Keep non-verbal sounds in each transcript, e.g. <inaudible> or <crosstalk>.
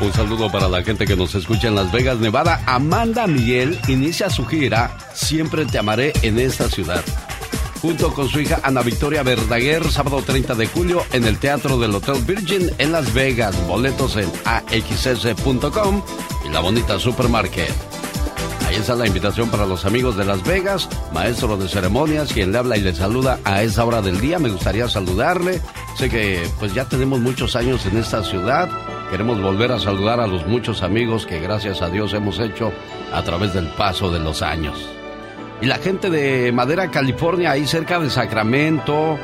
Un saludo para la gente que nos escucha en Las Vegas, Nevada. Amanda Miguel inicia su gira Siempre te amaré en esta ciudad. Junto con su hija Ana Victoria Verdaguer, sábado 30 de julio en el Teatro del Hotel Virgin en Las Vegas. Boletos en axs.com y la bonita Supermarket. Ahí está la invitación para los amigos de Las Vegas, maestro de ceremonias, quien le habla y le saluda a esa hora del día. Me gustaría saludarle. Sé que pues ya tenemos muchos años en esta ciudad. Queremos volver a saludar a los muchos amigos que gracias a Dios hemos hecho a través del paso de los años. Y la gente de Madera, California, ahí cerca de Sacramento,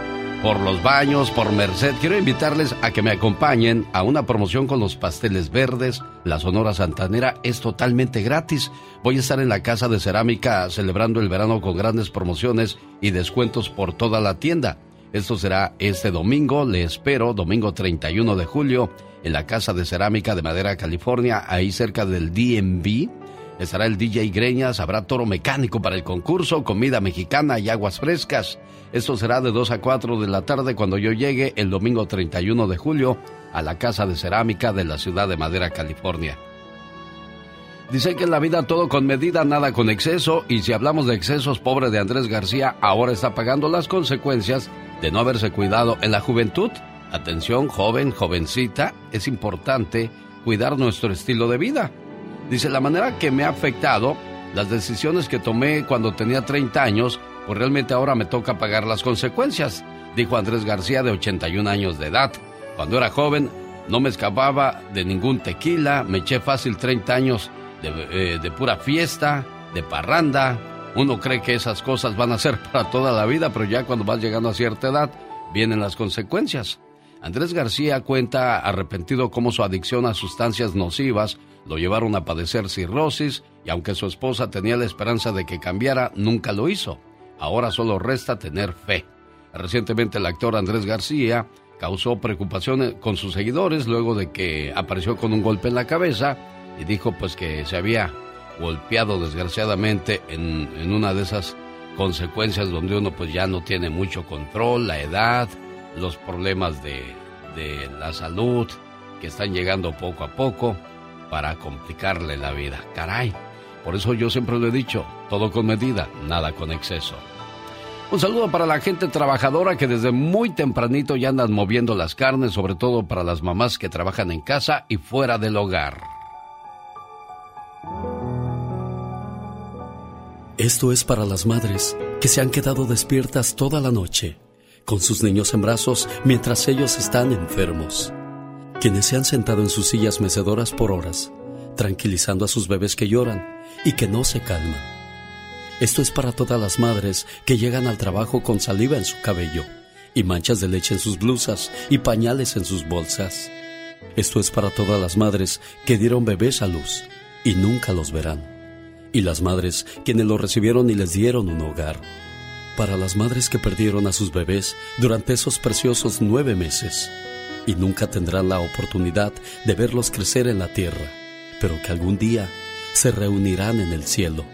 por los baños, por Merced, quiero invitarles a que me acompañen a una promoción con los pasteles verdes. La Sonora Santanera es totalmente gratis. Voy a estar en la Casa de Cerámica celebrando el verano con grandes promociones y descuentos por toda la tienda. Esto será este domingo, le espero, domingo 31 de julio en la Casa de Cerámica de Madera, California, ahí cerca del DMV. Estará el DJ Greñas, habrá toro mecánico para el concurso, comida mexicana y aguas frescas. Esto será de 2 a 4 de la tarde cuando yo llegue el domingo 31 de julio a la Casa de Cerámica de la ciudad de Madera, California. Dice que en la vida todo con medida, nada con exceso, y si hablamos de excesos, pobre de Andrés García ahora está pagando las consecuencias de no haberse cuidado en la juventud. Atención, joven, jovencita, es importante cuidar nuestro estilo de vida. Dice, la manera que me ha afectado, las decisiones que tomé cuando tenía 30 años, pues realmente ahora me toca pagar las consecuencias, dijo Andrés García de 81 años de edad. Cuando era joven, no me escapaba de ningún tequila, me eché fácil 30 años de, eh, de pura fiesta, de parranda. Uno cree que esas cosas van a ser <laughs> para toda la vida, pero ya cuando vas llegando a cierta edad, vienen las consecuencias. Andrés García cuenta arrepentido cómo su adicción a sustancias nocivas lo llevaron a padecer cirrosis y aunque su esposa tenía la esperanza de que cambiara, nunca lo hizo. Ahora solo resta tener fe. Recientemente el actor Andrés García causó preocupación con sus seguidores luego de que apareció con un golpe en la cabeza y dijo pues que se había golpeado desgraciadamente en, en una de esas consecuencias donde uno pues ya no tiene mucho control, la edad, los problemas de, de la salud que están llegando poco a poco para complicarle la vida. Caray, por eso yo siempre lo he dicho, todo con medida, nada con exceso. Un saludo para la gente trabajadora que desde muy tempranito ya andan moviendo las carnes, sobre todo para las mamás que trabajan en casa y fuera del hogar. Esto es para las madres que se han quedado despiertas toda la noche con sus niños en brazos mientras ellos están enfermos. Quienes se han sentado en sus sillas mecedoras por horas, tranquilizando a sus bebés que lloran y que no se calman. Esto es para todas las madres que llegan al trabajo con saliva en su cabello y manchas de leche en sus blusas y pañales en sus bolsas. Esto es para todas las madres que dieron bebés a luz y nunca los verán. Y las madres quienes los recibieron y les dieron un hogar para las madres que perdieron a sus bebés durante esos preciosos nueve meses y nunca tendrán la oportunidad de verlos crecer en la tierra, pero que algún día se reunirán en el cielo.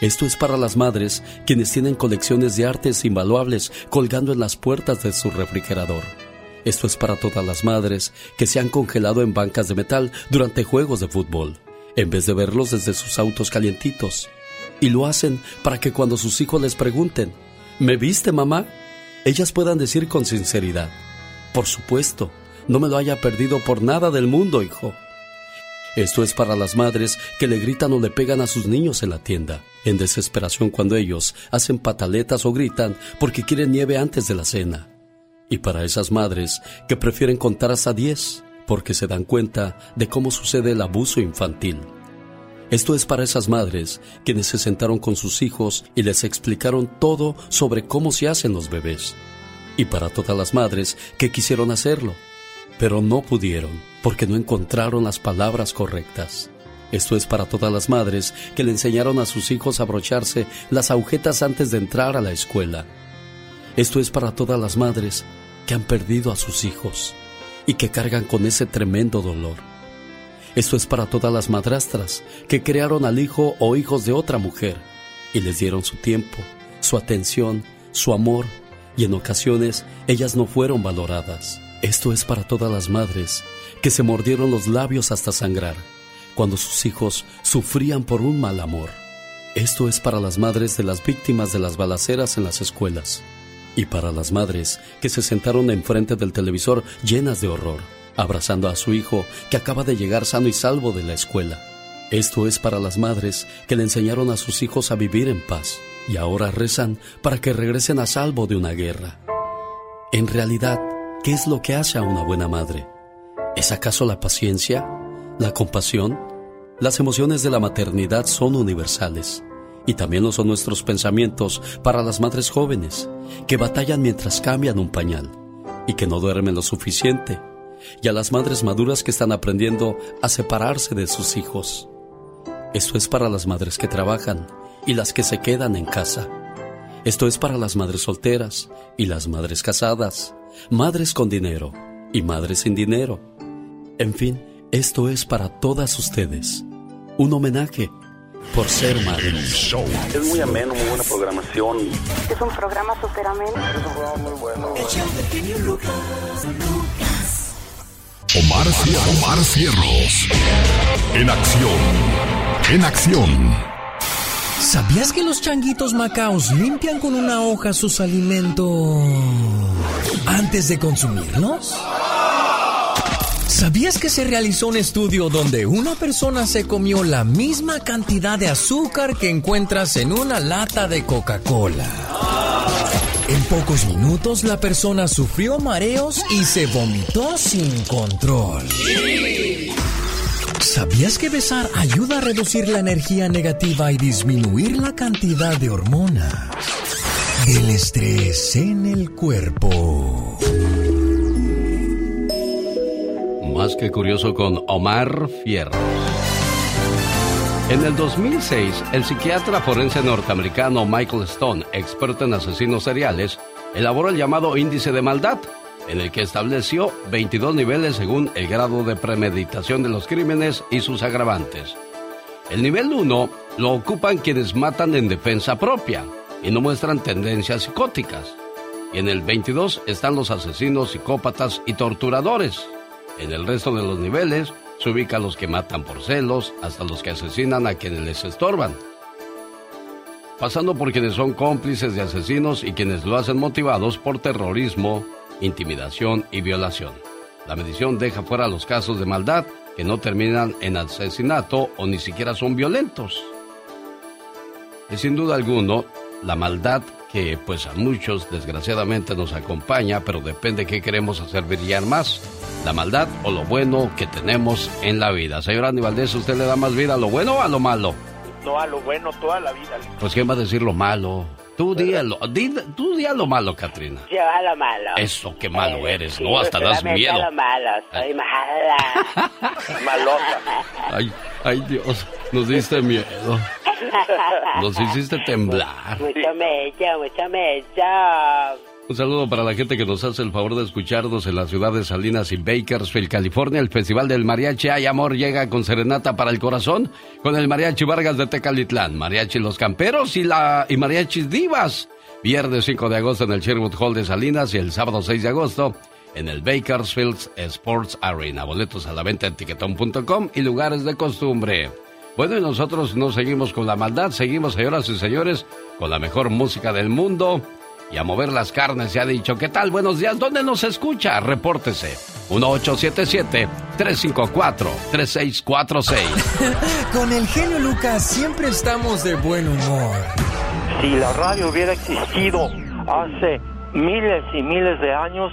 Esto es para las madres quienes tienen colecciones de artes invaluables colgando en las puertas de su refrigerador. Esto es para todas las madres que se han congelado en bancas de metal durante juegos de fútbol, en vez de verlos desde sus autos calientitos y lo hacen para que cuando sus hijos les pregunten, ¿me viste mamá? Ellas puedan decir con sinceridad, por supuesto, no me lo haya perdido por nada del mundo, hijo. Esto es para las madres que le gritan o le pegan a sus niños en la tienda, en desesperación cuando ellos hacen pataletas o gritan porque quieren nieve antes de la cena. Y para esas madres que prefieren contar hasta diez porque se dan cuenta de cómo sucede el abuso infantil. Esto es para esas madres quienes se sentaron con sus hijos y les explicaron todo sobre cómo se hacen los bebés. Y para todas las madres que quisieron hacerlo, pero no pudieron porque no encontraron las palabras correctas. Esto es para todas las madres que le enseñaron a sus hijos a abrocharse las agujetas antes de entrar a la escuela. Esto es para todas las madres que han perdido a sus hijos y que cargan con ese tremendo dolor. Esto es para todas las madrastras que crearon al hijo o hijos de otra mujer y les dieron su tiempo, su atención, su amor y en ocasiones ellas no fueron valoradas. Esto es para todas las madres que se mordieron los labios hasta sangrar cuando sus hijos sufrían por un mal amor. Esto es para las madres de las víctimas de las balaceras en las escuelas y para las madres que se sentaron enfrente del televisor llenas de horror, abrazando a su hijo que acaba de llegar sano y salvo de la escuela. Esto es para las madres que le enseñaron a sus hijos a vivir en paz y ahora rezan para que regresen a salvo de una guerra. En realidad, ¿qué es lo que hace a una buena madre? ¿Es acaso la paciencia? ¿La compasión? Las emociones de la maternidad son universales y también lo son nuestros pensamientos para las madres jóvenes que batallan mientras cambian un pañal y que no duermen lo suficiente y a las madres maduras que están aprendiendo a separarse de sus hijos. Esto es para las madres que trabajan y las que se quedan en casa. Esto es para las madres solteras y las madres casadas, madres con dinero y madres sin dinero. En fin, esto es para todas ustedes un homenaje por ser madre. Es muy ameno, muy buena programación. Es un programa súper ameno. Es un programa muy bueno. Omar, Omar Cierros. En acción. En acción. ¿Sabías que los changuitos macaos limpian con una hoja sus alimentos antes de consumirlos? ¿Sabías que se realizó un estudio donde una persona se comió la misma cantidad de azúcar que encuentras en una lata de Coca-Cola? En pocos minutos la persona sufrió mareos y se vomitó sin control. ¿Sabías que besar ayuda a reducir la energía negativa y disminuir la cantidad de hormonas? El estrés en el cuerpo más que curioso con Omar Fierros. En el 2006, el psiquiatra forense norteamericano Michael Stone, experto en asesinos seriales, elaboró el llamado índice de maldad, en el que estableció 22 niveles según el grado de premeditación de los crímenes y sus agravantes. El nivel 1 lo ocupan quienes matan en defensa propia y no muestran tendencias psicóticas. Y en el 22 están los asesinos, psicópatas y torturadores. En el resto de los niveles se ubica los que matan por celos hasta los que asesinan a quienes les estorban. Pasando por quienes son cómplices de asesinos y quienes lo hacen motivados por terrorismo, intimidación y violación. La medición deja fuera los casos de maldad que no terminan en asesinato o ni siquiera son violentos. Y sin duda alguno, la maldad que pues a muchos desgraciadamente nos acompaña, pero depende qué queremos hacer brillar más, la maldad o lo bueno que tenemos en la vida. Señor Andy ¿usted le da más vida a lo bueno o a lo malo? No, a lo bueno toda la vida. Pues ¿quién va a decir lo malo? Tú di, lo, tú di a lo malo, Katrina. Yo a lo malo. Eso, qué malo eh, eres, ¿no? Hasta das miedo. a lo malo, soy mala. <laughs> Malota. Ay, ay Dios, nos diste miedo. Nos hiciste temblar. Mucho mello, mucho mello. Un saludo para la gente que nos hace el favor de escucharnos en la ciudad de Salinas y Bakersfield, California. El Festival del Mariachi Hay Amor llega con Serenata para el Corazón con el Mariachi Vargas de Tecalitlán, Mariachi Los Camperos y, la, y Mariachi Divas. Viernes 5 de agosto en el Sherwood Hall de Salinas y el sábado 6 de agosto en el Bakersfield Sports Arena. Boletos a la venta en tiquetón.com y lugares de costumbre. Bueno, y nosotros no seguimos con la maldad, seguimos, señoras y señores, con la mejor música del mundo y a mover las carnes. Se ha dicho, ¿qué tal? Buenos días, ¿dónde nos escucha? Repórtese. 1877-354-3646. <laughs> Con el genio Lucas siempre estamos de buen humor. Si la radio hubiera existido hace miles y miles de años,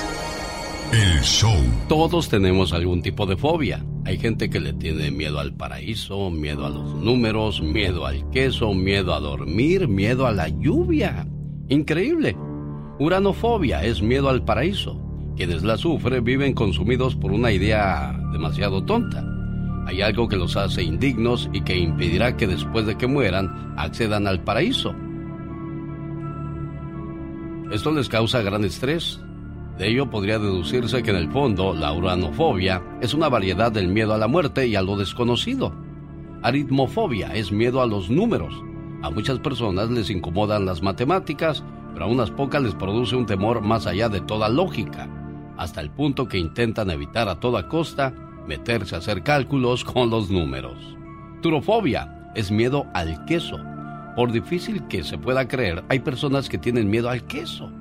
El show. Todos tenemos algún tipo de fobia. Hay gente que le tiene miedo al paraíso, miedo a los números, miedo al queso, miedo a dormir, miedo a la lluvia. Increíble. Uranofobia es miedo al paraíso. Quienes la sufren viven consumidos por una idea demasiado tonta Hay algo que los hace indignos y que impedirá que después de que mueran accedan al paraíso. Esto les causa gran estrés. De ello podría deducirse que en el fondo la uranofobia es una variedad del miedo a la muerte y a lo desconocido. Aritmofobia es miedo a los números. A muchas personas les incomodan las matemáticas, pero a unas pocas les produce un temor más allá de toda lógica, hasta el punto que intentan evitar a toda costa meterse a hacer cálculos con los números. Turofobia es miedo al queso por difícil que se pueda creer, hay personas que tienen miedo al queso.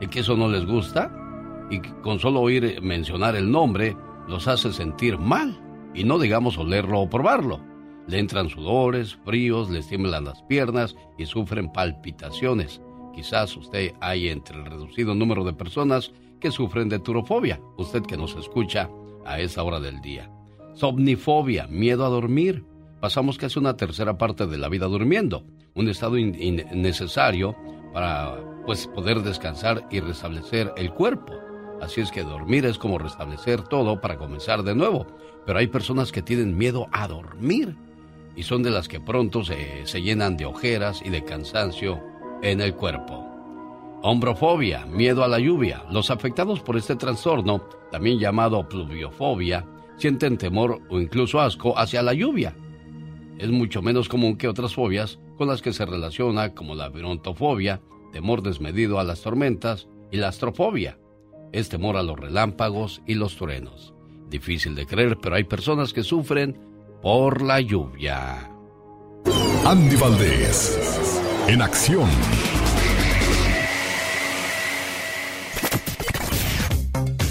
El queso no les gusta y con solo oír mencionar el nombre los hace sentir mal y no digamos olerlo o probarlo. Le entran sudores, fríos, les tiemblan las piernas y sufren palpitaciones. Quizás usted hay entre el reducido número de personas que sufren de turofobia, usted que nos escucha a esa hora del día. Somnifobia, miedo a dormir. Pasamos casi una tercera parte de la vida durmiendo un estado innecesario para pues poder descansar y restablecer el cuerpo. Así es que dormir es como restablecer todo para comenzar de nuevo. Pero hay personas que tienen miedo a dormir y son de las que pronto se, se llenan de ojeras y de cansancio en el cuerpo. Hombrofobia, miedo a la lluvia. Los afectados por este trastorno, también llamado pluviofobia, sienten temor o incluso asco hacia la lluvia. Es mucho menos común que otras fobias con las que se relaciona como la brontofobia, temor desmedido a las tormentas, y la astrofobia, es temor a los relámpagos y los truenos. Difícil de creer, pero hay personas que sufren por la lluvia. Andy Valdés, en acción.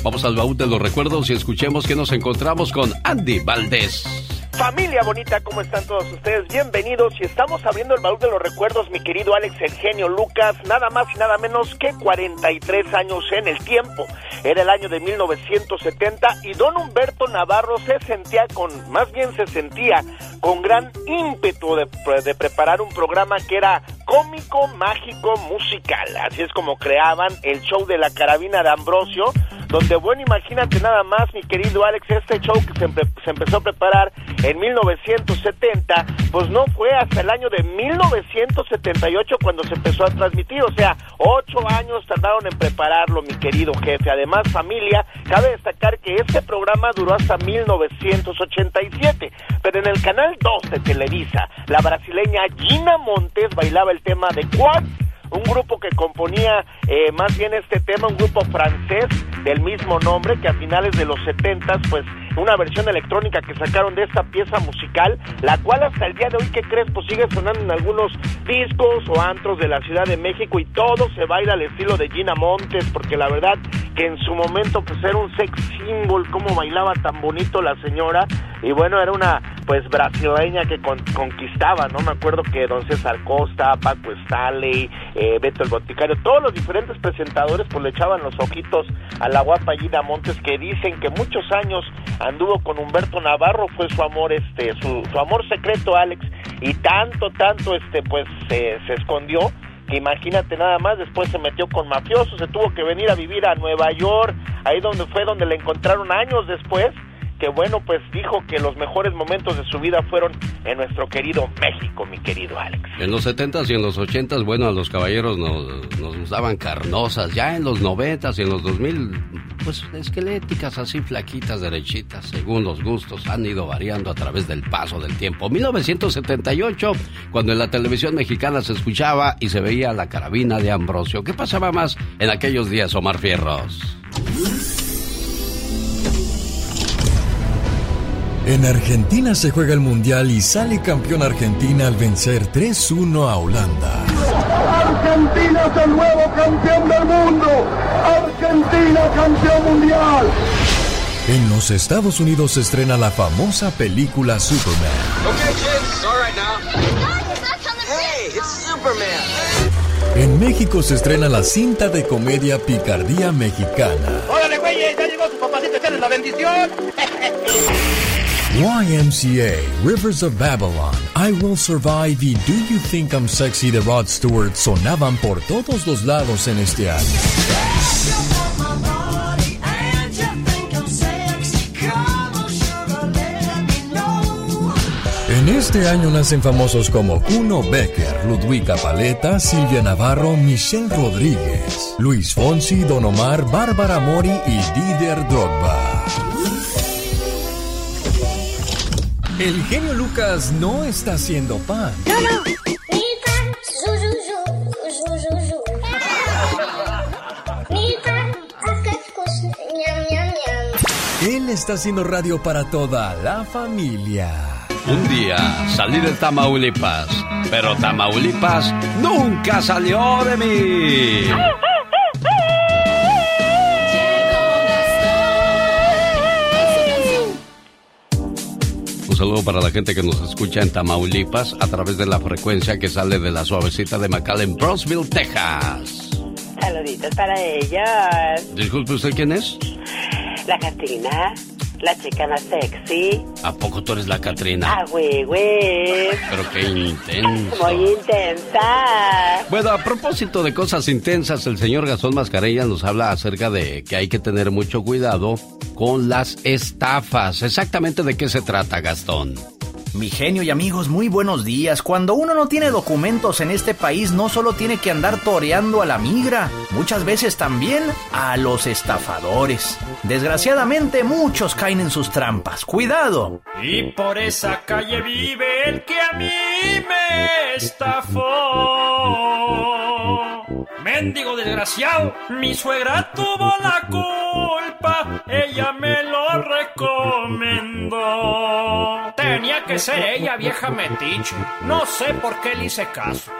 Vamos al baúl de los recuerdos y escuchemos que nos encontramos con Andy Valdés. Familia bonita, ¿cómo están todos ustedes? Bienvenidos y estamos abriendo el baúl de los recuerdos, mi querido Alex Eugenio Lucas, nada más y nada menos que 43 años en el tiempo. Era el año de 1970 y don Humberto Navarro se sentía con, más bien se sentía con gran ímpetu de, de preparar un programa que era cómico, mágico, musical. Así es como creaban el show de la carabina de Ambrosio, donde, bueno, imagínate nada más, mi querido Alex, este show que se, empezó a preparar en 1970, pues no fue hasta el año de 1978 cuando se empezó a transmitir, o sea, ocho años tardaron en prepararlo, mi querido jefe. Además, familia, cabe destacar que este programa duró hasta 1987, pero en el canal 2 de Televisa, la brasileña Gina Montes bailaba el tema de Quad un grupo que componía eh, más bien este tema, un grupo francés del mismo nombre, que a finales de los 70 pues una versión electrónica que sacaron de esta pieza musical, la cual hasta el día de hoy, ¿qué crees? Pues sigue sonando en algunos discos o antros de la Ciudad de México y todo se baila al estilo de Gina Montes, porque la verdad que en su momento pues era un sex symbol, cómo bailaba tan bonito la señora, y bueno, era una pues brasileña que conquistaba, ¿no? Me acuerdo que Don César Costa, Paco Staley, eh, Beto el Boticario, todos los diferentes presentadores pues le echaban los ojitos a la guapa Gina Montes que dicen que muchos años anduvo con Humberto Navarro, fue su amor, este, su, su amor secreto, Alex, y tanto, tanto, este, pues se, escondió imagínate nada más, después se metió con mafiosos, se tuvo que venir a vivir a Nueva York, ahí donde fue donde le encontraron años después, que bueno, pues dijo que los mejores momentos de su vida fueron en nuestro querido México, mi querido Alex. En los 70s y en los 80s, bueno, a los caballeros nos, nos daban carnosas, ya en los 90s y en los 2000, pues esqueléticas, así flaquitas, derechitas, según los gustos, han ido variando a través del paso del tiempo. 1978, cuando en la televisión mexicana se escuchaba y se veía la carabina de Ambrosio. ¿Qué pasaba más en aquellos días, Omar Fierros? En Argentina se juega el Mundial y sale campeón Argentina al vencer 3-1 a Holanda. Argentina es el nuevo campeón del mundo. Argentina campeón mundial. En los Estados Unidos se estrena la famosa película Superman. Okay, kids, all right now. Hey, it's Superman. En México se estrena la cinta de comedia Picardía Mexicana. ¡Órale, güey! ¡Ya llegó su papacito echarles la bendición! YMCA, Rivers of Babylon, I Will Survive y Do You Think I'm Sexy de Rod Stewart sonaban por todos los lados en este año. En este año nacen famosos como Kuno Becker, Ludwika Paleta, Silvia Navarro, Michelle Rodríguez, Luis Fonsi, Don Omar, Bárbara Mori y Didier Drogba. El genio Lucas no está haciendo pan. Él está haciendo radio para toda la familia. Un día salí de Tamaulipas, pero Tamaulipas nunca salió de mí. Saludo para la gente que nos escucha en Tamaulipas a través de la frecuencia que sale de la suavecita de McAllen, Brosville, Texas. Saluditos para ellos. Disculpe, ¿usted quién es? La Catrina, la chicana sexy. ¿A poco tú eres la Catrina? Ah, güey, güey. Pero qué intenso. Muy intensa. Bueno, a propósito de cosas intensas, el señor Gastón Mascarella nos habla acerca de que hay que tener mucho cuidado con las estafas. Exactamente de qué se trata, Gastón. Mi genio y amigos, muy buenos días. Cuando uno no tiene documentos en este país, no solo tiene que andar toreando a la migra, muchas veces también a los estafadores. Desgraciadamente, muchos caen en sus trampas. ¡Cuidado! Y por esa calle vive el que a mí me estafó. Mendigo desgraciado, mi suegra tuvo la culpa, ella me lo recomendó. Tenía que ser ella vieja metiche, no sé por qué le hice caso.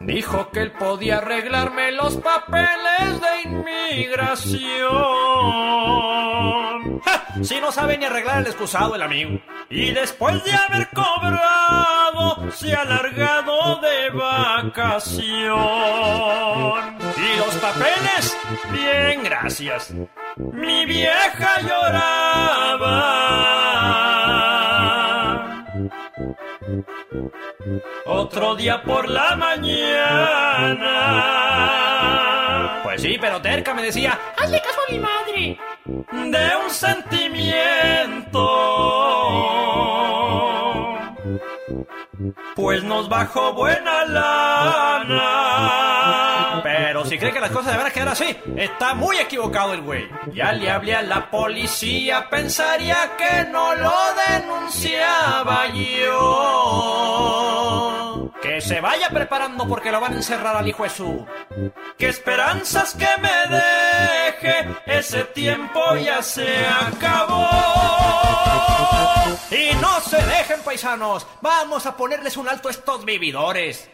Dijo que él podía arreglarme los papeles de inmigración. ¡Ja! Si no sabe ni arreglar el excusado el amigo. Y después de haber cobrado, se ha alargado de vacación. Y los papeles, bien, gracias. Mi vieja lloraba. Otro día por la mañana. Pues sí, pero terca me decía, hazle caso a mi madre. De un sentimiento. Pues nos bajó buena lana. Si cree que las cosas deberán quedar así, está muy equivocado el güey. Ya le hablé a la policía, pensaría que no lo denunciaba yo. Que se vaya preparando porque lo van a encerrar al hijo de su. ¿Qué esperanzas que me deje? Ese tiempo ya se acabó. Y no se dejen, paisanos. Vamos a ponerles un alto a estos vividores.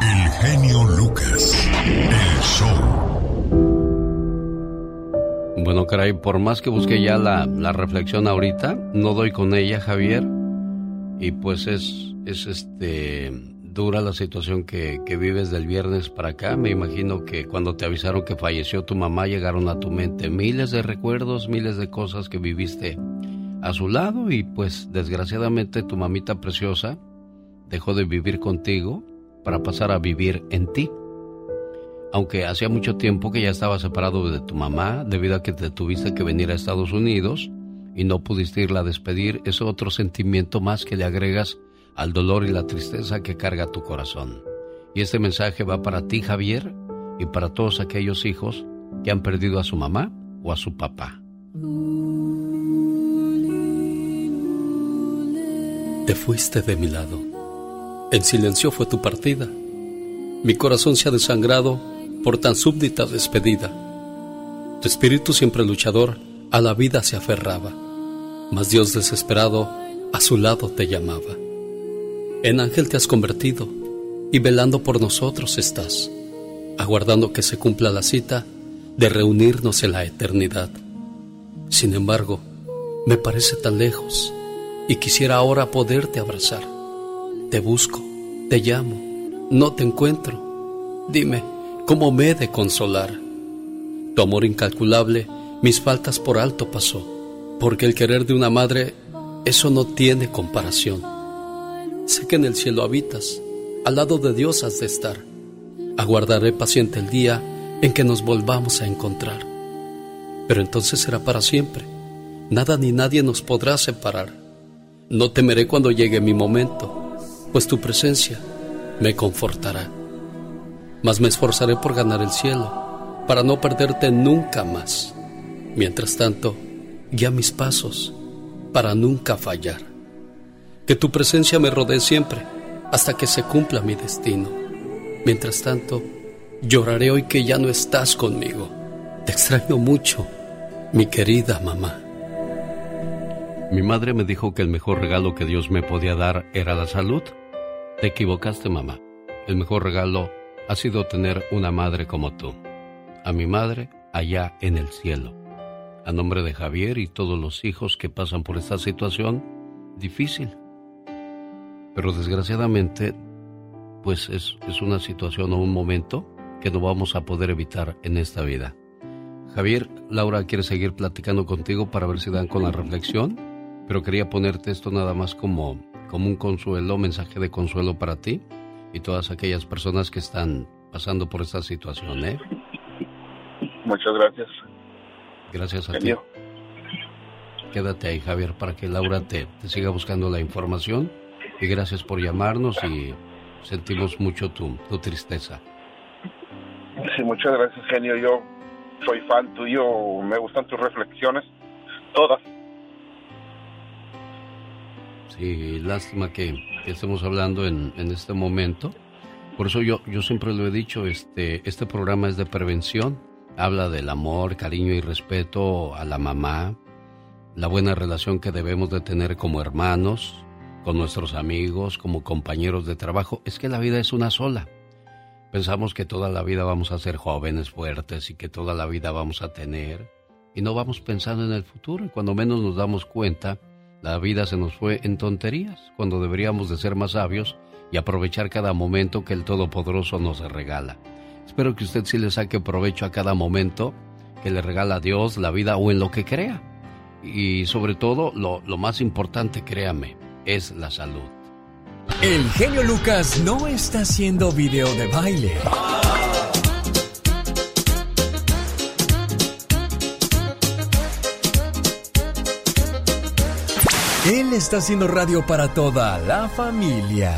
El genio Bueno, caray, por más que busque ya la, la reflexión ahorita, no doy con ella, Javier. Y pues es, es este dura la situación que, que vives del viernes para acá. Me imagino que cuando te avisaron que falleció tu mamá llegaron a tu mente miles de recuerdos, miles de cosas que viviste a su lado y pues desgraciadamente tu mamita preciosa dejó de vivir contigo para pasar a vivir en ti. Aunque hacía mucho tiempo que ya estaba separado de tu mamá debido a que te tuviste que venir a Estados Unidos y no pudiste irla a despedir, es otro sentimiento más que le agregas al dolor y la tristeza que carga tu corazón. Y este mensaje va para ti, Javier, y para todos aquellos hijos que han perdido a su mamá o a su papá. Te fuiste de mi lado. En silencio fue tu partida. Mi corazón se ha desangrado por tan súbdita despedida. Tu espíritu siempre luchador a la vida se aferraba, mas Dios desesperado a su lado te llamaba. En ángel te has convertido y velando por nosotros estás, aguardando que se cumpla la cita de reunirnos en la eternidad. Sin embargo, me parece tan lejos y quisiera ahora poderte abrazar. Te busco, te llamo, no te encuentro. Dime, ¿cómo me he de consolar? Tu amor incalculable mis faltas por alto pasó, porque el querer de una madre, eso no tiene comparación. Sé que en el cielo habitas, al lado de Dios has de estar. Aguardaré paciente el día en que nos volvamos a encontrar. Pero entonces será para siempre. Nada ni nadie nos podrá separar. No temeré cuando llegue mi momento, pues tu presencia me confortará. Mas me esforzaré por ganar el cielo, para no perderte nunca más. Mientras tanto, guía mis pasos, para nunca fallar. Que tu presencia me rodee siempre, hasta que se cumpla mi destino. Mientras tanto, lloraré hoy que ya no estás conmigo. Te extraño mucho, mi querida mamá. Mi madre me dijo que el mejor regalo que Dios me podía dar era la salud. Te equivocaste, mamá. El mejor regalo ha sido tener una madre como tú. A mi madre allá en el cielo. A nombre de Javier y todos los hijos que pasan por esta situación difícil. Pero desgraciadamente, pues es, es una situación o un momento que no vamos a poder evitar en esta vida. Javier, Laura quiere seguir platicando contigo para ver si dan con la reflexión, pero quería ponerte esto nada más como, como un consuelo, mensaje de consuelo para ti y todas aquellas personas que están pasando por esta situación, ¿eh? Muchas gracias. Gracias a ti. Quédate ahí, Javier, para que Laura te, te siga buscando la información y gracias por llamarnos y sentimos mucho tu, tu tristeza. Sí, muchas gracias, genio. Yo soy fan tuyo, me gustan tus reflexiones, todas. Sí, lástima que, que estemos hablando en, en, este momento. Por eso yo, yo siempre lo he dicho, este, este programa es de prevención. Habla del amor, cariño y respeto a la mamá, la buena relación que debemos de tener como hermanos, con nuestros amigos, como compañeros de trabajo. Es que la vida es una sola. Pensamos que toda la vida vamos a ser jóvenes, fuertes y que toda la vida vamos a tener. Y no vamos pensando en el futuro y cuando menos nos damos cuenta, la vida se nos fue en tonterías, cuando deberíamos de ser más sabios y aprovechar cada momento que el Todopoderoso nos regala. Espero que usted sí le saque provecho a cada momento que le regala Dios, la vida o en lo que crea. Y sobre todo, lo, lo más importante, créame, es la salud. El genio Lucas no está haciendo video de baile. Él está haciendo radio para toda la familia.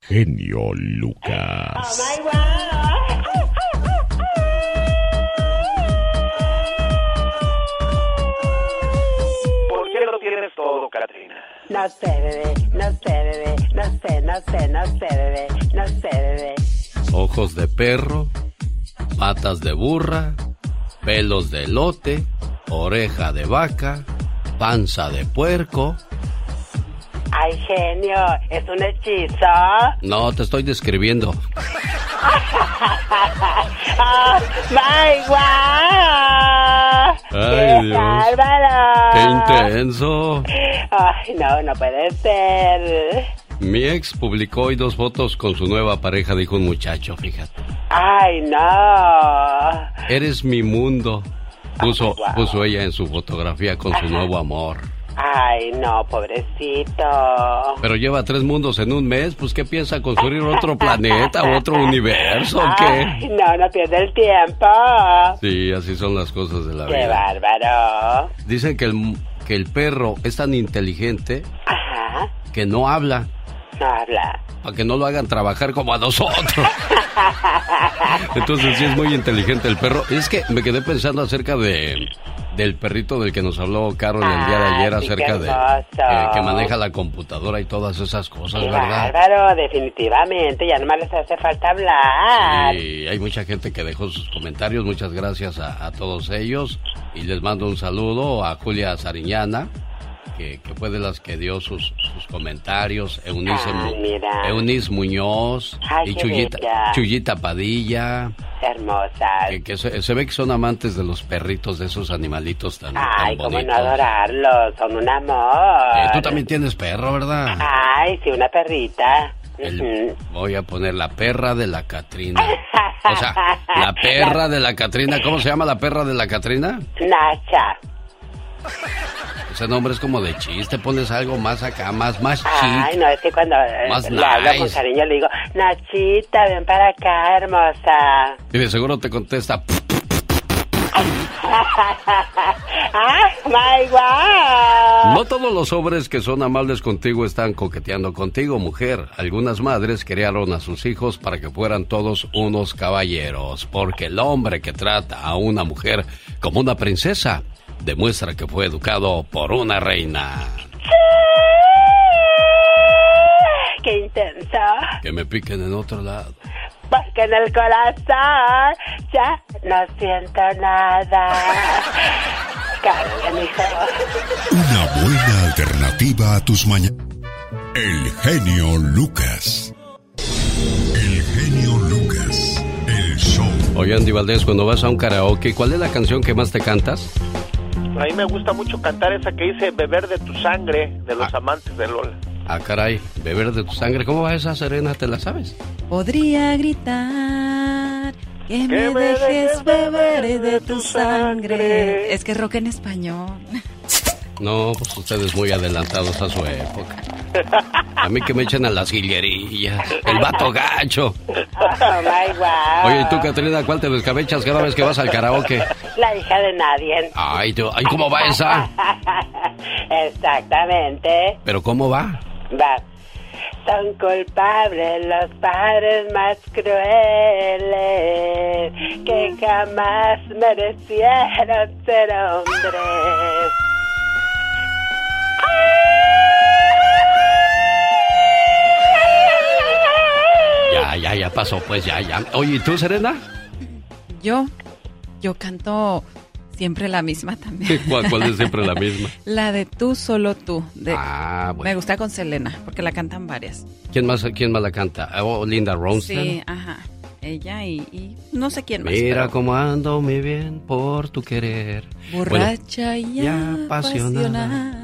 Genio Lucas. ¿Por qué lo tienes todo, Katrina? No sé, bebé, no sé, bebé, no sé, no sé, no sé, bebé, no sé, bebé. Ojos de perro, patas de burra, pelos de elote, oreja de vaca, panza de puerco. Ay, genio, ¿es un hechizo? No, te estoy describiendo. <laughs> ¡Ah, ¡Ay, guau! Ay, ¡Qué Dios. ¡Qué intenso! Ay, no, no puede ser. Mi ex publicó hoy dos fotos con su nueva pareja, dijo un muchacho, fíjate. Ay, no. Eres mi mundo. Puso, puso ella en su fotografía con su nuevo amor. Ay, no, pobrecito. Pero lleva tres mundos en un mes, pues ¿qué piensa construir otro <laughs> planeta o otro universo o qué? Ay, no, no pierde el tiempo. Sí, así son las cosas de la Qué vida. bárbaro. Dicen que el, que el perro es tan inteligente Ajá, que no habla, no habla. para que no lo hagan trabajar como a nosotros. <laughs> Entonces sí es muy inteligente el perro. Es que me quedé pensando acerca de del perrito del que nos habló Carol el día de ayer sí, acerca de hermoso. que, maneja la computadora y todas esas cosas, ¿verdad? bárbaro, definitivamente. Ya nomás les hace falta hablar. Y hay mucha gente que dejó sus comentarios. Muchas gracias a, a todos ellos. Y les mando un saludo a Julia Sariñana, que, que fue de las que dio sus, sus comentarios. Eunice, Ay, Muñoz Ay, y Chuyita, bella. Chuyita Padilla. Hermosas. Que, que se, se ve que son amantes de los perritos, de esos animalitos tan, tan Ay, cómo bonitos. no adorarlos. Son un amor. Eh, tú también tienes perro, ¿verdad? Ay, sí, una perrita. El- voy a poner la perra de la Catrina. O sea, <laughs> la perra de la Catrina. ¿Cómo se llama la perra de la Catrina? Nacha. Ese nombre es como de chiste. Pones algo más acá, más, más Ay, chic. no, es que cuando eh, Más le hablo con nice. cariño le digo, Nachita, ven para acá, hermosa. Y de seguro te contesta. <laughs> ah, my wow. No todos los hombres que son amables contigo están coqueteando contigo, mujer. Algunas madres criaron a sus hijos para que fueran todos unos caballeros, porque el hombre que trata a una mujer como una princesa demuestra que fue educado por una reina. ¡Qué intenso! Que me piquen en otro lado. Porque en el corazón ya no siento nada. Hijo. Una buena alternativa a tus mañanas. El genio Lucas. El genio Lucas. El show. Oye, Andy Valdés, cuando vas a un karaoke, ¿cuál es la canción que más te cantas? A mí me gusta mucho cantar esa que dice Beber de tu sangre de los amantes de Lola. Ah, caray, beber de tu sangre. ¿Cómo va esa serena? ¿Te la sabes? Podría gritar que, me, dejes beber de tu sangre. Es que rock en español. No, pues ustedes muy adelantados a su época. A mí que me echen a las guillerillas. El vato gacho. Oh, my wow. Oye, ¿y tú, Catrina, cuál te descabechas cada vez que vas al karaoke? La hija de nadie. Ay, tú, ay, ¿cómo va esa? <laughs> Exactamente. ¿Pero cómo va? Va. Son culpables los padres más crueles que jamás merecieron ser hombres. Ya, ya, ya pasó, pues ya, ya. Oye, ¿y tú, Serena? Yo, yo canto siempre la misma también. ¿Cuál, cuál es siempre la misma? <laughs> La de tú, solo tú. De, Ah, bueno. Me gusta con Selena, porque la cantan varias. ¿Quién más, quién más la canta? Oh, Linda Ronstadt. Sí, ajá. Ella y, y no sé quién más. Mira pero cómo ando mi bien por tu querer. Borracha y ya apasionada. apasionada.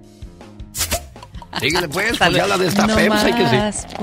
Síguele pues, pues ya la de esta No Pepsi que sí.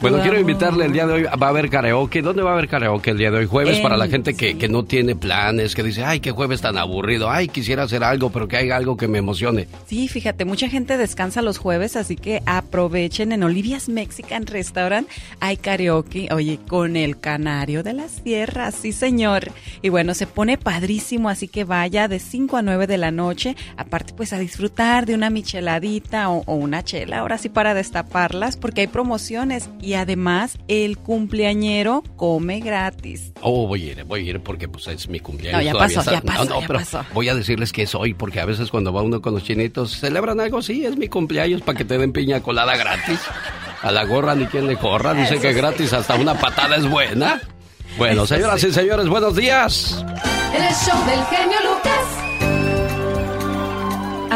Bueno, quiero invitarle el día de hoy. Va a haber karaoke. ¿Dónde va a haber karaoke el día de hoy? Jueves para la gente que, que no tiene planes, que dice, ay, qué jueves tan aburrido. Ay, quisiera hacer algo, pero que haya algo que me emocione. Sí, fíjate, mucha gente descansa los jueves, así que aprovechen en Olivia's Mexican Restaurant. Hay karaoke, oye, con el canario de las sierras, sí señor. Y bueno, se pone padrísimo, así que vaya de 5 a 9 de la noche. Aparte, pues a disfrutar de una micheladita o, o una chela, ahora sí para destaparlas, porque hay promociones. Y además, el cumpleañero come gratis. Oh, voy a ir, voy a ir porque pues es mi cumpleaños. No, ya todavía pasó, está- ya pasó, No, no, ya pero pasó. voy a decirles que es hoy porque a veces cuando va uno con los chinitos celebran algo, sí, es mi cumpleaños para que te den piña colada gratis. A la gorra ni quien le corra, dice que sí. gratis hasta una patada es buena. Bueno, Eso señoras sí. y señores, buenos días. El show del genio Lucas.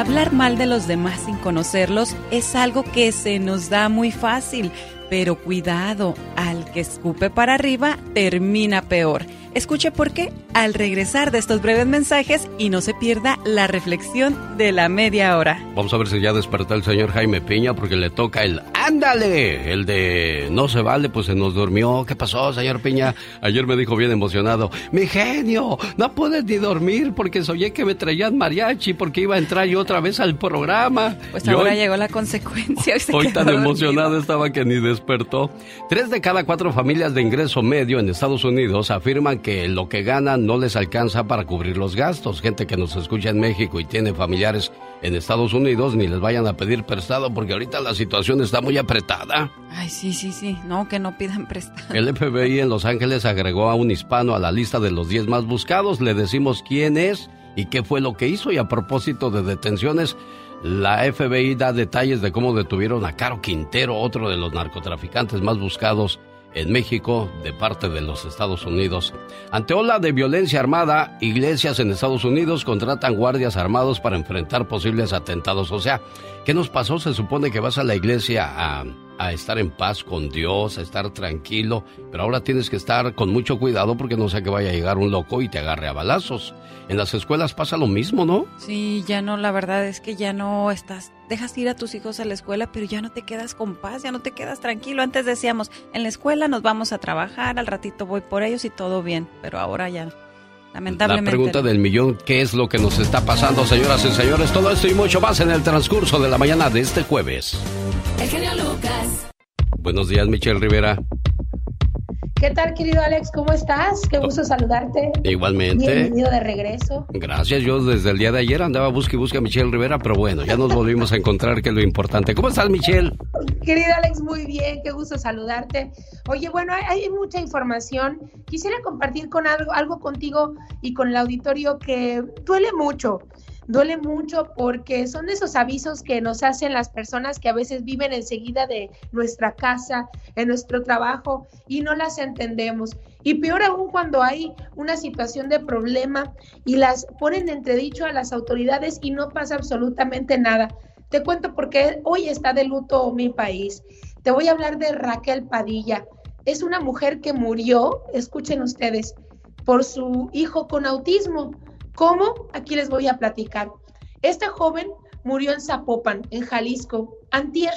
Hablar mal de los demás sin conocerlos es algo que se nos da muy fácil, pero cuidado, al que escupe para arriba termina peor. Escuche por qué al regresar de estos breves mensajes y no se pierda la reflexión de la media hora. Vamos a ver si ya despertó el señor Jaime Piña porque le toca el ándale, el de no se vale, pues se nos durmió. ¿Qué pasó, señor Piña? Ayer me dijo bien emocionado, mi genio, no puedes ni dormir porque soñé que me traían mariachi porque iba a entrar yo otra vez al programa. Pues Y ahora hoy- llegó la consecuencia. se Hoy tan dormido. emocionado estaba que ni despertó. Tres de cada cuatro familias de ingreso medio en Estados Unidos afirman que lo que ganan no les alcanza para cubrir los gastos. Gente que nos escucha en México y tiene familiares en Estados Unidos, ni les vayan a pedir prestado porque ahorita la situación está muy apretada. Ay, sí, sí, sí. No, que no pidan <laughs> prestado. El FBI en Los Ángeles agregó a un hispano a la lista de los 10 más buscados. Le decimos quién es y qué fue lo que hizo. Y a propósito de detenciones, la FBI da detalles de cómo detuvieron a Caro Quintero, otro de los narcotraficantes más buscados en México de parte de los Estados Unidos. Ante ola de violencia armada, iglesias en Estados Unidos contratan guardias armados para enfrentar posibles atentados. O sea, ¿qué nos pasó? Se supone que vas a la iglesia a, a estar en paz con Dios, a estar tranquilo, pero ahora tienes que estar con mucho cuidado porque no sea que vaya a llegar un loco y te agarre a balazos. En las escuelas pasa lo mismo, ¿no? Sí, ya no, la verdad es que ya no estás, dejas ir a tus hijos a la escuela, pero ya no te quedas con paz, ya no te quedas tranquilo. Antes decíamos, en la escuela nos vamos a trabajar, al ratito voy por ellos y todo bien, pero ahora ya, lamentablemente. La pregunta del millón, ¿qué es lo que nos está pasando, señoras y señores? Todo esto y mucho más en el transcurso de la mañana de este jueves. El genio Lucas. Buenos días, Michelle Rivera. ¿Qué tal, querido Alex? ¿Cómo estás? Qué gusto saludarte. Igualmente. Bienvenido de regreso. Gracias. Yo desde el día de ayer andaba busque y busque a Michelle Rivera, pero bueno, ya nos volvimos a encontrar, que es lo importante. ¿Cómo estás, Michelle? Querido Alex, muy bien. Qué gusto saludarte. Oye, bueno, hay, hay mucha información. Quisiera compartir con algo, algo contigo y con el auditorio que duele mucho duele mucho porque son esos avisos que nos hacen las personas que a veces viven enseguida de nuestra casa, en nuestro trabajo y no las entendemos. Y peor aún cuando hay una situación de problema y las ponen entredicho a las autoridades y no pasa absolutamente nada. Te cuento porque hoy está de luto mi país. Te voy a hablar de Raquel Padilla. Es una mujer que murió, escuchen ustedes, por su hijo con autismo. ¿Cómo? Aquí les voy a platicar. Esta joven murió en Zapopan, en Jalisco, antier,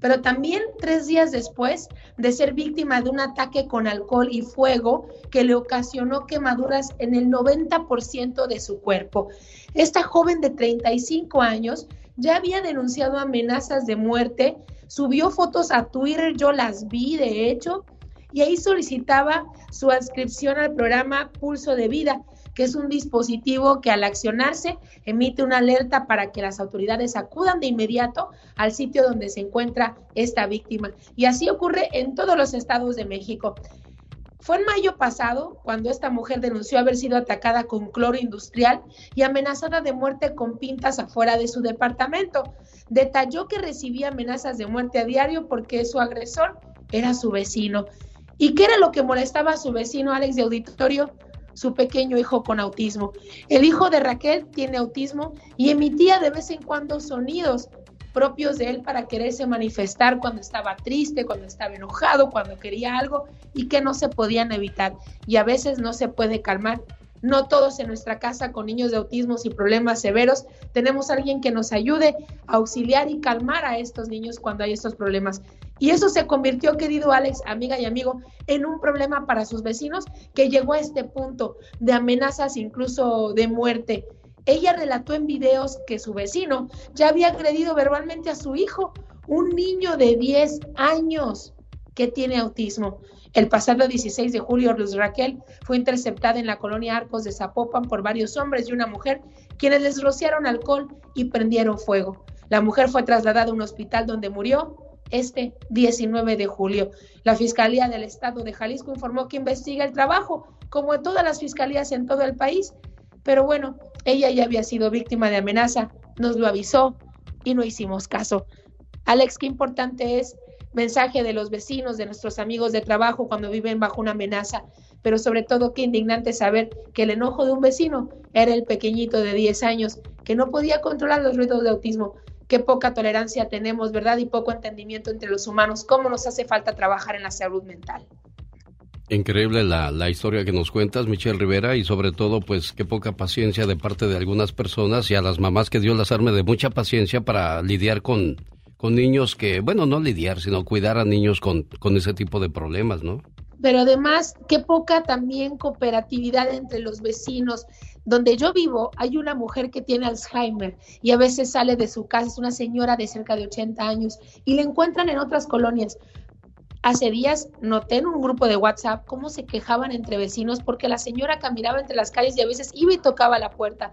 pero también tres días después de ser víctima de un ataque con alcohol y fuego que le ocasionó quemaduras en el 90% de su cuerpo. Esta joven de 35 años ya había denunciado amenazas de muerte, subió fotos a Twitter, yo las vi de hecho, y ahí solicitaba su adscripción al programa Pulso de Vida, que es un dispositivo que al accionarse emite una alerta para que las autoridades acudan de inmediato al sitio donde se encuentra esta víctima. Y así ocurre en todos los estados de México. Fue en mayo pasado cuando esta mujer denunció haber sido atacada con cloro industrial y amenazada de muerte con pintas afuera de su departamento. Detalló que recibía amenazas de muerte a diario porque su agresor era su vecino. ¿Y qué era lo que molestaba a su vecino Alex de Auditorio? Su pequeño hijo con autismo. El hijo de Raquel tiene autismo y emitía de vez en cuando sonidos propios de él para quererse manifestar cuando estaba triste, cuando estaba enojado, cuando quería algo y que no se podían evitar. Y a veces no se puede calmar. No todos en nuestra casa con niños de autismo y problemas severos tenemos alguien que nos ayude a auxiliar y calmar a estos niños cuando hay estos problemas. Y eso se convirtió, querido Alex, amiga y amigo, en un problema para sus vecinos que llegó a este punto de amenazas, incluso de muerte. Ella relató en videos que su vecino ya había agredido verbalmente a su hijo, un niño de 10 años que tiene autismo. El pasado 16 de julio, Luz Raquel fue interceptada en la colonia Arcos de Zapopan por varios hombres y una mujer, quienes les rociaron alcohol y prendieron fuego. La mujer fue trasladada a un hospital donde murió este 19 de julio. La Fiscalía del Estado de Jalisco informó que investiga el trabajo, como en todas las fiscalías en todo el país. Pero bueno, ella ya había sido víctima de amenaza, nos lo avisó y no hicimos caso. Alex, qué importante es mensaje de los vecinos, de nuestros amigos de trabajo cuando viven bajo una amenaza, pero sobre todo qué indignante saber que el enojo de un vecino era el pequeñito de 10 años que no podía controlar los ruidos de autismo qué poca tolerancia tenemos, ¿verdad? Y poco entendimiento entre los humanos, cómo nos hace falta trabajar en la salud mental. Increíble la, la, historia que nos cuentas, Michelle Rivera, y sobre todo, pues, qué poca paciencia de parte de algunas personas y a las mamás que Dios las arme de mucha paciencia para lidiar con, con niños que, bueno, no lidiar, sino cuidar a niños con, con ese tipo de problemas, ¿no? Pero además, qué poca también cooperatividad entre los vecinos, donde yo vivo hay una mujer que tiene Alzheimer y a veces sale de su casa, es una señora de cerca de 80 años y la encuentran en otras colonias. Hace días noté en un grupo de WhatsApp cómo se quejaban entre vecinos porque la señora caminaba entre las calles y a veces iba y tocaba la puerta.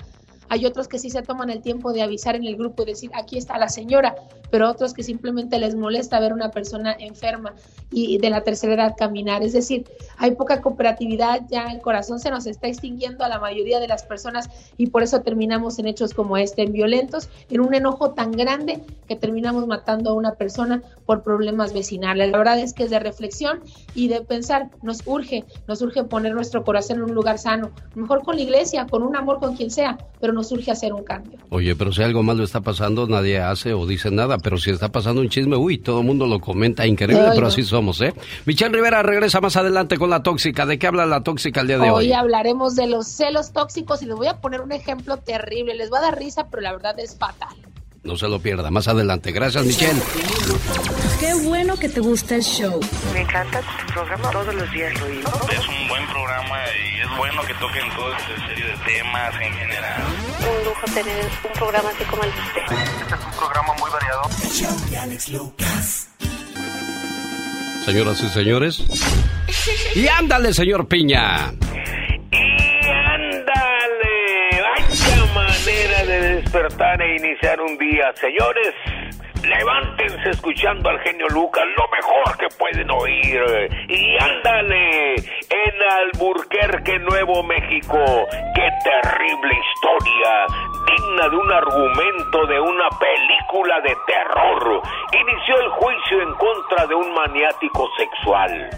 Hay otros que sí se toman el tiempo de avisar en el grupo y decir, aquí está la señora, pero otros que simplemente les molesta ver una persona enferma y de la tercera edad caminar. Es decir, hay poca cooperatividad, ya el corazón se nos está extinguiendo a la mayoría de las personas y por eso terminamos en hechos como este, en violentos, en un enojo tan grande que terminamos matando a una persona por problemas vecinales. La verdad es que es de reflexión y de pensar, nos urge, nos urge poner nuestro corazón en un lugar sano, mejor con la iglesia, con un amor con quien sea, pero nos urge hacer un cambio. Oye, pero si algo malo está pasando, nadie hace o dice nada, pero si está pasando un chisme, uy, todo el mundo lo comenta, increíble, pero así somos, ¿eh? Michelle Rivera regresa más adelante con la tóxica. ¿De qué habla la tóxica el día de hoy? Hoy hablaremos de los celos tóxicos y les voy a poner un ejemplo terrible. Les va a dar risa, pero la verdad es fatal. No se lo pierda, más adelante. Gracias, Michelle. Qué bueno que te gusta el show. Me encanta tu programa, todos los días oigo. Es un buen programa y es bueno que toquen toda esta serie de temas en general. Un lujo tener un programa así como el de usted. Este es un programa muy variado. Señoras y señores, Y ándale, señor Piña. Y ándale. Vaya manera de despertar e iniciar un día. Señores, levántense escuchando al genio Lucas, lo mejor que pueden oír. Y ándale, en Alburquerque, Nuevo México. Qué terrible historia, digna de un argumento de una película de terror. Inició el juicio en contra de un maniático sexual.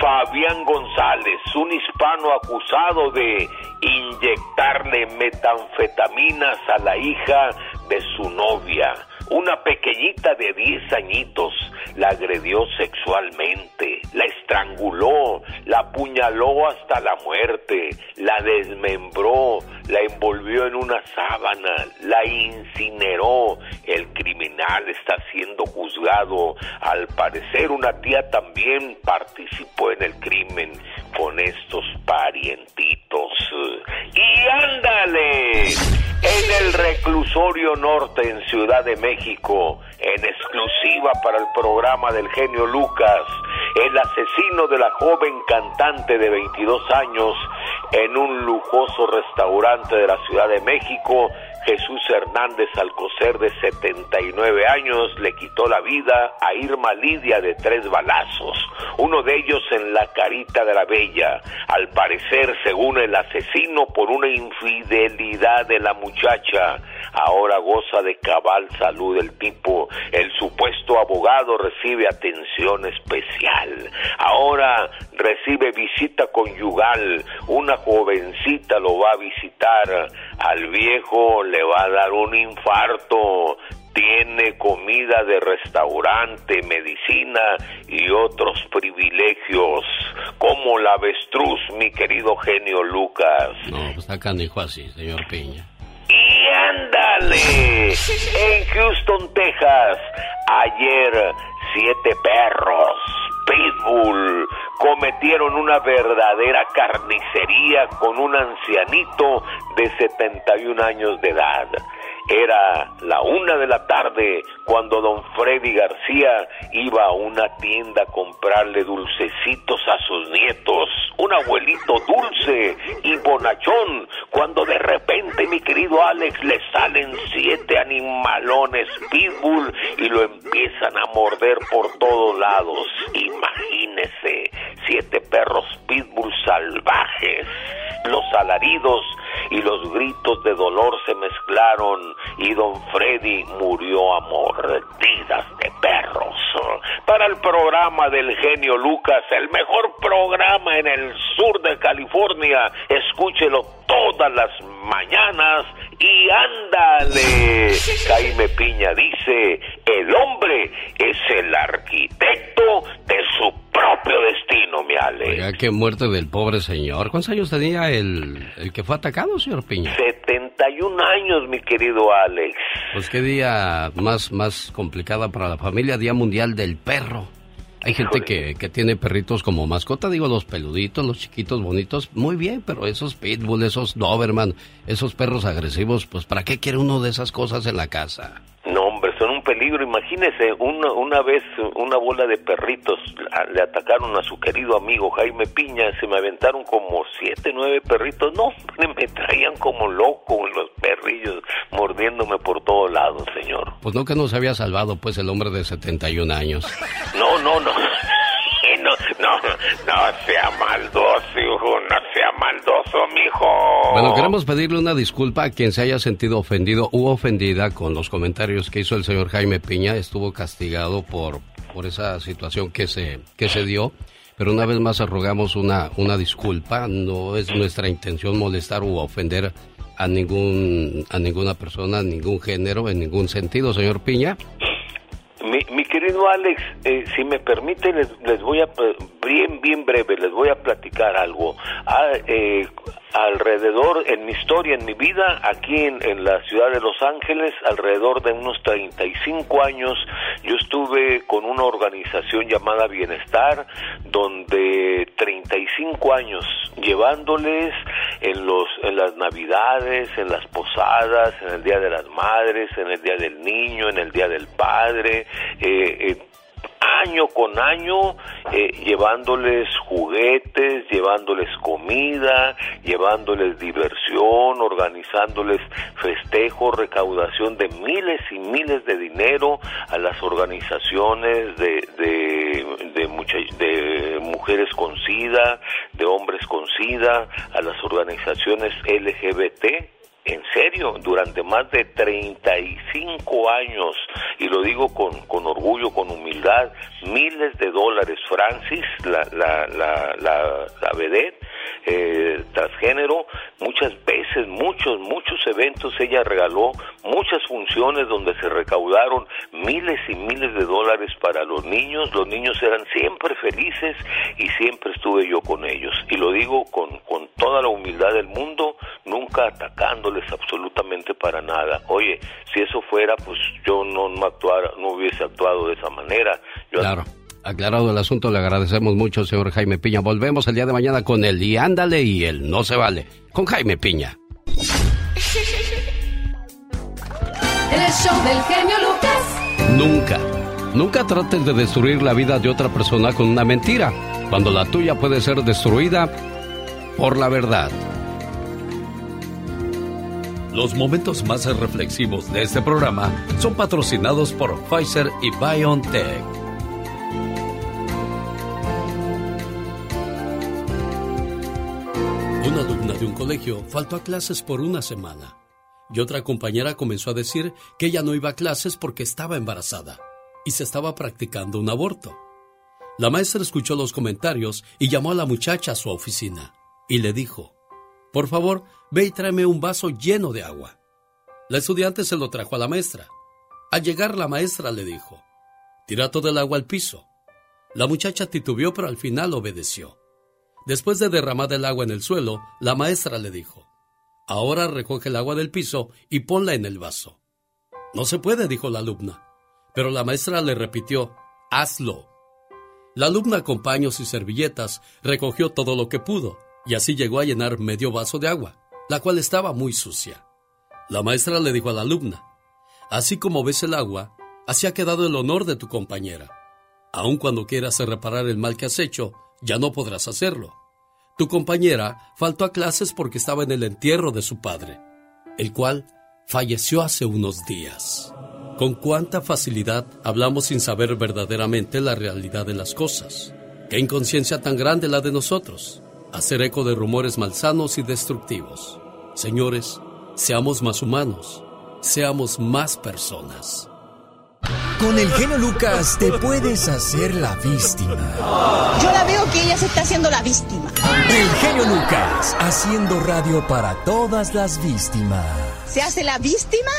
Fabián González, un hispano acusado de inyectarle metanfetaminas a la hija de su novia. Una pequeñita de 10 añitos la agredió sexualmente, la estranguló, la apuñaló hasta la muerte, la desmembró, la envolvió en una sábana, la incineró. El criminal está siendo juzgado. Al parecer una tía también participó en el crimen con estos parientitos. Y ándale, en el reclusorio norte en Ciudad de México, en exclusiva para el programa del genio Lucas, el asesino de la joven cantante de 22 años en un lujoso restaurante de la Ciudad de México, Jesús Hernández Alcocer de 79 años le quitó la vida a Irma Lidia de tres balazos, uno de ellos en la carita de la bella, al parecer según el asesino por una infidelidad de la muchacha. Ahora goza de cabal salud el tipo. El supuesto abogado recibe atención especial. Ahora recibe visita conyugal. Una jovencita lo va a visitar. Al viejo le va a dar un infarto. Tiene comida de restaurante, medicina y otros privilegios, como la avestruz, mi querido genio Lucas. No, pues está canijo así, señor Piña. Y ándale, en Houston, Texas, ayer siete perros Pitbull cometieron una verdadera carnicería con un ancianito de 71 años de edad. Era la una de la tarde cuando don Freddy García iba a una tienda a comprarle dulcecitos a sus nietos. Un abuelito dulce y bonachón, cuando de repente, mi querido Alex, le salen siete animalones pitbull y lo empiezan a morder por todos lados. Imagínese, siete perros pitbull salvajes. Los alaridos y los gritos de dolor se mezclaron y don Freddy murió a mordidas de perros. Para el programa del genio Lucas, el mejor programa en el sur de California, escúchelo todas las mañanas y ándale. Jaime Piña dice, el hombre es el arquitecto de su propio destino, mi Ale. Oiga, qué muerte del pobre señor. ¿Cuántos años tenía el, el que fue atacado, señor Piña? 71 años, mi querido Alex. Pues qué día más, más complicada para la familia, Día Mundial del Perro. Hay gente que, que, tiene perritos como mascota, digo, los peluditos, los chiquitos bonitos, muy bien, pero esos pitbull, esos doberman, esos perros agresivos, pues ¿para qué quiere uno de esas cosas en la casa? No, peligro. Imagínese, una, una vez una bola de perritos le atacaron a su querido amigo Jaime Piña, se me aventaron como siete, nueve perritos. No, me traían como loco los perrillos, mordiéndome por todos lados, señor. Pues no que nos había salvado, pues, el hombre de 71 años. No, no, no. <laughs> No, no, no sea maldoso, hijo, no maldoso, mijo. Bueno, queremos pedirle una disculpa a quien se haya sentido ofendido u ofendida con los comentarios que hizo el señor Jaime Piña. Estuvo castigado por, por esa situación que se, que se dio. Pero una vez más rogamos una, una disculpa. No es nuestra intención molestar u ofender a ningún a ninguna persona, ningún género, en ningún sentido, señor Piña. Mi, mi querido Alex, eh, si me permite, les, les, voy a, bien, bien breve, les voy a platicar algo. Ah, eh, alrededor, en mi historia, en mi vida, aquí en, en, la ciudad de Los Ángeles, alrededor de unos 35 años, yo estuve con una organización llamada Bienestar, donde 35 años llevándoles en, los, en las navidades, en las posadas, en el Día de las Madres, en el Día del Niño, en el Día del Padre, eh, eh, año con año eh, llevándoles juguetes, llevándoles comida, llevándoles diversión, organizándoles festejos, recaudación de miles y miles de dinero a las organizaciones de, de, de, de mujeres con SIDA, de hombres con SIDA, a las organizaciones LGBT en serio, durante más de 35 años, y lo digo con, con orgullo, con humildad, miles de dólares. Francis, la, la, la, la, la vedette, eh, transgénero, muchas veces, muchos, muchos eventos ella regaló, muchas funciones donde se recaudaron miles y miles de dólares para los niños, los niños eran siempre felices y siempre estuve yo con ellos. Y lo digo con, con toda la humildad del mundo, nunca atacándoles absolutamente para nada. Oye, si eso fuera, pues yo no, no, actuara, no hubiese actuado de esa manera. claro. Aclarado el asunto, le agradecemos mucho, señor Jaime Piña. Volvemos el día de mañana con el y ándale y el no se vale, con Jaime Piña. <laughs> El show del genio Lucas. Nunca, nunca trates de destruir la vida de otra persona con una mentira, cuando la tuya puede ser destruida por la verdad. Los momentos más reflexivos de este programa son patrocinados por Pfizer y BioNTech. Un colegio faltó a clases por una semana y otra compañera comenzó a decir que ella no iba a clases porque estaba embarazada y se estaba practicando un aborto. La maestra escuchó los comentarios y llamó a la muchacha a su oficina y le dijo, por favor, ve y tráeme un vaso lleno de agua. La estudiante se lo trajo a la maestra. Al llegar la maestra le dijo, tira todo el agua al piso. La muchacha titubeó pero al final obedeció. Después de derramar el agua en el suelo, la maestra le dijo, Ahora recoge el agua del piso y ponla en el vaso. No se puede, dijo la alumna. Pero la maestra le repitió, Hazlo. La alumna con paños y servilletas recogió todo lo que pudo y así llegó a llenar medio vaso de agua, la cual estaba muy sucia. La maestra le dijo a la alumna, Así como ves el agua, así ha quedado el honor de tu compañera. Aun cuando quieras reparar el mal que has hecho, ya no podrás hacerlo. Tu compañera faltó a clases porque estaba en el entierro de su padre, el cual falleció hace unos días. Con cuánta facilidad hablamos sin saber verdaderamente la realidad de las cosas. Qué inconsciencia tan grande la de nosotros. Hacer eco de rumores malsanos y destructivos. Señores, seamos más humanos, seamos más personas. Con el genio Lucas te puedes hacer la víctima. Yo la veo que ella se está haciendo la víctima. El genio Lucas, haciendo radio para todas las víctimas. ¿Se hace la víctima?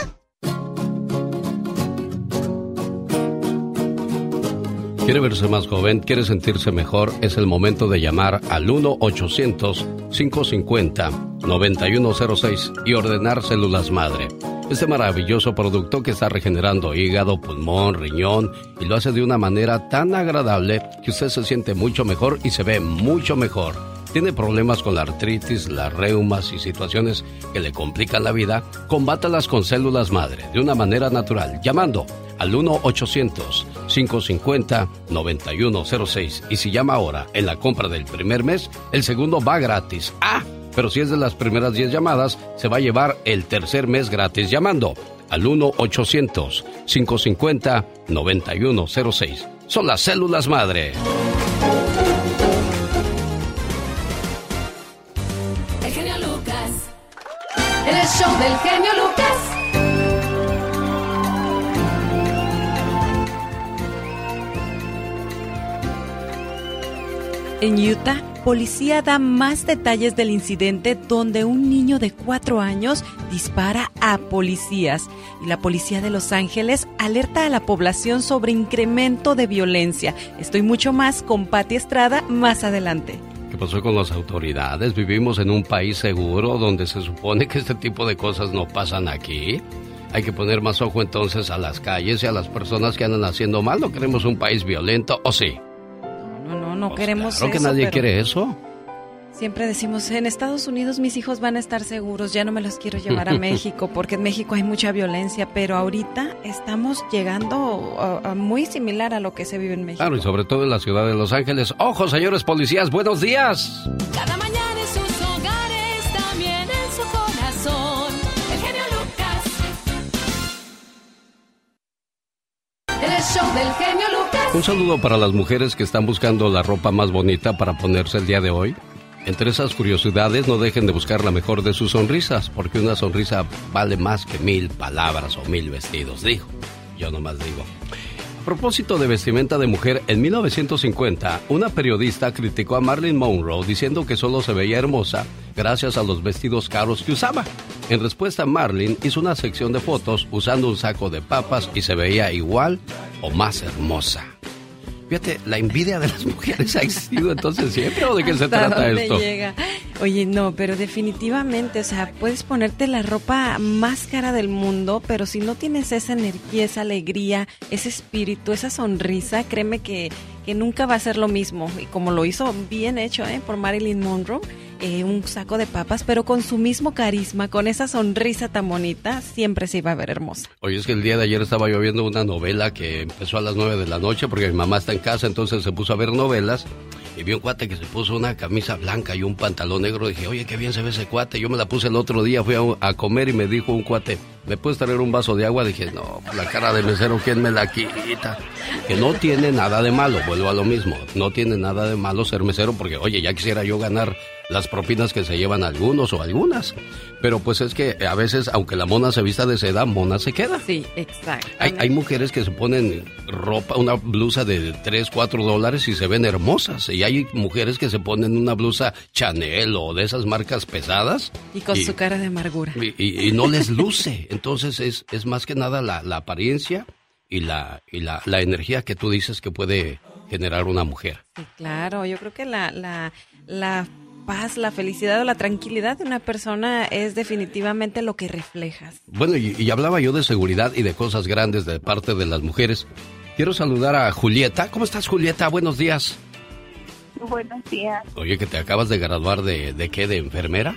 ¿Quiere verse más joven? ¿Quiere sentirse mejor? Es el momento de llamar al 1-800-550-9106 y ordenar células madre. Este maravilloso producto que está regenerando hígado, pulmón, riñón y lo hace de una manera tan agradable que usted se siente mucho mejor y se ve mucho mejor. Tiene problemas con la artritis, las reumas y situaciones que le complican la vida, combátalas con células madre de una manera natural, llamando al 1-800-550-9106. Y si llama ahora en la compra del primer mes, el segundo va gratis. ¡Ah! Pero si es de las primeras 10 llamadas, se va a llevar el tercer mes gratis llamando al 1-800-550-9106. Son las células madre. El genio Lucas. El show del genio Lucas. En Utah, policía da más detalles del incidente donde un niño de cuatro años dispara a policías y la policía de Los Ángeles alerta a la población sobre incremento de violencia. Estoy mucho más con Patti Estrada más adelante. ¿Qué pasó con las autoridades? ¿Vivimos en un país seguro donde se supone que este tipo de cosas no pasan aquí? Hay que poner más ojo entonces a las calles y a las personas que andan haciendo mal. ¿No queremos un país violento o sí? No, no, no Pues queremos claro que eso, nadie pero- quiere eso. Siempre decimos, en Estados Unidos mis hijos van a estar seguros, ya no me los quiero llevar a <laughs> México, porque en México hay mucha violencia, pero ahorita estamos llegando a- a muy similar a lo que se vive en México. Claro, y sobre todo en la ciudad de Los Ángeles. ¡Ojo, señores policías! ¡Buenos días! Cada mañana Un saludo para las mujeres que están buscando la ropa más bonita para ponerse el día de hoy. Entre esas curiosidades, no dejen de buscar la mejor de sus sonrisas, porque una sonrisa vale más que mil palabras o mil vestidos, dijo. Yo nomás digo. A propósito de vestimenta de mujer, en 1950, una periodista criticó a Marilyn Monroe diciendo que solo se veía hermosa gracias a los vestidos caros que usaba. En respuesta, Marilyn hizo una sección de fotos usando un saco de papas y se veía igual o más hermosa. Fíjate, la envidia de las mujeres ha existido entonces siempre o de qué se ¿Hasta trata esto. llega? Oye, no, pero definitivamente, o sea, puedes ponerte la ropa más cara del mundo, pero si no tienes esa energía, esa alegría, ese espíritu, esa sonrisa, créeme que, que nunca va a ser lo mismo. Y como lo hizo bien hecho, ¿eh? Por Marilyn Monroe, eh, un saco de papas, pero con su mismo carisma, con esa sonrisa tan bonita, siempre se iba a ver hermosa. Oye, es que el día de ayer estaba yo viendo una novela que empezó a las 9 de la noche porque mi mamá está en casa, entonces se puso a ver novelas y vi un cuate que se puso una camisa blanca y un pantalón negro. Dije, oye, qué bien se ve ese cuate. Yo me la puse el otro día, fui a, a comer y me dijo un cuate, ¿me puedes traer un vaso de agua? Dije, no, la cara de mesero, ¿quién me la quita? Que no tiene nada de malo, vuelvo a lo mismo. No tiene nada de malo ser mesero porque, oye, ya quisiera yo ganar las propinas que se llevan algunos o algunas. Pero pues es que a veces, aunque la mona se vista de seda, mona se queda. Sí, exacto. Hay, hay mujeres que se ponen ropa, una blusa de 3, 4 dólares y se ven hermosas. Y hay mujeres que se ponen una blusa Chanel o de esas marcas pesadas. Y con su cara de amargura. y- y- y no les luce. Entonces es, es más que nada la, la apariencia y, la, y la, la energía que tú dices que puede generar una mujer. Sí, claro, yo creo que la, la, la paz, la felicidad o la tranquilidad de una persona es definitivamente lo que reflejas. Bueno, y, y hablaba yo de seguridad y de cosas grandes de parte de las mujeres. Quiero saludar a Julieta. ¿Cómo estás, Julieta? Buenos días. Buenos días. Oye, que te acabas de graduar de, de qué, de enfermera.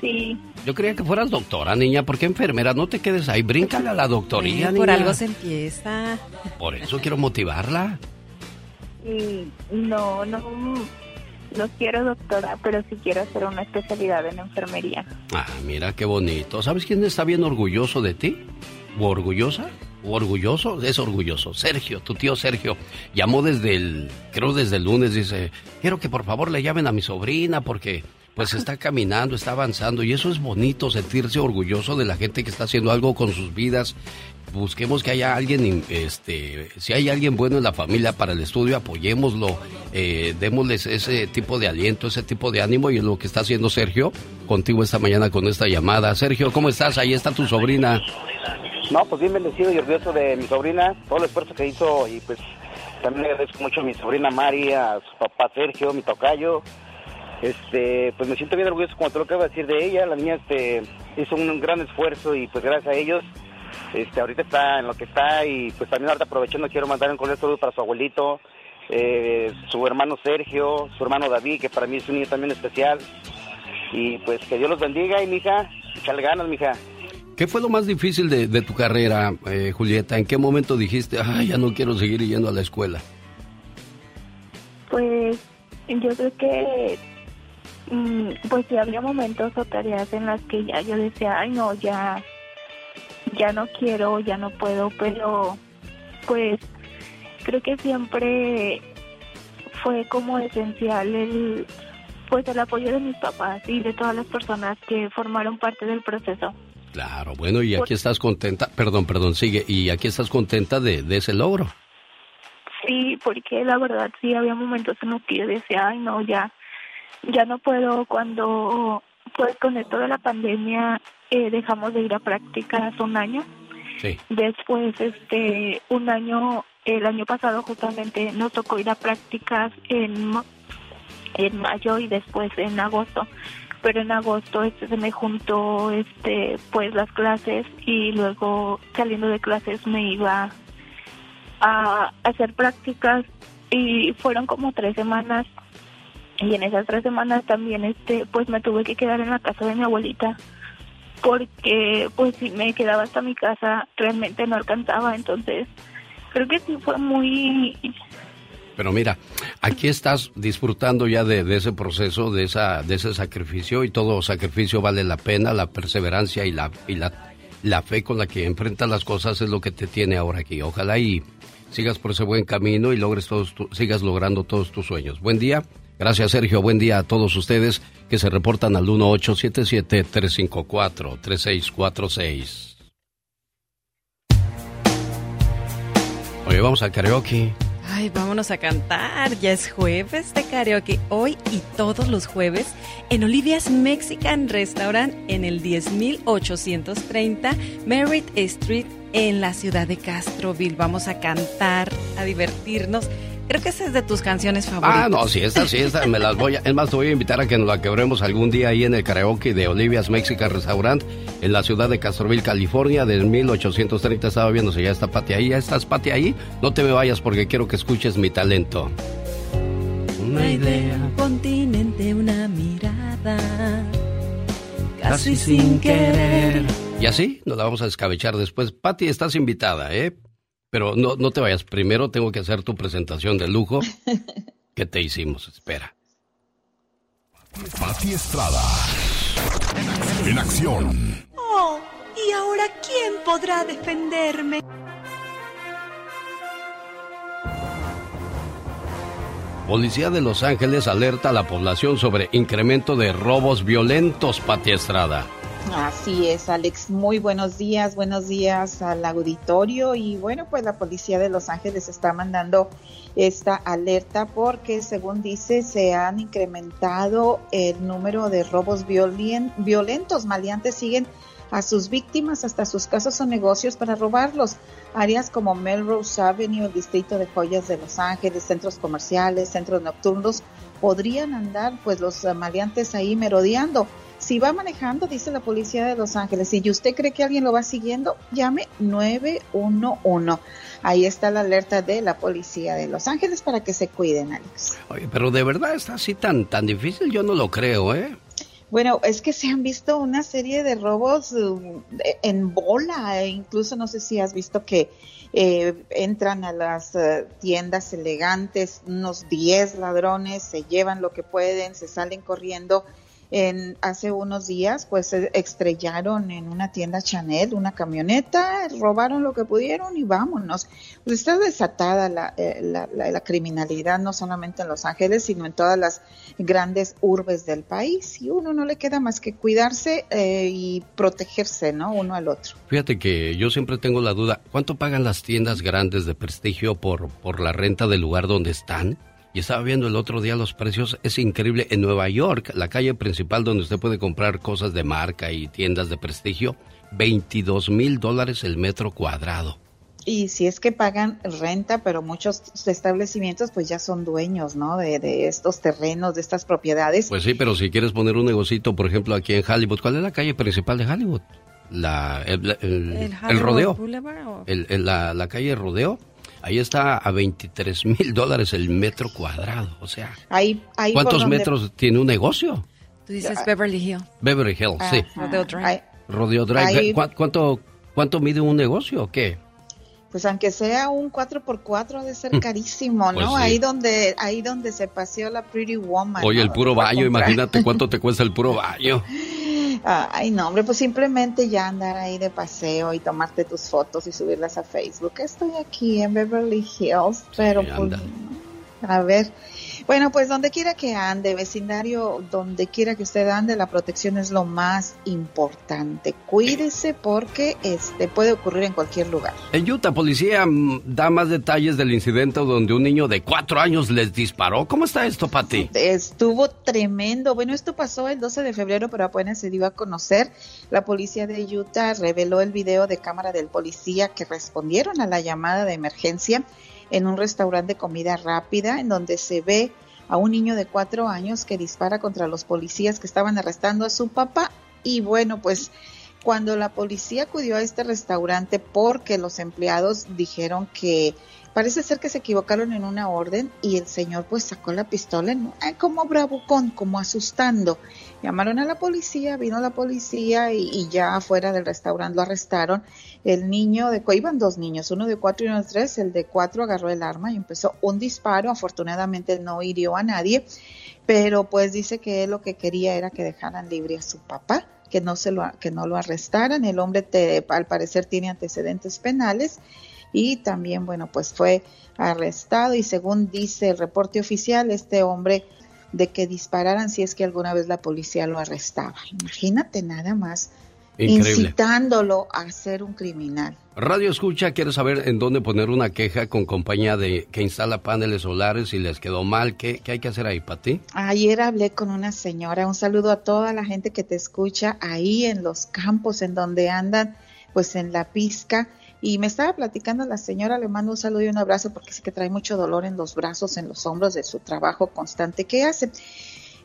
Sí, Yo creía que fueras doctora, niña. ¿Por qué enfermera? No te quedes ahí, bríncale a la doctoría, Eh, por niña. algo se empieza. Por eso quiero motivarla. y no, no, no quiero doctora, pero sí quiero hacer una especialidad en enfermería. Ah, mira qué bonito. ¿Sabes quién está bien orgulloso de ti? ¿O orgullosa? ¿O orgulloso? Es orgulloso. Sergio, tu tío Sergio, llamó desde el, creo desde el lunes, dice, quiero que por favor le llamen a mi sobrina porque pues está caminando, está avanzando y eso es bonito, sentirse orgulloso de la gente que está haciendo algo con sus vidas. Busquemos que haya alguien, este, si hay alguien bueno en la familia para el estudio, apoyémoslo, eh, démosles ese tipo de aliento, ese tipo de ánimo y es lo que está haciendo Sergio contigo esta mañana con esta llamada. Sergio, ¿cómo estás? Ahí está tu sobrina. No, pues bien bendecido y orgulloso de mi sobrina, todo el esfuerzo que hizo y pues también le agradezco mucho a mi sobrina Mari, a su papá Sergio, mi tocayo. Este, pues me siento bien orgulloso como te lo acabo de decir de ella, la niña este hizo un gran esfuerzo y pues gracias a ellos este ahorita está en lo que está y pues también ahorita aprovechando quiero mandar un cordial saludo para su abuelito, eh, su hermano Sergio, su hermano David, que para mí es un niño también especial. Y pues que Dios los bendiga y mija, échale ganas, mija. ¿Qué fue lo más difícil de, de tu carrera, eh, Julieta? ¿En qué momento dijiste, ay, ya no quiero seguir yendo a la escuela? Pues yo creo que pues sí había momentos o tareas en las que ya yo decía, ay no, ya ya no quiero, ya no puedo, pero pues creo que siempre fue como esencial el pues el apoyo de mis papás y de todas las personas que formaron parte del proceso. Claro, bueno, y aquí estás contenta, perdón, perdón, sigue, y aquí estás contenta de, de ese logro. Sí, porque la verdad sí había momentos en los que yo decía, ay no, ya, ya no puedo cuando, pues con esto de la pandemia eh, dejamos de ir a prácticas un año. Sí. Después, este, un año, el año pasado justamente nos tocó ir a prácticas en, en mayo y después en agosto. Pero en agosto este se me juntó este pues las clases y luego saliendo de clases me iba a hacer prácticas y fueron como tres semanas y en esas tres semanas también este pues me tuve que quedar en la casa de mi abuelita porque pues si me quedaba hasta mi casa realmente no alcanzaba entonces creo que sí fue muy pero mira, aquí estás disfrutando ya de, ese proceso, de, esa, de ese sacrificio y todo sacrificio vale la pena, la perseverancia y la, y la, la fe con la que enfrentas las cosas es lo que te tiene ahora aquí. Ojalá y sigas por ese buen camino y logres todos sigas logrando todos tus sueños. Buen día. Gracias, Sergio. Buen día a todos ustedes que se reportan al 1877-354-3646. Oye, vamos a karaoke. Ay, vámonos a cantar. Ya es jueves de karaoke. Hoy y todos los jueves en Olivia's Mexican Restaurant en el 10830 Merritt Street en la ciudad de Castroville. Vamos a cantar, a divertirnos. Creo que esa es de tus canciones favoritas. Ah, no, sí, esta, sí, esta me las voy a... Es más, te voy a invitar a que nos la quebremos algún día ahí en el karaoke de Olivia's Mexican Restaurant en la ciudad de Castroville, California, de 1830. Estaba viendo si ya está Pati ahí. ¿Ya estás, Pati, ahí? No te me vayas porque quiero que escuches mi talento. Una idea. Un continente, una mirada. Casi, sin querer. Y así nos la vamos a descabechar después. Pati, estás invitada, ¿eh? Pero no, no te vayas. Primero tengo que hacer tu presentación de lujo <laughs> que te hicimos. Espera. Pati Estrada. En acción. Oh, ¿y ahora quién podrá defenderme? Policía de Los Ángeles alerta a la población sobre incremento de robos violentos, Pati Estrada. Así es, Alex. Muy buenos días, buenos días al auditorio. Y bueno, pues la policía de Los Ángeles está mandando esta alerta porque, según dice, se han incrementado el número de robos violentos. Maleantes siguen a sus víctimas hasta sus casas o negocios para robarlos. Áreas como Melrose Avenue, el distrito de joyas de Los Ángeles, centros comerciales, centros nocturnos, podrían andar pues los maleantes ahí merodeando. Si va manejando, dice la policía de Los Ángeles, y usted cree que alguien lo va siguiendo, llame 911. Ahí está la alerta de la policía de Los Ángeles para que se cuiden, Alex. Oye, pero de verdad está así tan, tan difícil, yo no lo creo, ¿eh? Bueno, es que se han visto una serie de robos uh, en bola, e incluso no sé si has visto que eh, entran a las uh, tiendas elegantes, unos 10 ladrones, se llevan lo que pueden, se salen corriendo en, hace unos días, pues estrellaron en una tienda Chanel una camioneta, robaron lo que pudieron y vámonos. Pues está desatada eh, la, la, la, criminalidad, no solamente en Los Ángeles, sino en todas las grandes urbes del país. Y uno no le queda más que cuidarse eh, y protegerse, ¿no? Uno al otro. Fíjate que yo siempre tengo la duda, ¿cuánto pagan las tiendas grandes de prestigio por, por la renta del lugar donde están? Y estaba viendo el otro día los precios, es increíble. En Nueva York, la calle principal donde usted puede comprar cosas de marca y tiendas de prestigio, 22 mil dólares el metro cuadrado. Y si es que pagan renta, pero muchos establecimientos pues ya son dueños, ¿no? De, de, estos terrenos, de estas propiedades. Pues sí, pero si quieres poner un negocito, por ejemplo, aquí en Hollywood, ¿cuál es la calle principal de Hollywood? La, el, el, el rodeo. El, la, la calle Rodeo Ahí está a 23 mil dólares el metro cuadrado. O sea, ahí, ahí ¿cuántos metros tiene un negocio? Tú dices Beverly Hills. Beverly Hills, sí. Rodeo Drive. Rodeo Drive. ¿Cuánto, ¿Cuánto mide un negocio o qué? Pues aunque sea un 4x4 ha de ser carísimo, ¿no? Pues sí. Ahí donde ahí donde se paseó la Pretty Woman. Oye, ¿no? el puro baño, imagínate cuánto te <laughs> cuesta el puro baño. Ay, no, hombre, pues simplemente ya andar ahí de paseo y tomarte tus fotos y subirlas a Facebook. Estoy aquí en Beverly Hills, pero sí, pues, a ver. Bueno, pues donde quiera que ande, vecindario, donde quiera que usted ande, la protección es lo más importante. Cuídese porque este puede ocurrir en cualquier lugar. En Utah, policía mm, da más detalles del incidente donde un niño de cuatro años les disparó. ¿Cómo está esto, Pati? Estuvo tremendo. Bueno, esto pasó el 12 de febrero, pero apenas se dio a conocer. La policía de Utah reveló el video de cámara del policía que respondieron a la llamada de emergencia en un restaurante de comida rápida en donde se ve a un niño de cuatro años que dispara contra los policías que estaban arrestando a su papá. Y bueno, pues cuando la policía acudió a este restaurante porque los empleados dijeron que Parece ser que se equivocaron en una orden y el señor pues sacó la pistola. Ay, como bravucón, como asustando. Llamaron a la policía, vino la policía y, y ya afuera del restaurante lo arrestaron. El niño de, iban dos niños, uno de cuatro y uno de tres, el de cuatro agarró el arma y empezó un disparo, afortunadamente no hirió a nadie, pero pues dice que él lo que quería era que dejaran libre a su papá que no se lo que no lo arrestaran el hombre te, al parecer tiene antecedentes penales y también, bueno, pues fue arrestado y según dice el reporte oficial, este hombre de que dispararan si es que alguna vez la policía lo arrestaba. Imagínate nada más Increíble. incitándolo a ser un criminal. Radio Escucha quiere saber en dónde poner una queja con compañía de que instala paneles solares y les quedó mal. ¿Qué, qué hay que hacer ahí para ti? Ayer hablé con una señora, un saludo a toda la gente que te escucha ahí en los campos en donde andan, pues en la pizca. Y me estaba platicando la señora, le mando un saludo y un abrazo porque sí que trae mucho dolor en los brazos, en los hombros de su trabajo constante que hace.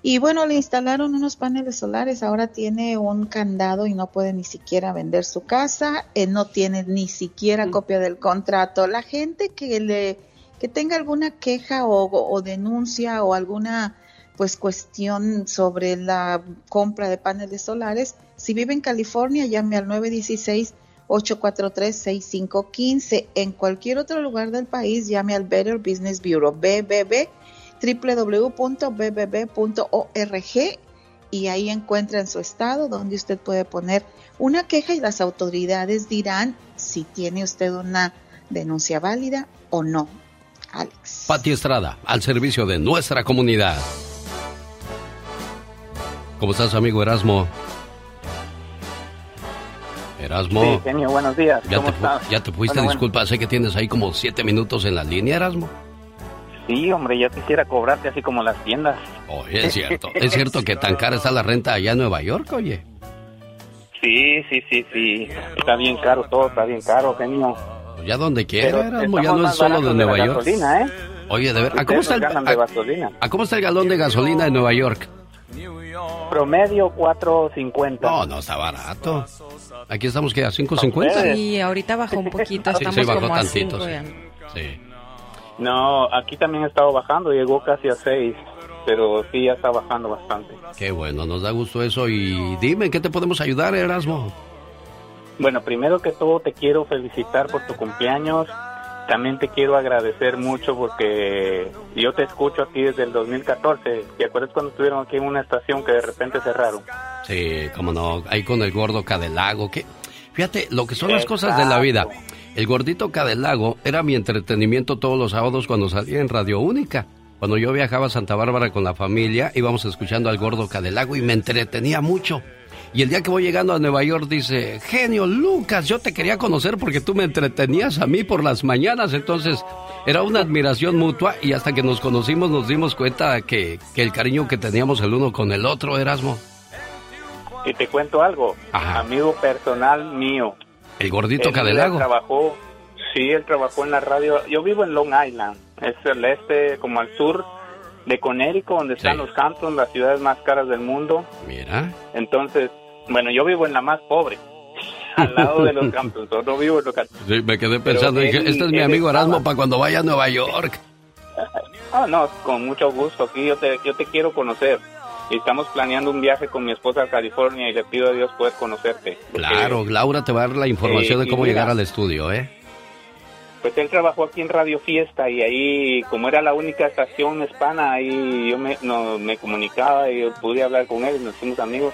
Y bueno, le instalaron unos paneles solares, ahora tiene un candado y no puede ni siquiera vender su casa, eh, no tiene ni siquiera copia del contrato. La gente que le que tenga alguna queja o, o denuncia o alguna pues cuestión sobre la compra de paneles solares, si vive en California, llame al 916 843-6515. En cualquier otro lugar del país, llame al Better Business Bureau, BBB, www.bbb.org y ahí encuentra en su estado donde usted puede poner una queja y las autoridades dirán si tiene usted una denuncia válida o no. Alex. Pati Estrada, al servicio de nuestra comunidad. ¿Cómo estás, amigo Erasmo? Erasmo. Sí, genio, buenos días. ¿Ya ¿Cómo te, estás? ya te fuiste, Bueno, disculpa, sé que tienes ahí como siete minutos en la línea, Erasmo. bueno. Sí, hombre, ya quisiera cobrarte así como las tiendas. Oye, es cierto, es cierto que tan cara está la renta allá en Nueva York, oye. Sí, sí, sí, sí. Está bien caro todo, está bien caro, genio. Pues ya donde quiera, Erasmo, ya no es solo de Nueva la York. gasolina, ¿eh? Oye, de ver, ¿a cómo, está el, de a- gasolina. a cómo está el galón de gasolina en Nueva York? Promedio 4.50. No, no está barato. Aquí estamos que a 5.50. Y ahorita bajó un poquito, <laughs> Sí, estamos sí, bajó como a tantito, 5 sí. Sí. No, aquí también ha estado bajando, llegó casi a 6, pero sí ya está bajando bastante. Qué bueno, nos da gusto eso. Y dime, ¿qué te podemos ayudar, Erasmo? Bueno, primero que todo te quiero felicitar por tu cumpleaños. También te quiero agradecer mucho porque yo te escucho aquí desde el 2014. ¿Te acuerdas cuando estuvieron aquí en una estación que de repente cerraron? Sí, cómo no, ahí con el gordo Cadelago. Que, fíjate, lo que son las cosas de la vida. El gordito Cadelago era mi entretenimiento todos los sábados cuando salía en Radio Única. Cuando yo viajaba a Santa Bárbara con la familia, íbamos escuchando al gordo Cadelago y me entretenía mucho. Y el día que voy llegando a Nueva York dice, genio Lucas, yo te quería conocer porque tú me entretenías a mí por las mañanas. Entonces era una admiración mutua y hasta que nos conocimos nos dimos cuenta que, que el cariño que teníamos el uno con el otro, Erasmo. Y te cuento algo, Ajá. amigo personal mío. El gordito Cadelago. trabajó, sí, él trabajó en la radio. Yo vivo en Long Island, es el este, como al sur de Connecticut, donde están los Hamptons, las ciudades más caras del mundo. Mira. Entonces, bueno, yo vivo en la más pobre, al lado de los <laughs> Hamptons, yo no vivo en los Hamptons. Sí, me quedé pensando, dije, este es mi amigo Erasmo para cuando vaya a Nueva York. Ah, no, con mucho gusto. Aquí yo te, yo te quiero conocer. Y estamos planeando un viaje con mi esposa a California y le pido a Dios poder conocerte. Porque, Claro, Laura te va a dar la información Eh, de y cómo mira. llegar al estudio, ¿eh? Pues él trabajó aquí en Radio Fiesta y ahí, como era la única estación hispana, ahí yo me, no, me comunicaba y yo pude hablar con él y nos hicimos amigos.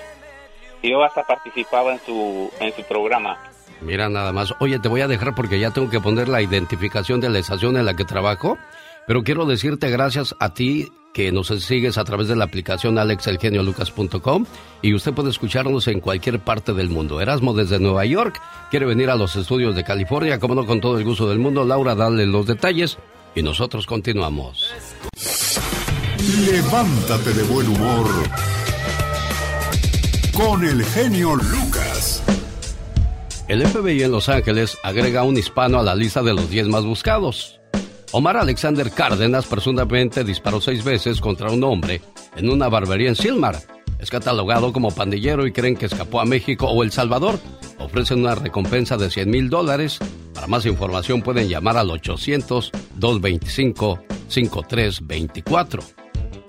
Y yo hasta participaba en su, en su programa. Mira nada más. Oye, te voy a dejar porque ya tengo que poner la identificación de la estación en la que trabajo. Pero quiero decirte gracias a ti que nos sigues a través de la aplicación alexelgeniolucas.com y usted puede escucharnos en cualquier parte del mundo. Erasmo desde Nueva York quiere venir a los estudios de California, como no con todo el gusto del mundo. Laura, dale los detalles y nosotros continuamos. Levántate de buen humor con el genio Lucas. El FBI en Los Ángeles agrega a un hispano a la lista de los 10 más buscados. Omar Alexander Cárdenas presuntamente disparó seis veces contra un hombre en una barbería en Silmar, Es catalogado como pandillero y creen que escapó a México o El Salvador. Ofrecen una recompensa de 100 mil dólares. Para más información pueden llamar al 800-225-5324.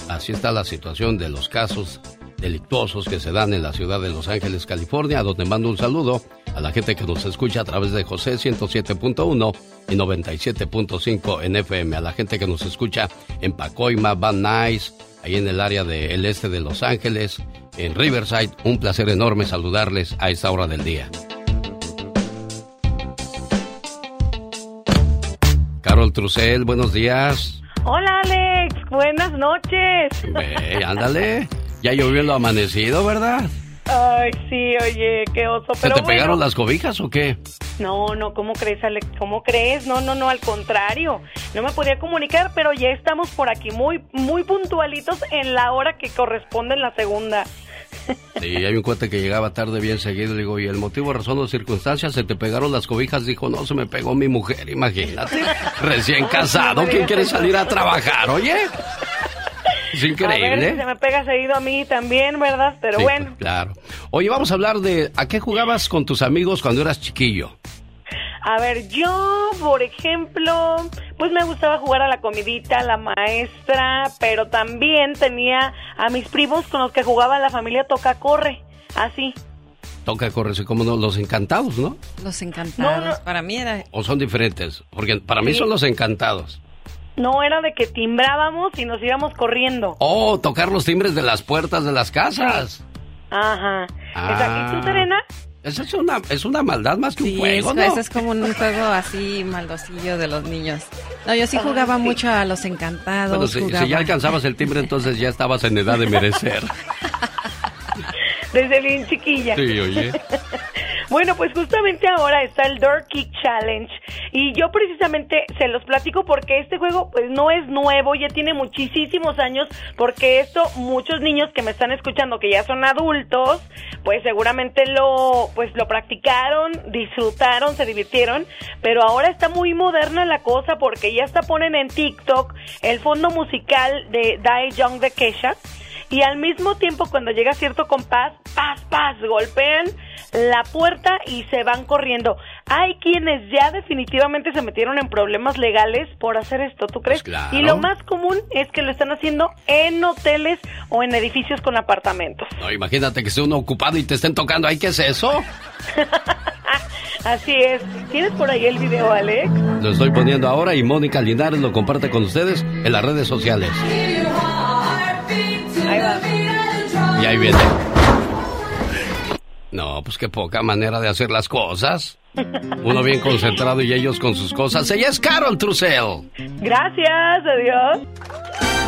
Así está la situación de los casos delictuosos que se dan en la ciudad de Los Ángeles, California, donde mando un saludo a la gente que nos escucha a través de José 107.1 y 97.5 en FM, a la gente que nos escucha en Pacoima, Van Nuys, ahí en el área del este de Los Ángeles, en Riverside. Un placer enorme saludarles a esta hora del día. Carol Trucel, buenos días. Hola Alex, buenas noches. Ve, ándale. <laughs> Ya llovió lo amanecido, ¿verdad? Ay, sí, oye, qué oso. ¿Se Pero te bueno. pegaron las cobijas o qué? No, no, ¿cómo crees, Alex? ¿Cómo crees? No, no, no, al contrario. No me podía comunicar, pero ya estamos por aquí muy, muy puntualitos en la hora que corresponde en la segunda. <laughs> Sí, hay un cuate que llegaba tarde bien seguido. Le digo, ¿y el motivo, razón o circunstancias? ¿Se te pegaron las cobijas? Dijo, no, se me pegó mi mujer, imagínate. Recién <laughs> casado, ¿quién quiere salir a trabajar? Oye, <laughs> es A increíble. ver si se me pega seguido a mí también, ¿verdad? Pero Sí, bueno. Claro. Oye, vamos a hablar de a qué jugabas con tus amigos cuando eras chiquillo. A ver, yo, por ejemplo, pues me gustaba jugar a la comidita, a la maestra, pero también tenía a mis primos con los que jugaba la familia Toca Corre, así. Toca correrse como no, los encantados, ¿no? Los encantados. Para mí era. ¿O son diferentes? Porque para mí Sí. son los encantados. No era de que timbrábamos y nos íbamos corriendo. Oh, tocar los timbres de las puertas de las casas. Ajá. Ah. Exacto. ¿Y tú, Serena? Esa es una, es una maldad más que un juego, es, ¿no? ese es como un juego así maldosillo de los niños. No, yo sí jugaba mucho a los encantados. Si, si ya alcanzabas el timbre, entonces ya estabas en edad de merecer. <laughs> Desde bien chiquilla. Sí, oye. <laughs> Bueno, pues justamente ahora está el Door Kick Challenge y yo precisamente se los platico porque este juego pues no es nuevo, ya tiene muchísimos años porque esto muchos niños que me están escuchando que ya son adultos, pues seguramente lo pues lo practicaron, disfrutaron, se divirtieron, pero ahora está muy moderna la cosa porque ya hasta ponen en TikTok el fondo musical de Die Young de Kesha y al mismo tiempo cuando llega cierto compás, paz, paz, golpean la puerta y se van corriendo. Hay quienes ya definitivamente se metieron en problemas legales por hacer esto, ¿tú crees? Pues claro. Y lo más común es que lo están haciendo en hoteles o en edificios con apartamentos. No, imagínate que esté uno ocupado y te estén tocando. ¿Ay, qué es eso? <laughs> Así es. ¿Tienes por ahí el video, Alex? Lo estoy poniendo ahora y Mónica Linares lo comparte con ustedes en las redes sociales. Ahí va. Y ahí viene. No, pues qué poca manera de hacer las cosas. Uno bien concentrado y ellos con sus cosas. Ella es Carol Trussell. Gracias, adiós.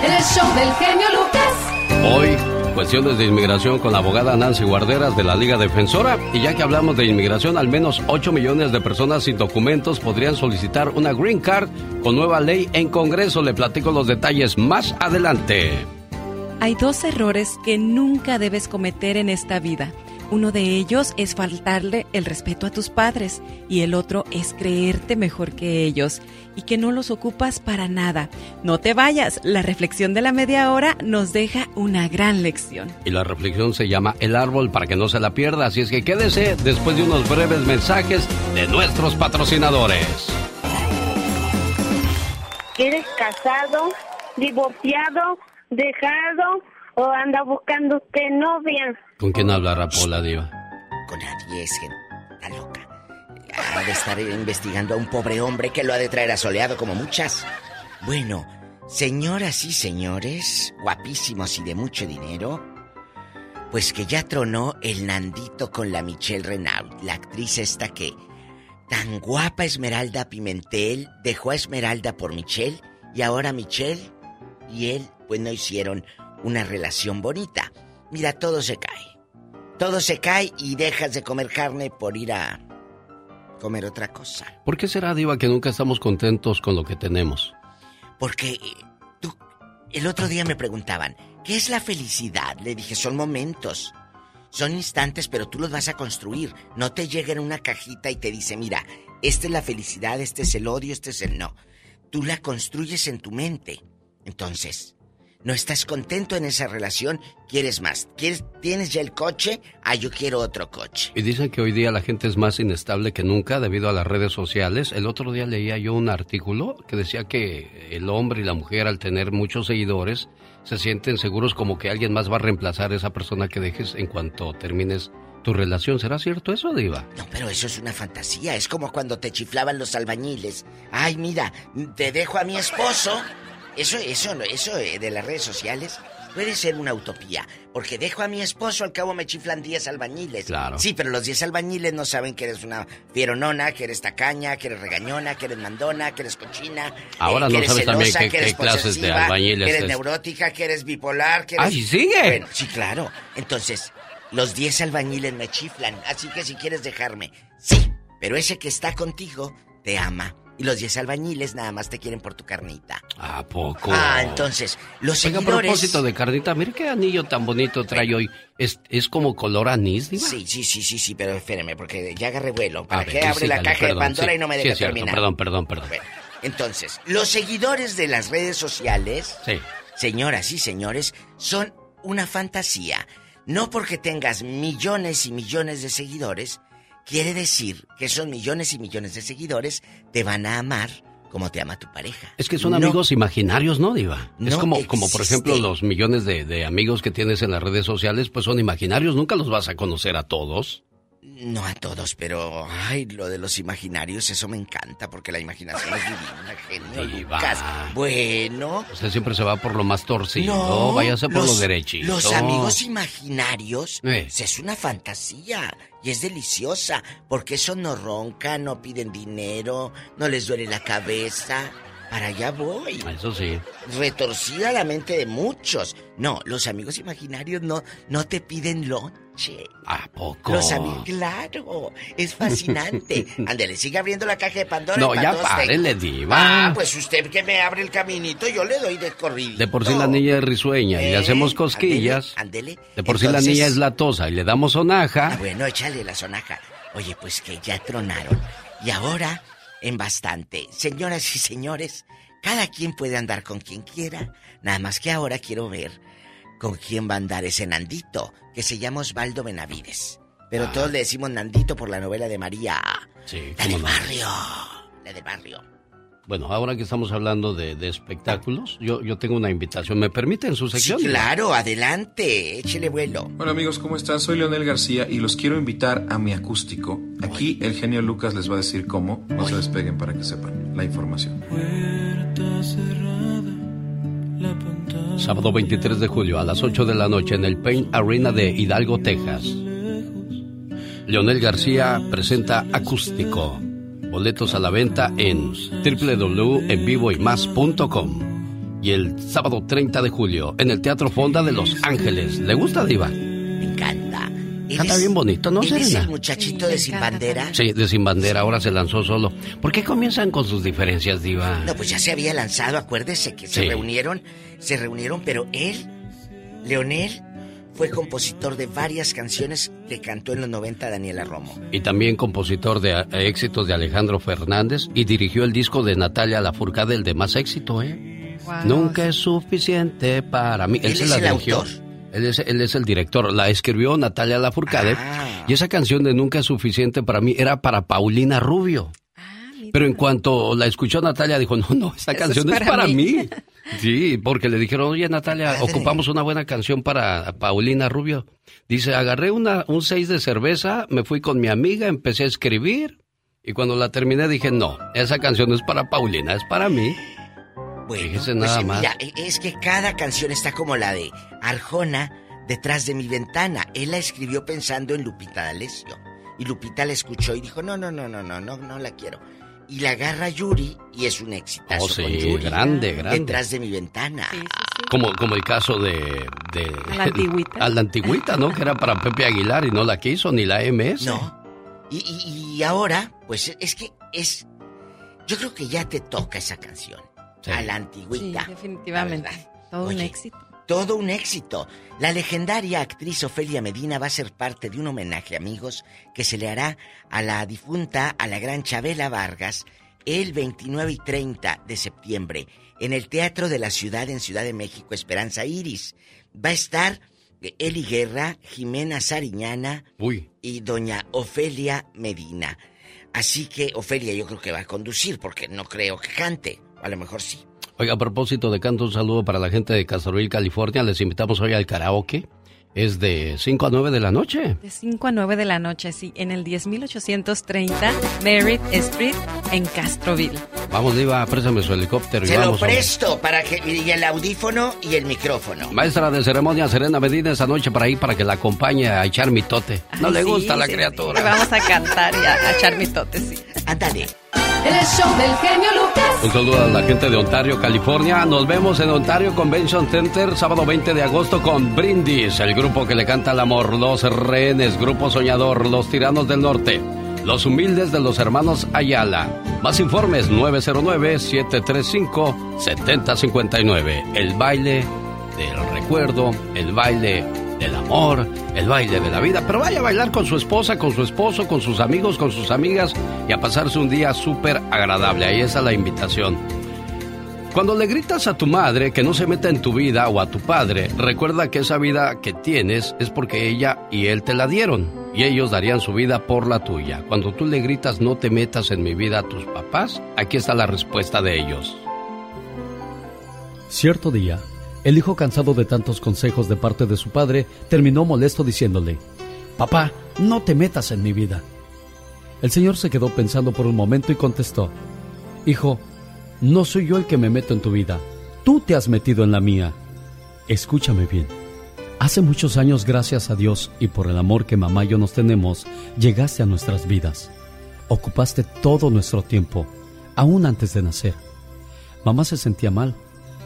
El show del genio Lucas. Hoy, cuestiones de inmigración con la abogada Nancy Guarderas de la Liga Defensora. Y ya que hablamos de inmigración, al menos 8 millones de personas sin documentos podrían solicitar una green card con nueva ley en Congreso. Le platico los detalles más adelante. Hay dos errores que nunca debes cometer en esta vida. Uno de ellos es faltarle el respeto a tus padres y el otro es creerte mejor que ellos y que no los ocupas para nada. No te vayas, la reflexión de la media hora nos deja una gran lección. Y la reflexión se llama El árbol para que no se la pierda. Así es que quédese después de unos breves mensajes de nuestros patrocinadores. ¿Eres casado, divorciado, dejado o anda buscando usted novia? ¿Con quién hablará Pola Diva? Con nadie es gente. Está loca. Ha de estar investigando a un pobre hombre que lo ha de traer asoleado como muchas. Bueno, señoras y señores, guapísimos y de mucho dinero, pues que ya tronó el Nandito con la Michelle Renaud, la actriz esta que tan guapa Esmeralda Pimentel dejó a Esmeralda por Michelle y ahora Michelle y él pues no hicieron una relación bonita. Mira, todo se cae. Todo se cae y dejas de comer carne por ir a comer otra cosa. ¿Por qué será, Diva, que nunca estamos contentos con lo que tenemos? Porque eh, tú, el otro día me preguntaban, ¿qué es la felicidad? Le dije, son momentos. Son instantes, pero tú los vas a construir. No te llega en una cajita y te dice, mira, esta es la felicidad, este es el odio, este es el no. Tú la construyes en tu mente. Entonces, no estás contento en esa relación, quieres más. ¿Quieres, ¿Tienes ya el coche? Ah, yo quiero otro coche. Y dicen que hoy día la gente es más inestable que nunca debido a las redes sociales. El otro día leía yo un artículo que decía que el hombre y la mujer al tener muchos seguidores se sienten seguros como que alguien más va a reemplazar a esa persona que dejes en cuanto termines tu relación. ¿Será cierto eso, Diva? No, pero eso es una fantasía. Es como cuando te chiflaban los albañiles. Ay, mira, te dejo a mi esposo. Eso, eso, eso eh, de las redes sociales puede ser una utopía. Porque dejo a mi esposo, al cabo me chiflan 10 albañiles. Claro. Sí, pero los 10 albañiles no saben que eres una fieronona, que eres tacaña, que eres regañona, que eres mandona, que eres cochina. Ahora eh, que no eres sabes también celosa, qué- que eres clases de albañiles Que eres es. neurótica, que eres bipolar, que eres... ¡Ay, sigue! Bueno, sí, claro. Entonces, los 10 albañiles me chiflan, así que si quieres dejarme, sí, pero ese que está contigo te ama. Y los 10 albañiles nada más te quieren por tu carnita. ¿A poco? Ah, entonces, los Oiga, a seguidores... propósito de carnita, mire qué anillo tan bonito trae hoy. ¿Es, es como color anís, Diva? Sí, sí, sí, sí, sí, pero espéreme, porque ya agarré vuelo. ¿Para A qué abre la sígale, caja de perdón, Pandora sí, y no me sí, deja es cierto, terminar? Perdón, perdón, perdón. Entonces, los seguidores de las redes sociales, Sí. señoras y señores, son una fantasía. No porque tengas millones y millones de seguidores, quiere decir que esos millones y millones de seguidores te van a amar como te ama tu pareja. Es que son No, amigos imaginarios, ¿no, Diva? es No como, como por ejemplo, los millones de, de amigos que tienes en las redes sociales, pues son imaginarios, nunca los vas a conocer a todos. No a todos, pero ay, lo de los imaginarios, eso me encanta porque la imaginación es divina, <laughs> genio. Lucas. Bueno, Usted siempre se va por lo más torcido, No, váyase por lo los- derechito. Los amigos imaginarios Eh. pues, es una fantasía y es deliciosa porque eso no ronca, no piden dinero, no les duele la cabeza. Para allá voy. Eso sí. Retorcida la mente de muchos. No, los amigos imaginarios no, no te piden ¿A poco? Los amigos, claro, es <laughs> fascinante. Ándele, siga abriendo la caja de Pandora. No, ya párele, diva. Ah, pues usted que me abre el caminito, yo le doy de corrido. De por sí la niña es risueña y le Eh, hacemos cosquillas. Ándele. De por sí la Entonces- niña es latosa y le damos sonaja. Ah, bueno, échale la sonaja. Oye, pues que ya tronaron. Y ahora, en bastante. Señoras y señores, cada quien puede andar con quien quiera. Nada más que ahora quiero ver con quién va a andar ese Nandito, que se llama Osvaldo Benavides. Pero todos le decimos Nandito por la novela de María. Sí, La del no. barrio. La del barrio. Bueno, ahora que estamos hablando de, de espectáculos, yo, yo tengo una invitación. ¿Me permiten su sección? Claro, adelante. Échele vuelo. Hola amigos, ¿cómo están? Soy Leonel García y los quiero invitar a mi acústico. Aquí el genio Lucas les va a decir cómo. No se despeguen para que sepan la información. Sábado 23 de julio a las 8 de la noche en el Pain Arena de Hidalgo, Texas. Leonel García presenta Acústico. Boletos a la venta en www.envivoymás.com. Y el sábado 30 de julio en el Teatro Fonda de Los Ángeles. ¿Le gusta, Diva? Me encanta. Canta bien bonito, ¿no, ¿Él es Serena? el muchachito de Sin Bandera? Sí, de Sin Bandera, ahora se lanzó solo. ¿Por qué comienzan con sus diferencias, Diva? No, pues ya se había lanzado, acuérdese que se reunieron, se reunieron, pero él, Leonel, fue compositor de varias canciones que cantó en los 90 Daniela Romo. Y también compositor de eh, éxitos de Alejandro Fernández y dirigió el disco de Natalia Lafourcade, el de más éxito, ¿eh? Wow. Nunca es suficiente para mí. Él se es la el dirigió. autor. Él es, él es el director. La escribió Natalia Lafourcade. Ah. Y esa canción de Nunca es suficiente para mí era para Paulina Rubio. Pero en cuanto la escuchó Natalia, dijo, no, no, Eso canción es es para mí". mí. <laughs> Sí, porque le dijeron, oye Natalia, ocupamos una buena canción para Paulina Rubio. Dice, agarré una, un seis de cerveza, me fui con mi amiga, empecé a escribir y cuando la terminé dije, no, esa canción no es para Paulina, es para mí. Bueno, Fíjese pues, nada eh, más. mira, eh, es que cada canción está como la de Arjona detrás de mi ventana. Él la escribió pensando en Lupita D'Alessio. Y Lupita la escuchó y dijo, no, no, no, no, no, no, no la quiero. Y la agarra Yuri y es un exitazo Oh, sí, con Yuri. grande, grande. Detrás de mi ventana. Como, como el caso de... de A la antigüita. <laughs> A la antigüita, ¿no? Que era para Pepe Aguilar y no la quiso, ni la MS. No. Y, y- y ahora, pues es que es... Yo creo que ya te toca esa canción. A la antigüita. Sí, definitivamente. Todo un éxito. Todo un éxito. La legendaria actriz Ofelia Medina va a ser parte de un homenaje, amigos, que se le hará a la difunta, a la gran Chabela Vargas, el 29 y 30 de septiembre en el Teatro de la Ciudad en Ciudad de México, Esperanza Iris. Va a estar Eli Guerra, Jimena Sariñana y doña Ofelia Medina. Así que Ofelia yo creo que va a conducir porque no creo que cante. A lo mejor sí. Oiga, a propósito de canto, un saludo para la gente de Castroville, California. Les invitamos hoy al karaoke. Es de 5 a 9 de la noche. De 5 a 9 de la noche, sí, en el 10830 Merritt Street en Castroville. Vamos, Diva, préstame su helicóptero. y Se lo vamos, hombre. presto para que y el audífono y el micrófono. Maestra de ceremonia Serena Medina esa noche para ir para que la acompañe a echar mitote. No le Sí, gusta la sí, criatura. sí. Vamos a cantar y a, a echar mitote, sí. Ándale. El show del genio Lucas. Un saludo a la gente de Ontario, California. Nos vemos en Ontario Convention Center sábado 20 de agosto con Brindis, el grupo que le canta al amor, Los Rehenes, Grupo Soñador, Los Tiranos del Norte, Los Humildes de los Hermanos Ayala. Más informes 909-735-7059. El baile del recuerdo, el baile del amor, el baile de la vida. Pero vaya a bailar con su esposa, con su esposo, con sus amigos, con sus amigas y a pasarse un día súper agradable. Ahí está la invitación. Cuando le gritas a tu madre que no se meta en tu vida o a tu padre, recuerda que esa vida que tienes es porque ella y él te la dieron y ellos darían su vida por la tuya. Cuando tú le gritas no te metas en mi vida a tus papás, aquí está la respuesta de ellos. Cierto día, el hijo cansado de tantos consejos de parte de su padre terminó molesto diciéndole, Papá, no te metas en mi vida. El señor se quedó pensando por un momento y contestó, Hijo, no soy yo el que me meto en tu vida, tú te has metido en la mía. Escúchame bien. Hace muchos años, gracias a Dios y por el amor que mamá y yo nos tenemos, llegaste a nuestras vidas. Ocupaste todo nuestro tiempo, aún antes de nacer. Mamá se sentía mal,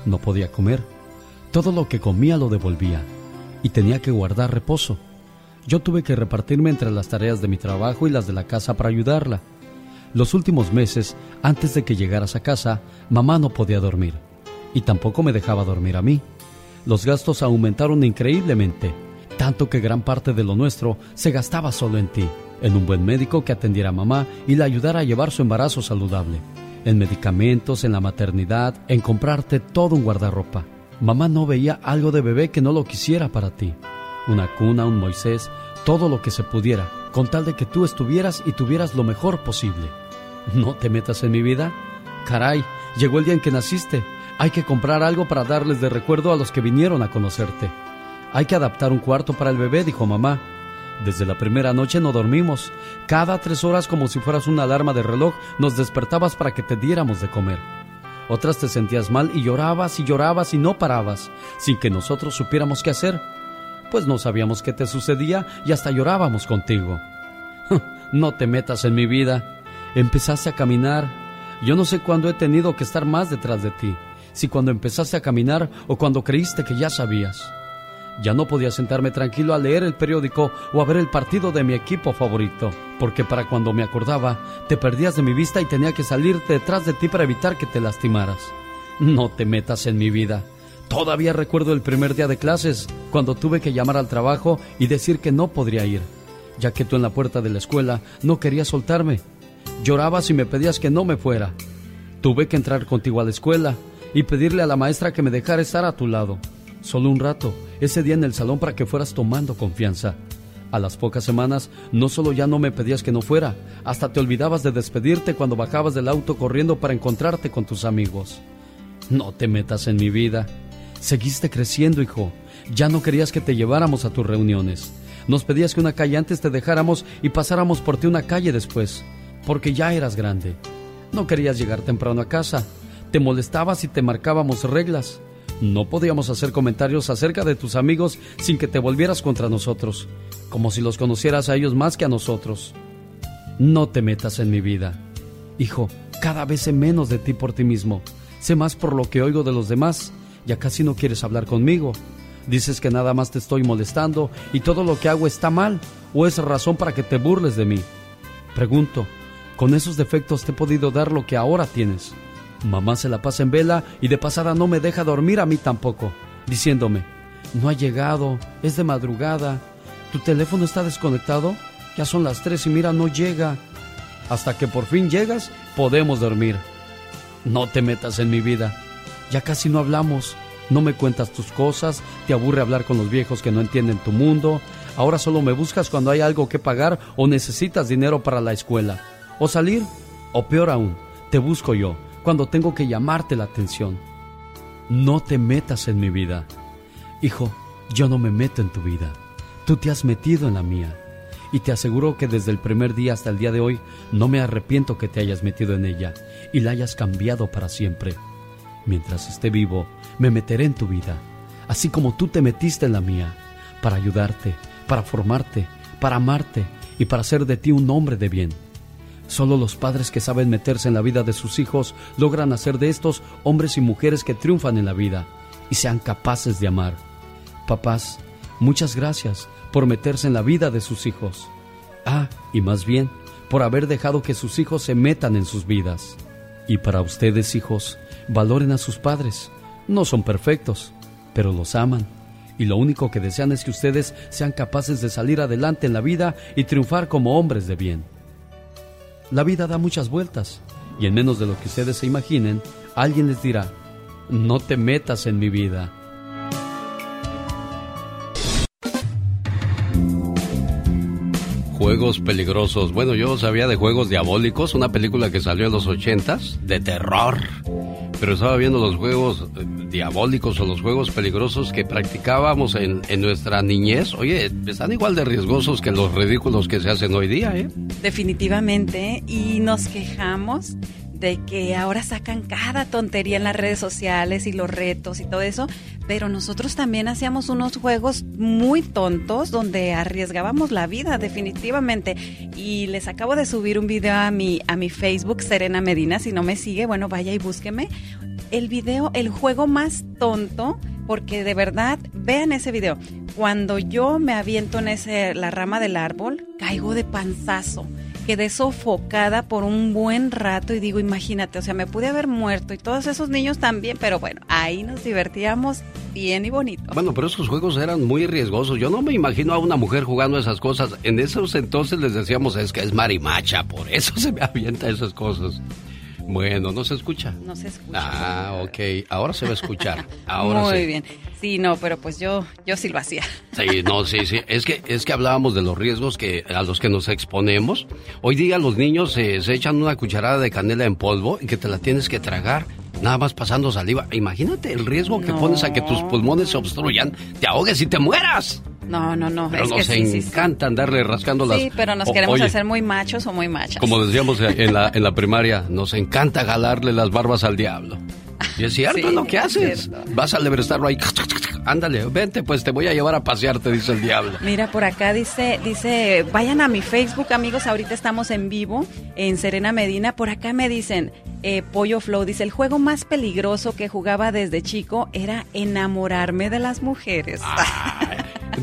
no podía comer. Todo lo que comía lo devolvía y tenía que guardar reposo. Yo tuve que repartirme entre las tareas de mi trabajo y las de la casa para ayudarla. Los últimos meses, antes de que llegaras a casa, mamá no podía dormir y tampoco me dejaba dormir a mí. Los gastos aumentaron increíblemente, tanto que gran parte de lo nuestro se gastaba solo en ti, en un buen médico que atendiera a mamá y la ayudara a llevar su embarazo saludable, en medicamentos, en la maternidad, en comprarte todo un guardarropa. Mamá no veía algo de bebé que no lo quisiera para ti. Una cuna, un Moisés, todo lo que se pudiera, con tal de que tú estuvieras y tuvieras lo mejor posible. ¿No te metas en mi vida? Caray, llegó el día en que naciste. Hay que comprar algo para darles de recuerdo a los que vinieron a conocerte. Hay que adaptar un cuarto para el bebé, dijo mamá. Desde la primera noche no dormimos. Cada tres horas, como si fueras una alarma de reloj, nos despertabas para que te diéramos de comer. Otras te sentías mal y llorabas y llorabas y no parabas, sin que nosotros supiéramos qué hacer. Pues no sabíamos qué te sucedía y hasta llorábamos contigo. <laughs> No te metas en mi vida. Empezaste a caminar. Yo no sé cuándo he tenido que estar más detrás de ti, si cuando empezaste a caminar o cuando creíste que ya sabías. Ya no podía sentarme tranquilo a leer el periódico o a ver el partido de mi equipo favorito, porque para cuando me acordaba, te perdías de mi vista y tenía que salir detrás de ti para evitar que te lastimaras. No te metas en mi vida. Todavía recuerdo el primer día de clases, cuando tuve que llamar al trabajo y decir que no podría ir, ya que tú en la puerta de la escuela no querías soltarme. Llorabas y me pedías que no me fuera. Tuve que entrar contigo a la escuela y pedirle a la maestra que me dejara estar a tu lado. Solo un rato, ese día en el salón para que fueras tomando confianza. A las pocas semanas, no solo ya no me pedías que no fuera, hasta te olvidabas de despedirte cuando bajabas del auto corriendo para encontrarte con tus amigos. No te metas en mi vida. Seguiste creciendo, hijo. Ya no querías que te lleváramos a tus reuniones. Nos pedías que una calle antes te dejáramos y pasáramos por ti una calle después, porque ya eras grande. No querías llegar temprano a casa. Te molestabas y te marcábamos reglas. No podíamos hacer comentarios acerca de tus amigos sin que te volvieras contra nosotros, como si los conocieras a ellos más que a nosotros. No te metas en mi vida. Hijo, cada vez sé menos de ti por ti mismo. Sé más por lo que oigo de los demás. Ya casi no quieres hablar conmigo. Dices que nada más te estoy molestando y todo lo que hago está mal o es razón para que te burles de mí. Pregunto, ¿con esos defectos te he podido dar lo que ahora tienes? Mamá se la pasa en vela y de pasada no me deja dormir a mí tampoco, diciéndome, no ha llegado, es de madrugada, tu teléfono está desconectado, ya son las tres y mira, no llega. Hasta que por fin llegas, podemos dormir. No te metas en mi vida. Ya casi no hablamos. No me cuentas tus cosas, te aburre hablar con los viejos que no entienden tu mundo. Ahora solo me buscas cuando hay algo que pagar o necesitas dinero para la escuela. O salir, o peor aún, te busco yo cuando tengo que llamarte la atención. No te metas en mi vida. Hijo, yo no me meto en tu vida. Tú te has metido en la mía. Y te aseguro que desde el primer día hasta el día de hoy no me arrepiento que te hayas metido en ella y la hayas cambiado para siempre. Mientras esté vivo, me meteré en tu vida, así como tú te metiste en la mía, para ayudarte, para formarte, para amarte y para hacer de ti un hombre de bien. Solo los padres que saben meterse en la vida de sus hijos logran hacer de estos hombres y mujeres que triunfan en la vida y sean capaces de amar. Papás, muchas gracias por meterse en la vida de sus hijos. Ah, y más bien, por haber dejado que sus hijos se metan en sus vidas. Y para ustedes, hijos, valoren a sus padres. No son perfectos, pero los aman. Y lo único que desean es que ustedes sean capaces de salir adelante en la vida y triunfar como hombres de bien. La vida da muchas vueltas, y en menos de lo que ustedes se imaginen, alguien les dirá, no te metas en mi vida. Juegos peligrosos. Bueno, yo sabía de Juegos Diabólicos, una película que salió en los ochentas, de terror. Pero estaba viendo los juegos eh, diabólicos o los juegos peligrosos que practicábamos en, en nuestra niñez. Oye, están igual de riesgosos que los ridículos que se hacen hoy día, ¿eh? Definitivamente. Y nos quejamos de que ahora sacan cada tontería en las redes sociales y los retos y todo eso, pero nosotros también hacíamos unos juegos muy tontos donde arriesgábamos la vida definitivamente. Y les acabo de subir un video a mi a mi Facebook Serena Medina, si no me sigue, bueno, vaya y búsqueme. El video, el juego más tonto porque de verdad vean ese video. Cuando yo me aviento en ese la rama del árbol, caigo de panzazo quedé sofocada por un buen rato y digo, imagínate, o sea, me pude haber muerto y todos esos niños también, pero bueno, ahí nos divertíamos bien y bonito. Bueno, pero esos juegos eran muy riesgosos. Yo no me imagino a una mujer jugando esas cosas. En esos entonces les decíamos, es que es marimacha, por eso <laughs> se me avienta esas cosas. Bueno, ¿no se escucha? No se escucha. Ah, ok. Ahora se va a escuchar. <laughs> Ahora Muy sí. bien. Sí, no, pero pues yo, yo sí lo hacía. Sí, no, sí, sí. Es que, es que hablábamos de los riesgos que, a los que nos exponemos. Hoy día los niños se, se echan una cucharada de canela en polvo y que te la tienes que tragar. Nada más pasando saliva. Imagínate el riesgo que No. pones a que tus pulmones se obstruyan, te ahogues y te mueras. No, no, no. Pero es que nos sí, sí, sí. encanta andarle rascando las... Sí, pero nos O- queremos oye, hacer muy machos o muy machas. Como decíamos en la, en la primaria, nos encanta jalarle las barbas al diablo. Y es cierto, Sí, es lo que es haces. cierto. Vas al Everestarlo ahí. Ándale, vente, pues te voy a llevar a pasear, te dice el diablo. Mira, por acá dice, dice, vayan a mi Facebook, amigos, ahorita estamos en vivo en Serena Medina. Por acá me dicen, eh, Pollo Flow, dice, el juego más peligroso que jugaba desde chico era enamorarme de las mujeres.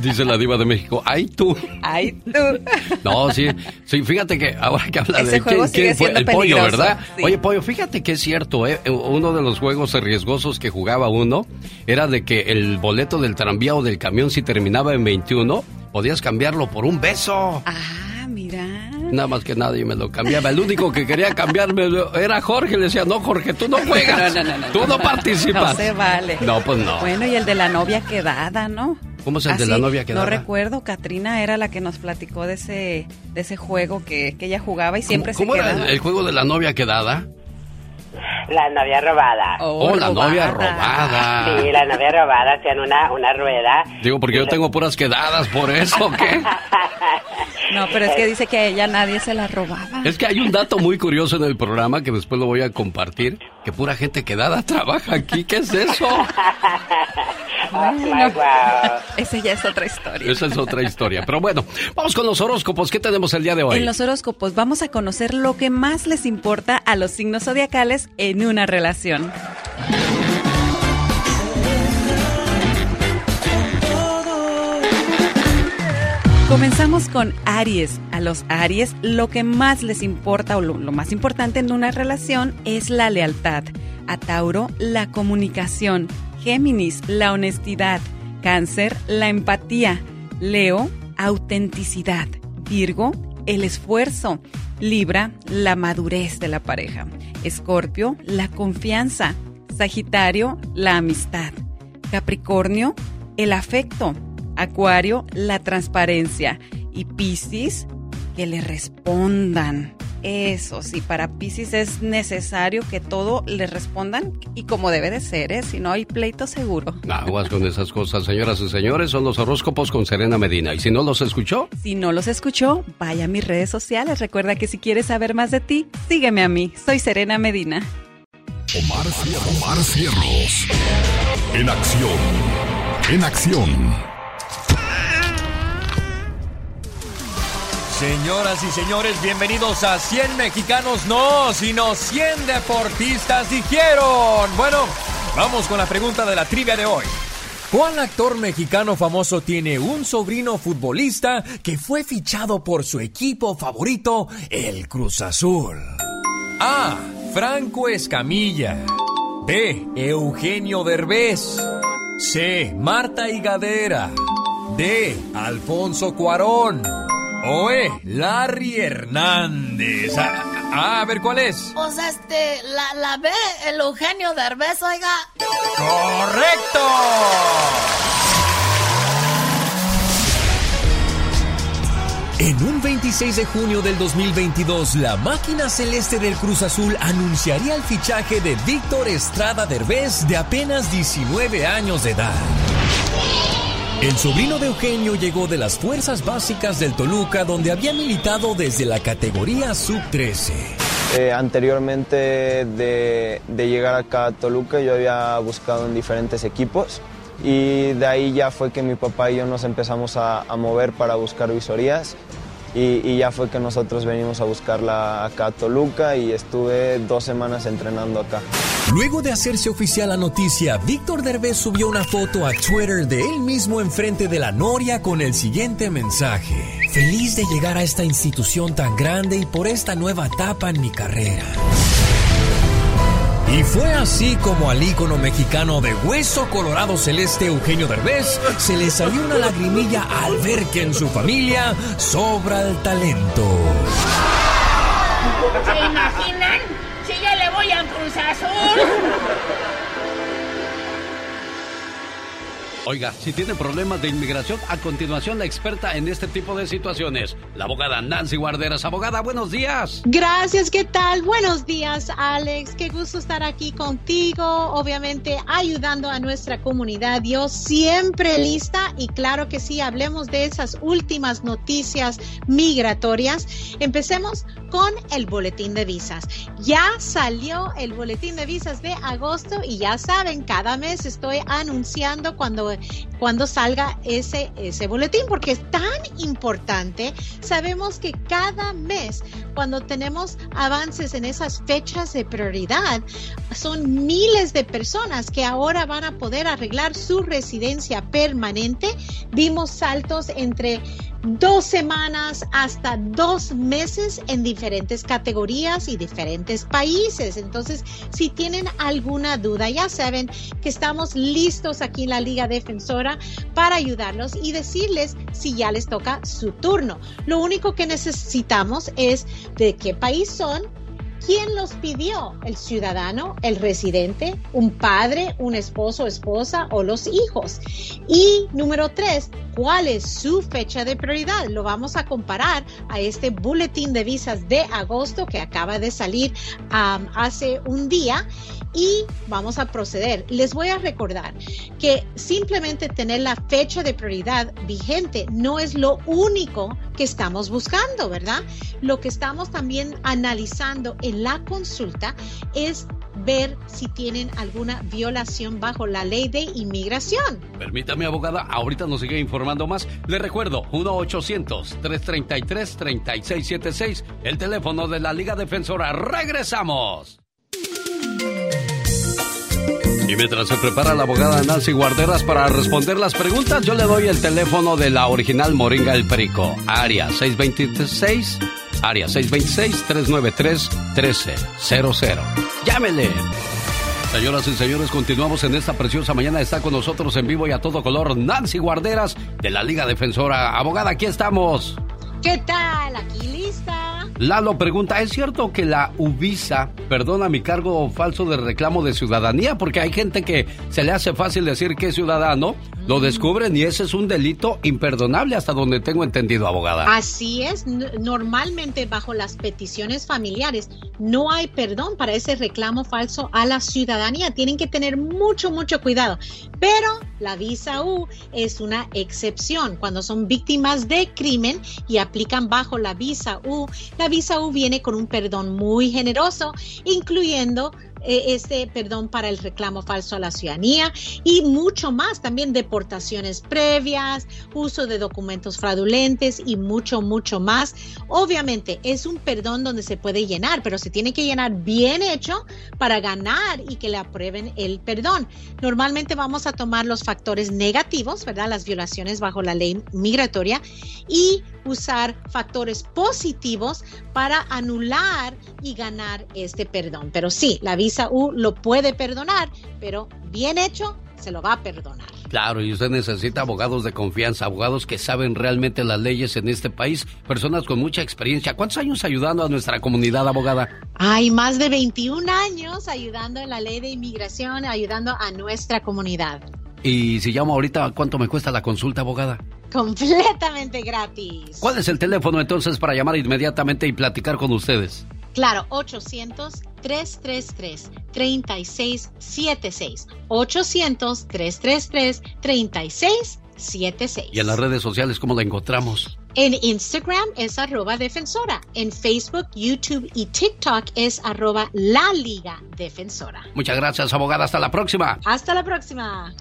Dice la diva de México, ay tú. Ay, tú. No, sí, sí, fíjate que ahora que habla Ese de juego quién, sigue quién el pollo, ¿verdad? sí. Oye, pollo, fíjate que es cierto, ¿eh? Uno de los juegos riesgosos que jugaba uno era de que el boleto del tranvía o del camión, si terminaba en 21, podías cambiarlo por un beso. Ah. Nada más que nadie me lo cambiaba. El único que quería cambiarme era Jorge. Le decía, no, Jorge, tú no <laughs> juegas. No, no, tú no participas. No se vale. No, pues no. Bueno, y el de la novia quedada, ¿no? ¿Cómo es el de la novia quedada? No recuerdo, Katrina era la que nos platicó de ese, de ese juego que, que ella jugaba y siempre ¿Cómo se era quedaba. el, el juego de la novia quedada? La novia robada. Oh, la novia robada. Sí, la novia robada hacían una, una rueda. Digo, porque yo tengo puras quedadas por eso, ¿qué? <laughs> No, pero es que dice que a ella nadie se la robaba. Es que hay un dato muy curioso en el programa que después lo voy a compartir, que pura gente quedada <laughs> trabaja aquí. ¿Qué es eso? <laughs> Bueno, esa ya es otra historia. Esa es otra historia. Pero bueno, vamos con los horóscopos. ¿Qué tenemos el día de hoy? En los horóscopos vamos a conocer lo que más les importa a los signos zodiacales en una relación. Comenzamos con Aries. A los Aries lo que más les importa o lo, lo más importante en una relación es la lealtad. A Tauro la comunicación. Géminis la honestidad. Cáncer la empatía. Leo autenticidad. Virgo el esfuerzo. Libra la madurez de la pareja. Escorpio la confianza. Sagitario, la amistad. Capricornio, el afecto. Acuario, la transparencia. Y Piscis, que le respondan. Eso sí, para Piscis es necesario que todo le respondan y como debe de ser, ¿eh? Si no hay pleito seguro. Aguas con esas cosas, señoras y señores, son los horóscopos con Serena Medina. ¿Y si no los escuchó? Si no los escuchó, vaya a mis redes sociales. Recuerda que si quieres saber más de ti, sígueme a mí. Soy Serena Medina. Omar, Omar Cierros. En acción. En acción. Señoras y señores, bienvenidos a 100 mexicanos, no, sino 100 deportistas dijeron. Bueno, vamos con la pregunta de la trivia de hoy. ¿Cuál actor mexicano famoso tiene un sobrino futbolista que fue fichado por su equipo favorito, el Cruz Azul? A. Franco Escamilla. B. Eugenio Derbez. C. Marta Higadera. D. Alfonso Cuarón. Oe, Larry Hernández. Ah, a ver, ¿cuál es? Pues este, la, la B, el Eugenio Derbez, oiga. ¡Correcto! En un 26 de junio del 2022, la máquina celeste del Cruz Azul anunciaría el fichaje de Víctor Estrada Derbez de apenas 19 años de edad. El sobrino de Eugenio llegó de las fuerzas básicas del Toluca, donde había militado desde la categoría sub-13. Eh, anteriormente de, llegar acá a Toluca, yo había buscado en diferentes equipos y de ahí ya fue que mi papá y yo nos empezamos a, a mover para buscar visorías y, ya fue que nosotros venimos a buscarla acá a Toluca y estuve dos semanas entrenando acá. Luego de hacerse oficial la noticia, Víctor Derbez subió una foto a Twitter de él mismo enfrente de la Noria con el siguiente mensaje. Feliz de llegar a esta institución tan grande y por esta nueva etapa en mi carrera. Y fue así como al ícono mexicano de hueso colorado celeste Eugenio Derbez se le salió una lagrimilla al ver que en su familia sobra el talento. ¿Se imaginan? Si yo le voy a Cruz Azul. Oiga, si tiene problemas de inmigración, a continuación la experta en este tipo de situaciones, la abogada Nancy Guarderas. Abogada, buenos días. Gracias, ¿qué tal? Buenos días, Alex. Qué gusto estar aquí contigo, obviamente ayudando a nuestra comunidad. Yo siempre lista y claro que sí, hablemos de esas últimas noticias migratorias. Empecemos con el boletín de visas. Ya salió el boletín de visas de agosto y ya saben, cada mes estoy anunciando cuando cuando salga ese, ese boletín, porque es tan importante. Sabemos que cada mes, cuando tenemos avances en esas fechas de prioridad, son miles de personas que ahora van a poder arreglar su residencia permanente. Vimos saltos entre dos semanas hasta dos meses en diferentes categorías y diferentes países. Entonces, si tienen alguna duda, ya saben que estamos listos aquí en la Liga Defensora para ayudarlos y decirles si ya les toca su turno. Lo único que necesitamos es de qué país son, ¿Quién los pidió? ¿El ciudadano, el residente, un padre, un esposo, esposa o los hijos? Y número tres, ¿cuál es su fecha de prioridad? Lo vamos a comparar a este boletín de visas de agosto que acaba de salir hace un día y vamos a proceder. Les voy a recordar que simplemente tener la fecha de prioridad vigente no es lo único que estamos buscando, ¿verdad? Lo que estamos también analizando en la consulta es ver si tienen alguna violación bajo la ley de inmigración. Permítame, abogada, ahorita nos sigue informando más. Le recuerdo, 1-800-333-3676, el teléfono de la Liga Defensora. ¡Regresamos! Y mientras se prepara la abogada Nancy Guarderas para responder las preguntas, yo le doy el teléfono de la original Moringa El Perico, área 626, área 626-393-1300. Llámele. Señoras y señores, continuamos en esta preciosa mañana. Está con nosotros en vivo y a todo color Nancy Guarderas de la Liga Defensora. Abogada, aquí estamos. ¿Qué tal? Aquí lista. Lalo pregunta, ¿es cierto que la UBISA perdona mi cargo falso de reclamo de ciudadanía? Porque hay gente que se le hace fácil decir que es ciudadano, lo descubren y ese es un delito imperdonable hasta donde tengo entendido, abogada. Así es, normalmente bajo las peticiones familiares no hay perdón para ese reclamo falso a la ciudadanía. Tienen que tener mucho, mucho cuidado. Pero la visa U es una excepción cuando son víctimas de crimen y aplican bajo la visa U. La visa U viene con un perdón muy generoso, incluyendo eh, este perdón para el reclamo falso a la ciudadanía y mucho más, también deportaciones previas, uso de documentos fraudulentes y mucho, mucho más. Obviamente es un perdón donde se puede llenar, pero se tiene que llenar bien hecho para ganar y que le aprueben el perdón. Normalmente vamos a tomar los factores negativos, ¿verdad? Las violaciones bajo la ley migratoria y usar factores positivos para anular y ganar este perdón. Pero sí, la visa U lo puede perdonar, pero bien hecho, se lo va a perdonar. Claro, y usted necesita abogados de confianza, abogados que saben realmente las leyes en este país, personas con mucha experiencia. ¿Cuántos años ayudando a nuestra comunidad, abogada? Hay más de 21 años ayudando en la ley de inmigración, ayudando a nuestra comunidad. Y si llamo ahorita, ¿cuánto me cuesta la consulta, abogada? Completamente gratis. ¿Cuál es el teléfono entonces para llamar inmediatamente y platicar con ustedes? Claro, 800-333-3676. 800-333-3676. ¿Y en las redes sociales cómo la encontramos? En Instagram es arroba defensora. En Facebook, YouTube y TikTok es arroba la liga defensora. Muchas gracias, abogada. Hasta la próxima. Hasta la próxima.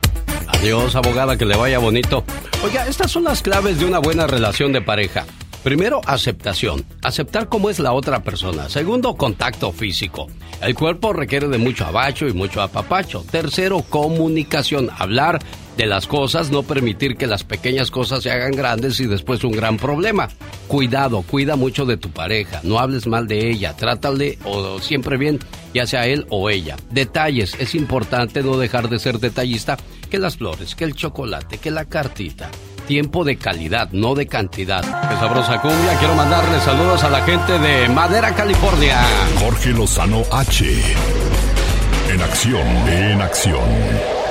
Adiós, abogada, que le vaya bonito. Oiga, estas son las claves de una buena relación de pareja. Primero, aceptación. Aceptar cómo es la otra persona. Segundo, contacto físico. El cuerpo requiere de mucho abacho y mucho apapacho. Tercero, comunicación. Hablar de las cosas, no permitir que las pequeñas cosas se hagan grandes y después un gran problema. Cuidado, cuida mucho de tu pareja. No hables mal de ella. Trátale o siempre bien, ya sea él o ella. Detalles. Es importante no dejar de ser detallista que las flores, que el chocolate, que la cartita tiempo de calidad, no de cantidad. Qué sabrosa cumbia. Quiero mandarle saludos a la gente de Madera, California. Jorge Lozano H. En acción, en acción.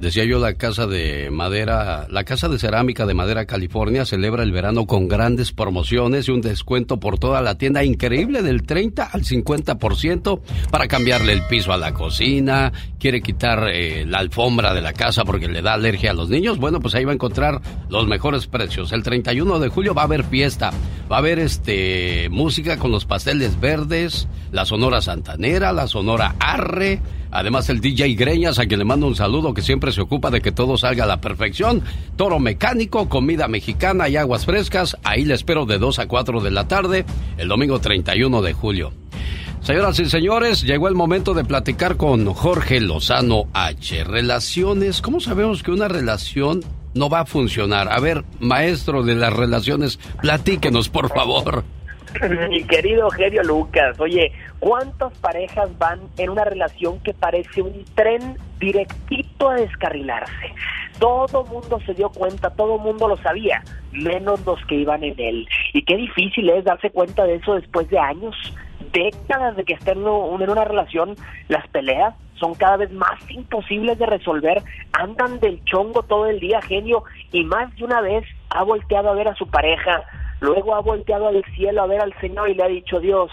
Decía yo, la casa de madera, la casa de cerámica de madera California celebra el verano con grandes promociones y un descuento por toda la tienda increíble del 30 al 50% para cambiarle el piso a la cocina, quiere quitar eh, la alfombra de la casa porque le da alergia a los niños. Bueno, pues ahí va a encontrar los mejores precios. El 31 de julio va a haber fiesta, va a haber este música con los pasteles verdes, la Sonora Santanera, la Sonora Arre Además, el DJ Greñas, a quien le mando un saludo, que siempre se ocupa de que todo salga a la perfección. Toro mecánico, comida mexicana y aguas frescas. Ahí le espero de 2 a 4 de la tarde, el domingo 31 de julio. Señoras y señores, llegó el momento de platicar con Jorge Lozano H. Relaciones. ¿Cómo sabemos que una relación no va a funcionar? A ver, maestro de las relaciones, platíquenos, por favor. <laughs> Mi querido Genio Lucas, oye, ¿cuántas parejas van en una relación que parece un tren directito a descarrilarse? Todo mundo se dio cuenta, todo mundo lo sabía, menos los que iban en él. Y qué difícil es darse cuenta de eso después de años, décadas de que estén en una relación, las peleas son cada vez más imposibles de resolver, andan del chongo todo el día, genio, y más de una vez ha volteado a ver a su pareja, Luego ha volteado al cielo a ver al Señor y le ha dicho, Dios,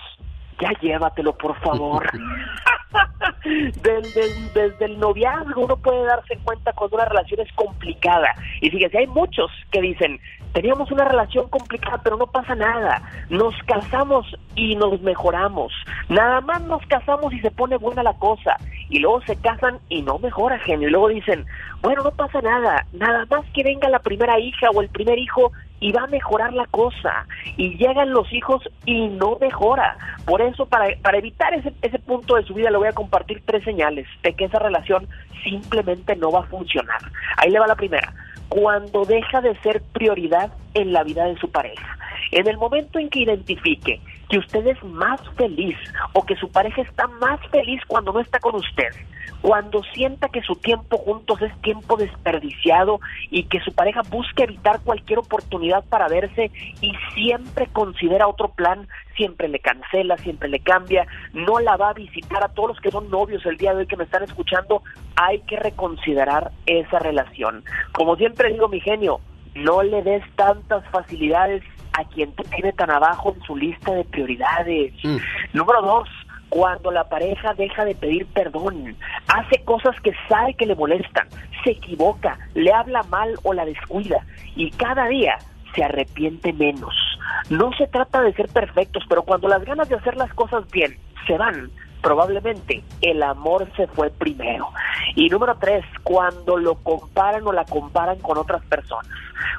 ya llévatelo, por favor. <laughs> desde, desde, el noviazgo uno puede darse cuenta cuando una relación es complicada. Y fíjese, hay muchos que dicen, teníamos una relación complicada, pero no pasa nada. Nos casamos y nos mejoramos. Nada más nos casamos y se pone buena la cosa. Y luego se casan y no mejora, genio. Y luego dicen, bueno, no pasa nada. Nada más que venga la primera hija o el primer hijo y va a mejorar la cosa. Y llegan los hijos y no mejora. Por eso, para, para evitar ese, ese punto de su vida, le voy a compartir tres señales de que esa relación simplemente no va a funcionar. Ahí le va la primera. Cuando deja de ser prioridad en la vida de su pareja. En el momento en que identifique que usted es más feliz o que su pareja está más feliz cuando no está con usted, cuando sienta que su tiempo juntos es tiempo desperdiciado y que su pareja busca evitar cualquier oportunidad para verse y siempre considera otro plan, siempre le cancela, siempre le cambia, no la va a visitar a todos los que son novios el día de hoy que me están escuchando, hay que reconsiderar esa relación. Como siempre digo, mi genio, no le des tantas facilidades a quien te tiene tan abajo en su lista de prioridades. Número dos, cuando la pareja deja de pedir perdón, hace cosas que sabe que le molestan, se equivoca, le habla mal o la descuida y cada día se arrepiente menos. No se trata de ser perfectos, pero cuando las ganas de hacer las cosas bien se van, probablemente el amor se fue primero. Y número tres, cuando lo comparan o la comparan con otras personas.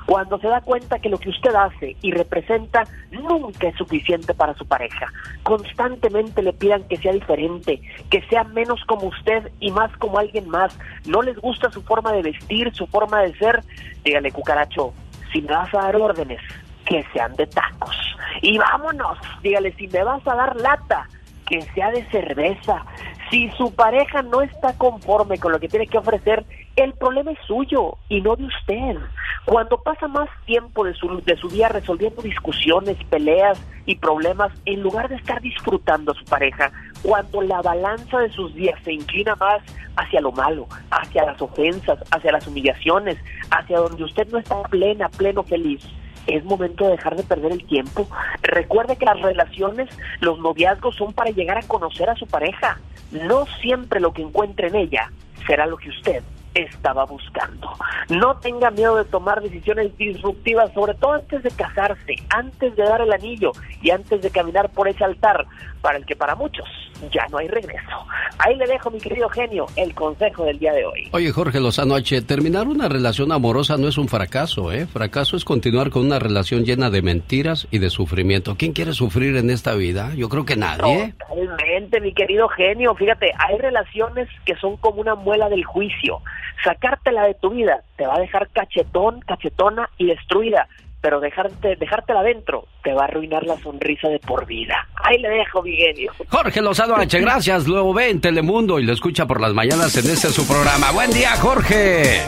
Cuando se da cuenta que lo que usted hace y representa nunca es suficiente para su pareja. Constantemente le pidan que sea diferente, que sea menos como usted y más como alguien más. No les gusta su forma de vestir, su forma de ser. Dígale, cucaracho, si me vas a dar órdenes, que sean de tacos. Y vámonos, dígale, si me vas a dar lata, que sea de cerveza. Si su pareja no está conforme con lo que tiene que ofrecer, el problema es suyo y no de usted. Cuando pasa más tiempo de su, de su día resolviendo discusiones, peleas y problemas, en lugar de estar disfrutando a su pareja, cuando la balanza de sus días se inclina más hacia lo malo, hacia las ofensas, hacia las humillaciones, hacia donde usted no está plena, pleno feliz, es momento de dejar de perder el tiempo. Recuerde que las relaciones, los noviazgos son para llegar a conocer a su pareja. No siempre lo que encuentre en ella será lo que usted estaba buscando. No tenga miedo de tomar decisiones disruptivas, sobre todo antes de casarse, antes de dar el anillo y antes de caminar por ese altar, para el que para muchos ya no hay regreso. Ahí le dejo, mi querido genio, el consejo del día de hoy. Oye, Jorge Lozano H., terminar una relación amorosa no es un fracaso, ¿eh? Fracaso es continuar con una relación llena de mentiras y de sufrimiento. ¿Quién quiere sufrir en esta vida? Yo creo que nadie. Totalmente, mi querido genio. Fíjate, hay relaciones que son como una muela del juicio. Sacártela de tu vida te va a dejar cachetón, cachetona y destruida pero dejarte, dejártela adentro te va a arruinar la sonrisa de por vida. Ahí le dejo, mi genio. Jorge Lozano H, gracias. Luego ve en Telemundo y lo escucha por las mañanas en este su programa. Buen día, Jorge.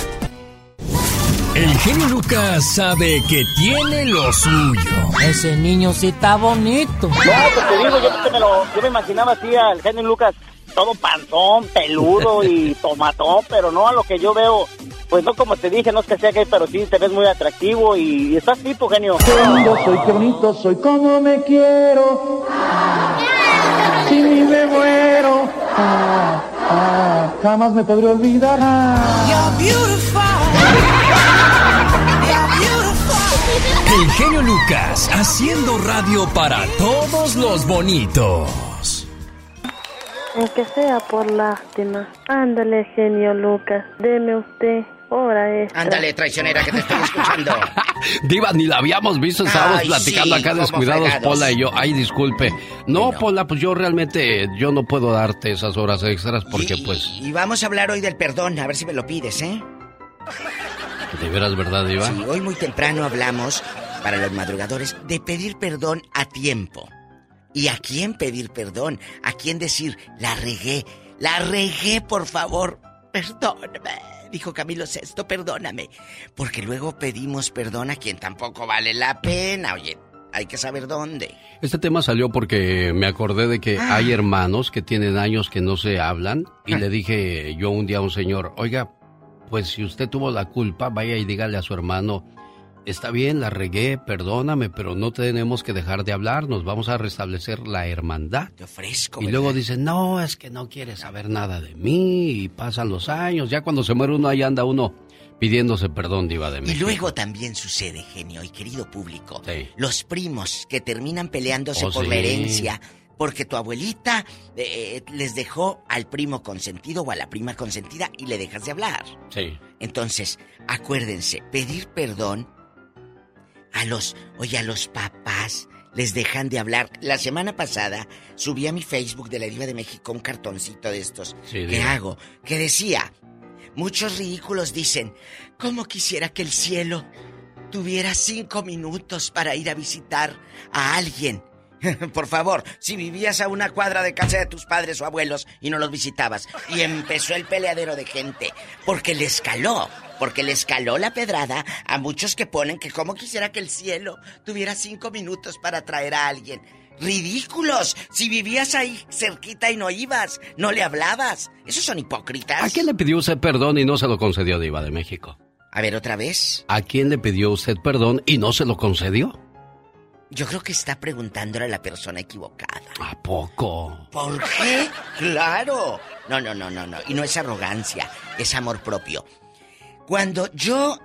El genio Lucas sabe que tiene lo suyo. Ese niño sí está bonito. No, pues te digo, yo, me, lo, yo me imaginaba así al genio Lucas todo panzón, peludo y <laughs> tomatón, pero no a lo que yo veo. Pues no, como te dije, no es que sea gay, pero sí te ves muy atractivo y, estás tipo, genio. Qué lindo soy, qué bonito soy, como me quiero. Si ni me muero, ah, ah, jamás me podré olvidar. Ah. El genio Lucas, haciendo radio para todos los bonitos. Aunque sea por lástima. Ándale, genio Lucas. Deme usted hora extra. Ándale, traicionera, que te estoy escuchando. <laughs> Diva, ni la habíamos visto. Estábamos Ay, platicando sí, acá descuidados, fregados. Pola y yo. Ay, disculpe. No, Pola, pues yo realmente, yo no puedo darte esas horas extras porque, pues, Y vamos a hablar hoy del perdón, a ver si me lo pides, ¿eh? de veras, ¿verdad, Diva? Sí, hoy muy temprano hablamos, para los madrugadores, de pedir perdón a tiempo. ¿Y a quién pedir perdón? ¿A quién decir, la regué? La regué, por favor. Perdóname. Dijo Camilo Sesto, perdóname. Porque luego pedimos perdón a quien tampoco vale la pena. Oye, hay que saber dónde. Este tema salió porque me acordé de que Ah. hay hermanos que tienen años que no se hablan y le dije yo un día a un señor, oiga, pues si usted tuvo la culpa, vaya y dígale a su hermano, está bien, la regué, perdóname, pero no tenemos que dejar de hablarnos, vamos a restablecer la hermandad. Te ofrezco. Y luego dicen, no, es que no quiere saber nada de mí y pasan los años, ya cuando se muere uno ahí anda uno pidiéndose perdón, diva de Y México. luego también sucede, genio y querido público, Sí. los primos que terminan peleándose Oh, por la herencia, porque tu abuelita eh, les dejó al primo consentido o a la prima consentida y le dejas de hablar. Sí. Entonces, acuérdense, pedir perdón a los, oye, a los papás les dejan de hablar. La semana pasada subí a mi Facebook de la Diva de México un cartoncito de estos. Sí, Diva. hago, que decía, muchos ridículos dicen, ¿cómo quisiera que el cielo tuviera cinco minutos para ir a visitar a alguien <laughs> Por favor, si vivías a una cuadra de casa de tus padres o abuelos y no los visitabas, y empezó el peleadero de gente, porque le escaló, porque le escaló la pedrada a muchos que ponen que como quisiera que el cielo tuviera cinco minutos para traer a alguien. ¡Ridículos! Si vivías ahí cerquita y no ibas, no le hablabas. Esos son hipócritas. ¿A quién le pidió usted perdón y no se lo concedió, Diva de México? A ver, otra vez. ¿A quién le pidió usted perdón y no se lo concedió? Yo creo que está preguntándole a la persona equivocada. ¿A poco? ¿Por qué? Claro. No, no, no, no, no. Y no es arrogancia, es amor propio. Cuando yo.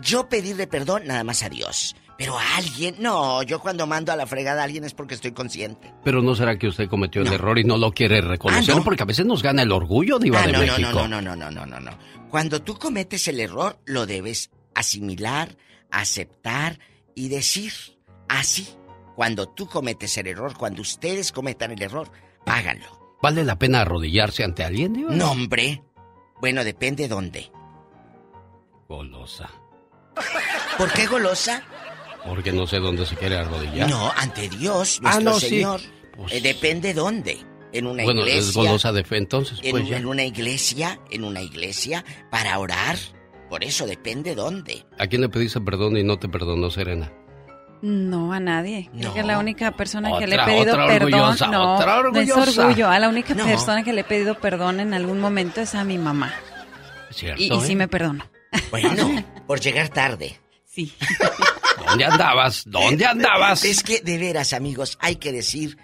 Yo pedirle perdón nada más a Dios. Pero a alguien, no, yo cuando mando a la fregada a alguien es porque estoy consciente. Pero no será que usted cometió el error y no lo quiere reconocer, Ah, ¿no? porque a veces nos gana el orgullo, Ah, de no, no, México. no, no, no, no, no, no, no. Cuando tú cometes el error, lo debes asimilar, aceptar y decir así. Cuando tú cometes el error, cuando ustedes cometan el error, háganlo. ¿Vale la pena arrodillarse ante alguien, Diva? No, hombre. Bueno, depende dónde. Golosa. ¿Por qué golosa? Porque no sé dónde se quiere arrodillar. No, ante Dios, Ah, nuestro no, sí. Señor. Eh, depende dónde. En una bueno, iglesia. es golosa de fe entonces, en, pues ya. en una iglesia, en una iglesia, para orar. Por eso depende dónde. ¿A quién le pediste perdón y no te perdonó, Serena? No, a nadie. Creo No. que la única persona que le he Otra, pedido otra perdón. no, otra no es orgullo. A la única No. persona que le he pedido perdón en algún momento es a mi mamá. ¿Cierto? Y, y sí eh? me perdono. Bueno, por llegar tarde. Sí. ¿Dónde andabas? ¿Dónde andabas? Es que, de veras, amigos, hay que decir,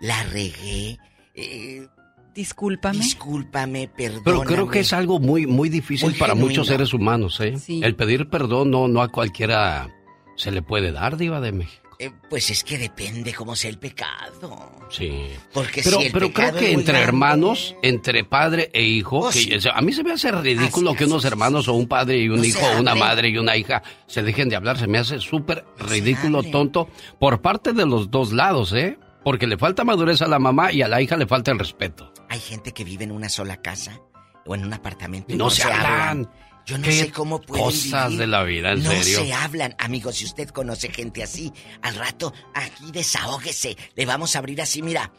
la regué. eh, Discúlpame. discúlpame, perdóname. Pero creo que es algo muy, muy difícil Muy para genuino. muchos seres humanos, ¿eh? Sí. El pedir perdón no, no a cualquiera se le puede dar, Diva de México. Eh, pues es que depende cómo sea el pecado. Sí. Porque Pero, si el pero creo que entre grande- hermanos, entre padre e hijo, Oh, que- sí. o sea, a mí se me hace ridículo Así, que unos hermanos o un padre y un No hijo, o una madre y una hija se dejen de hablar. Se me hace súper ridículo, tonto, por parte de los dos lados, ¿eh? Porque le falta madurez a la mamá y a la hija le falta el respeto. Hay gente que vive en una sola casa o en un apartamento y No se hablan. Yo no ¿Qué sé cómo pueden cosas vivir. de la vida, en no serio? se hablan, amigos. Si usted conoce gente así, al rato aquí desahógese. Le vamos a abrir así, mira,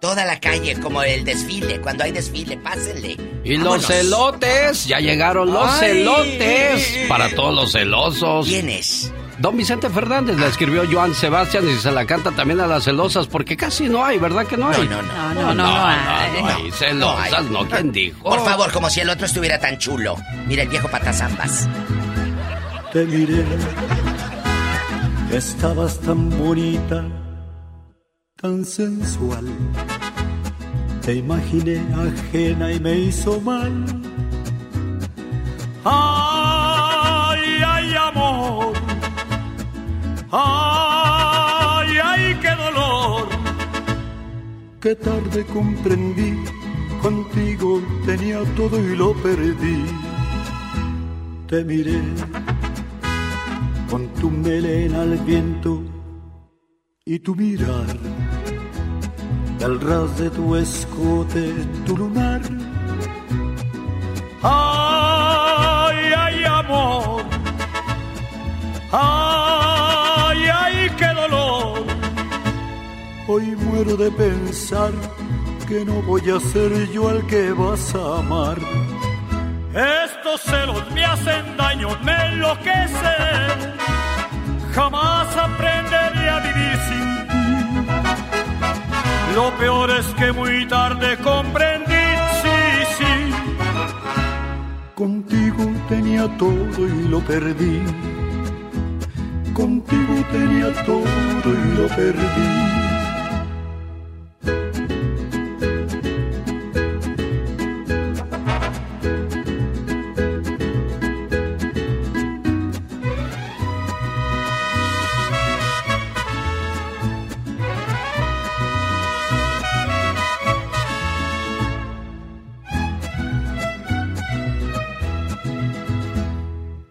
toda la calle como el desfile. Cuando hay desfile, pásenle. Y los celotes, ya llegaron los Ay. celotes para todos los celosos. ¿Quién es? Don Vicente Fernández la escribió Joan Sebastián y se la canta también a las celosas porque casi no hay, ¿verdad que no hay? No, no, No, no, no, no hay. no hay celosas, no, ¿quién dijo? Por favor, como si el otro estuviera tan chulo. Mira el viejo patazambas. Te miré, estabas tan bonita, tan sensual. Te imaginé ajena y me hizo mal. Ay, Ay, ay, qué dolor. Qué tarde comprendí, contigo tenía todo y lo perdí. Te miré con tu melena al viento y tu mirar, al ras de tu escote, tu lunar. Ay, ay, amor, ay, Hoy muero de pensar que no voy a ser yo el que vas a amar. Estos celos me hacen daño, me enloquecen. Jamás aprenderé a vivir sin ti. Lo peor es que muy tarde comprendí, sí, sí. Contigo tenía todo y lo perdí. Contigo tenía todo y lo perdí.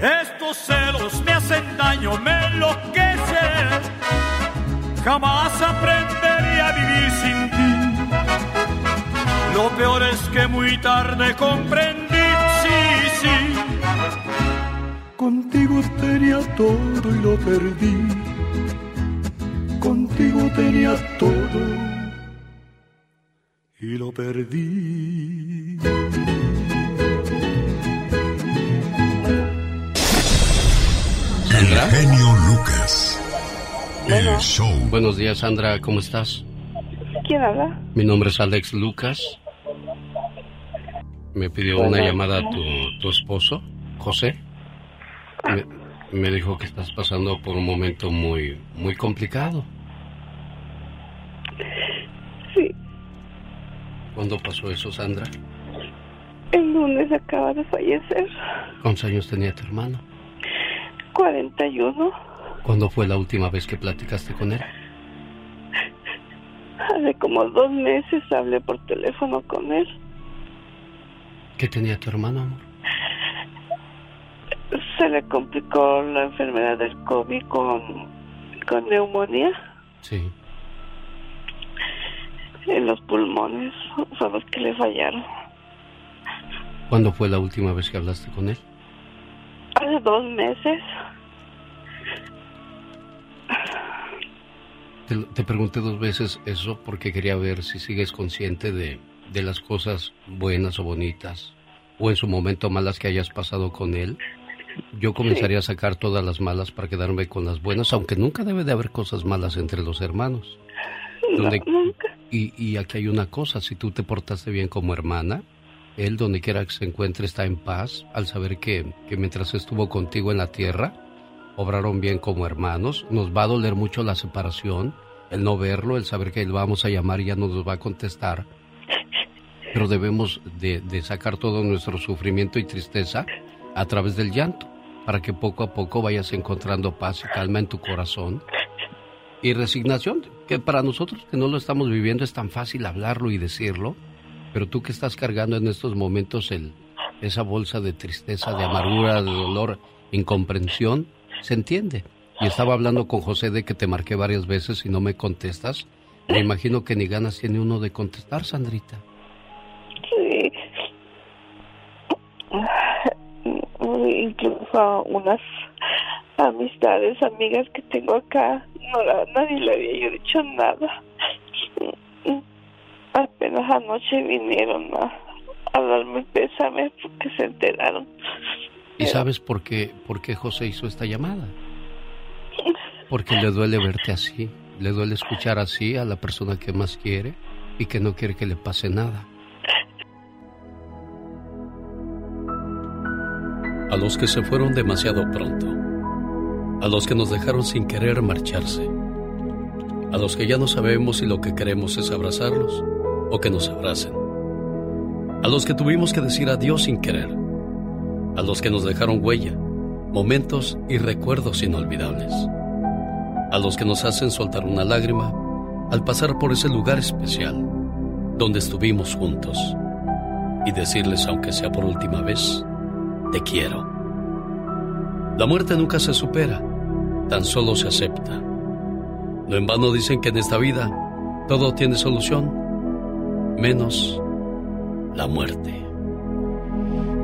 Estos celos me hacen daño, me enloquecen. Jamás aprendería a vivir sin ti. Lo peor es que muy tarde comprendí, sí, sí. Contigo tenía todo y lo perdí. Contigo tenía todo y lo perdí. El genio Lucas. El show. Buenos días, Sandra, ¿cómo estás? ¿Quién habla? Mi nombre es Alex Lucas. Me pidió Bueno. una llamada tu, tu esposo, José. Me, me dijo que estás pasando por un momento muy, muy complicado. Sí, ¿Cuándo pasó eso, Sandra? el lunes acaba de fallecer. ¿Cuántos años tenía tu hermano? 41. ¿Cuándo fue la última vez que platicaste con él? <laughs> Hace como dos meses hablé por teléfono con él. ¿Qué tenía tu hermano, amor? Se le complicó la enfermedad del COVID con, con neumonía Sí. en los pulmones. Son los que le fallaron. ¿Cuándo fue la última vez que hablaste con él? Hace dos meses. Te, te pregunté dos veces eso porque quería ver si sigues consciente de, de las cosas buenas o bonitas, o en su momento malas que hayas pasado con él. Yo comenzaría a sacar todas las malas para quedarme con las buenas, aunque nunca debe de haber cosas malas entre los hermanos. Donde- y, y aquí hay una cosa, si tú te portaste bien como hermana, él donde quiera que se encuentre está en paz al saber que, que mientras estuvo contigo en la tierra, obraron bien como hermanos. Nos va a doler mucho la separación, el no verlo, el saber que él vamos a llamar y ya no nos va a contestar. Pero debemos de, de sacar todo nuestro sufrimiento y tristeza a través del llanto, para que poco a poco vayas encontrando paz y calma en tu corazón. Y resignación, que para nosotros que no lo estamos viviendo es tan fácil hablarlo y decirlo, pero tú que estás cargando en estos momentos el, esa bolsa de tristeza, de amargura, de dolor, incomprensión, se entiende. Y estaba hablando con José de que te marqué varias veces y no me contestas. Me imagino que ni ganas tiene uno de contestar, Sandrita. Sí. Incluso unas amistades, amigas que tengo acá, no la- nadie le había yo dicho nada. Apenas anoche vinieron a, a darme pésame porque se enteraron. ¿Y sabes por qué, por qué José hizo esta llamada? Porque le duele verte así, le duele escuchar así a la persona que más quiere y que no quiere que le pase nada. A los que se fueron demasiado pronto, a los que nos dejaron sin querer marcharse, a los que ya no sabemos si lo que queremos es abrazarlos o que nos abracen, a los que tuvimos que decir adiós sin querer, a los que nos dejaron huella, momentos y recuerdos inolvidables, a los que nos hacen soltar una lágrima al pasar por ese lugar especial donde estuvimos juntos y decirles, aunque sea por última vez, te quiero. La muerte nunca se supera, tan solo se acepta. No en vano dicen que en esta vida todo tiene solución, menos la muerte.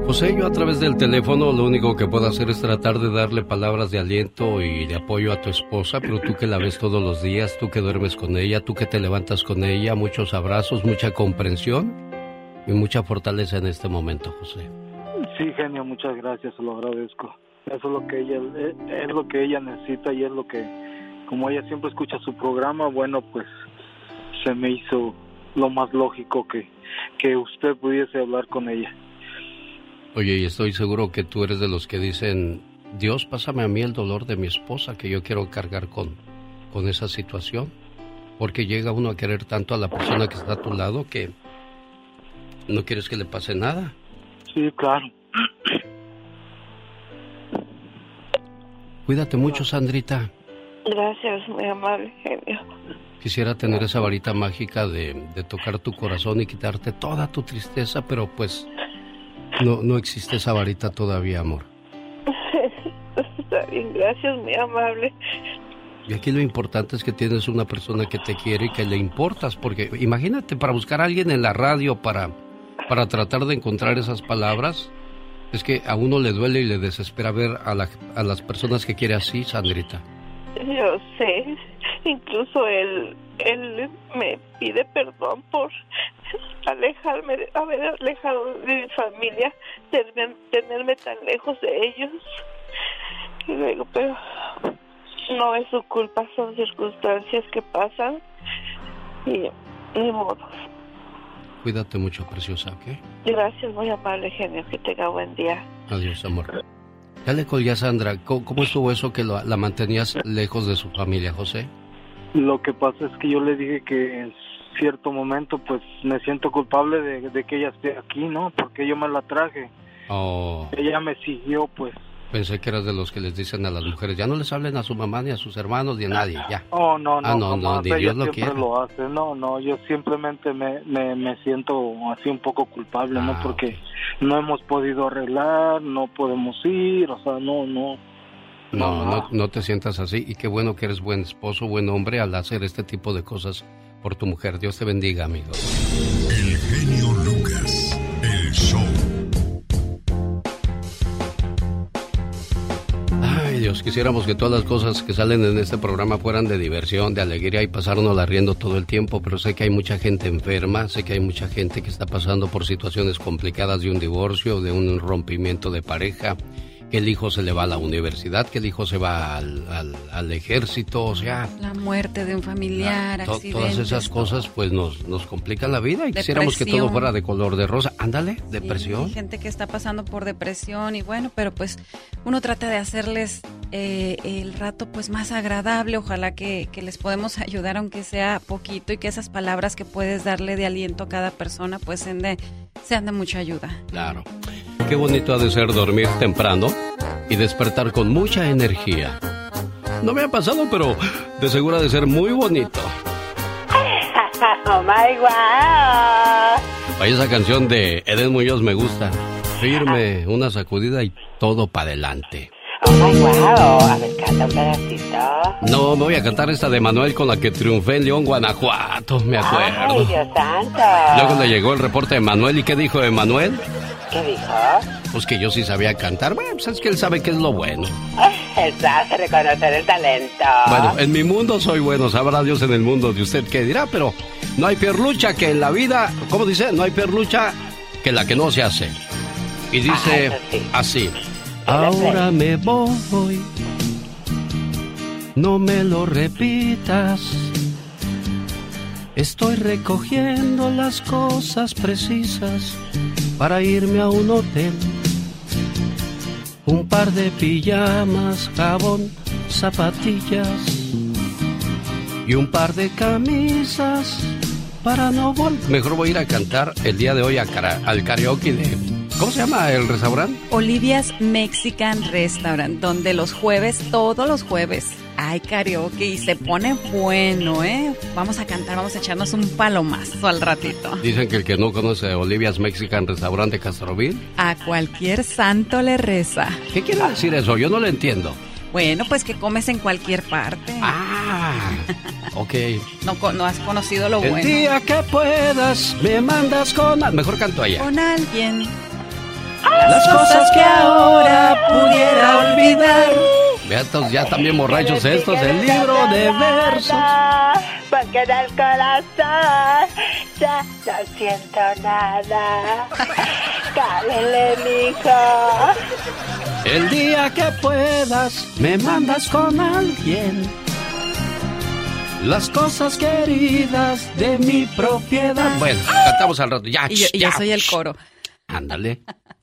José, yo a través del teléfono lo único que puedo hacer es tratar de darle palabras de aliento y de apoyo a tu esposa, pero tú que la ves todos los días, tú que duermes con ella, tú que te levantas con ella, muchos abrazos, mucha comprensión y mucha fortaleza en este momento, José. Sí, genio, muchas gracias, se lo agradezco. Eso es lo que ella es, es lo que ella necesita y es lo que, como ella siempre escucha su programa, bueno, pues se me hizo lo más lógico que, que usted pudiese hablar con ella. Oye, y estoy seguro que tú eres de los que dicen, Dios, pásame a mí el dolor de mi esposa que yo quiero cargar con, con esa situación. Porque llega uno a querer tanto a la persona que está a tu lado que no quieres que le pase nada. Sí, claro. Cuídate mucho, Sandrita. Gracias, muy amable, genio. Quisiera tener esa varita mágica de, de tocar tu corazón y quitarte toda tu tristeza, pero pues no, no existe esa varita todavía, amor. Está bien, gracias, muy amable. Y aquí lo importante es que tienes una persona que te quiere y que le importas, porque imagínate para buscar a alguien en la radio para, para tratar de encontrar esas palabras, es que a uno le duele y le desespera ver a, la- a las personas que quiere así, Sandrita. Yo sé, incluso él, él me pide perdón por alejarme, haber alejado de mi familia, tenerme, tenerme tan lejos de ellos. Y luego, pero no es su culpa, son circunstancias que pasan y ni modo. Cuídate mucho, preciosa, ¿ok? Gracias, muy amable genio, que tenga buen día. Adiós, amor. Ya le colgué a Sandra. ¿Cómo, cómo estuvo eso que lo- la mantenías lejos de su familia, José? Lo que pasa es que yo le dije que cierto momento pues me siento culpable de, de que ella esté aquí, ¿no? Porque yo me la traje. Oh, Ella me siguió pues. pensé que eras de los que les dicen a las mujeres, ya no les hablen a su mamá, ni a sus hermanos, ni a nadie, ya. <laughs> Oh, no, no, Ah, no, no, ni Dios lo quiera. lo hace. No, no, yo simplemente me, me, me siento así un poco culpable, Ah, ¿no? Porque no hemos podido arreglar, no podemos ir, o sea, no, no. No, no, no te sientas así y qué bueno que eres buen esposo, buen hombre al hacer este tipo de cosas por tu mujer. Dios te bendiga, amigo. El genio Lucas. El show. Ay, Dios, quisiéramos que todas las cosas que salen en este programa fueran de diversión, de alegría y pasárnosla riendo todo el tiempo, pero sé que hay mucha gente enferma, sé que hay mucha gente que está pasando por situaciones complicadas de un divorcio, de un rompimiento de pareja, que el hijo se le va a la universidad, que el hijo se va al, al- al ejército, o sea, La muerte de un familiar, to- todas esas cosas pues nos, nos complican la vida y quisiéramos que todo Depresión. fuera de color de rosa. Ándale, depresión. Hay gente que está pasando por depresión y bueno, pero pues uno trata de hacerles eh, el rato pues más agradable. Ojalá que, que les podemos <laughs> ayudar aunque sea poquito y que esas palabras que puedes darle de aliento a cada persona pues sean de, sean de mucha ayuda. Claro. Qué bonito ha de ser dormir temprano y despertar con mucha energía. No me ha pasado, pero de seguro ha de ser muy bonito. <laughs> oh my wow. Oye, esa canción de Eden Muñoz me gusta. Firme, una sacudida y todo para adelante. Oh my wow. A ver, canta un pedacito. No, me voy a cantar esta de Manuel con la que triunfé en León, Guanajuato, me Ay, acuerdo. Dios santo. Luego le llegó el reporte de Manuel y ¿qué dijo Emanuel? ¿Qué dijo? Pues que yo sí sabía cantar. Bueno, pues es que él sabe que es lo bueno. <laughs> Hace reconocer el talento. Bueno, en mi mundo soy bueno, sabrá Dios en el mundo de usted qué dirá, pero no hay peor lucha que en la vida, ¿cómo dice? No hay peor lucha que la que no se hace. Y dice así, ahora me voy, no me lo repitas, estoy recogiendo las cosas precisas para irme a un hotel. Un par de pijamas, jabón, zapatillas y un par de camisas para no volver. Mejor voy a ir a cantar el día de hoy a cara- al karaoke de... ¿Cómo se llama el restaurante? Olivia's Mexican Restaurant, donde los jueves, todos los jueves, hay karaoke y se pone bueno, ¿eh? Vamos a cantar, vamos a echarnos un palomazo al ratito. Dicen que el que no conoce Olivia's Mexican Restaurant de Castroville. A cualquier santo le reza. ¿Qué quiere decir eso? Yo no lo entiendo. Bueno, pues que comes en cualquier parte. Ah, ok. No, no has conocido lo El bueno. día que puedas me mandas con... Mejor canto allá. Con alguien. Las cosas que ahora pudiera olvidar. Vea, estos ya también borrachos estos, el libro de versos. Porque en el corazón ya no siento nada. Cálele, mijo. El día que puedas me mandas con alguien. Las cosas queridas de mi propiedad. Bueno, cantamos al rato. Ya, Y yo, y yo ya. soy el coro. Ándale.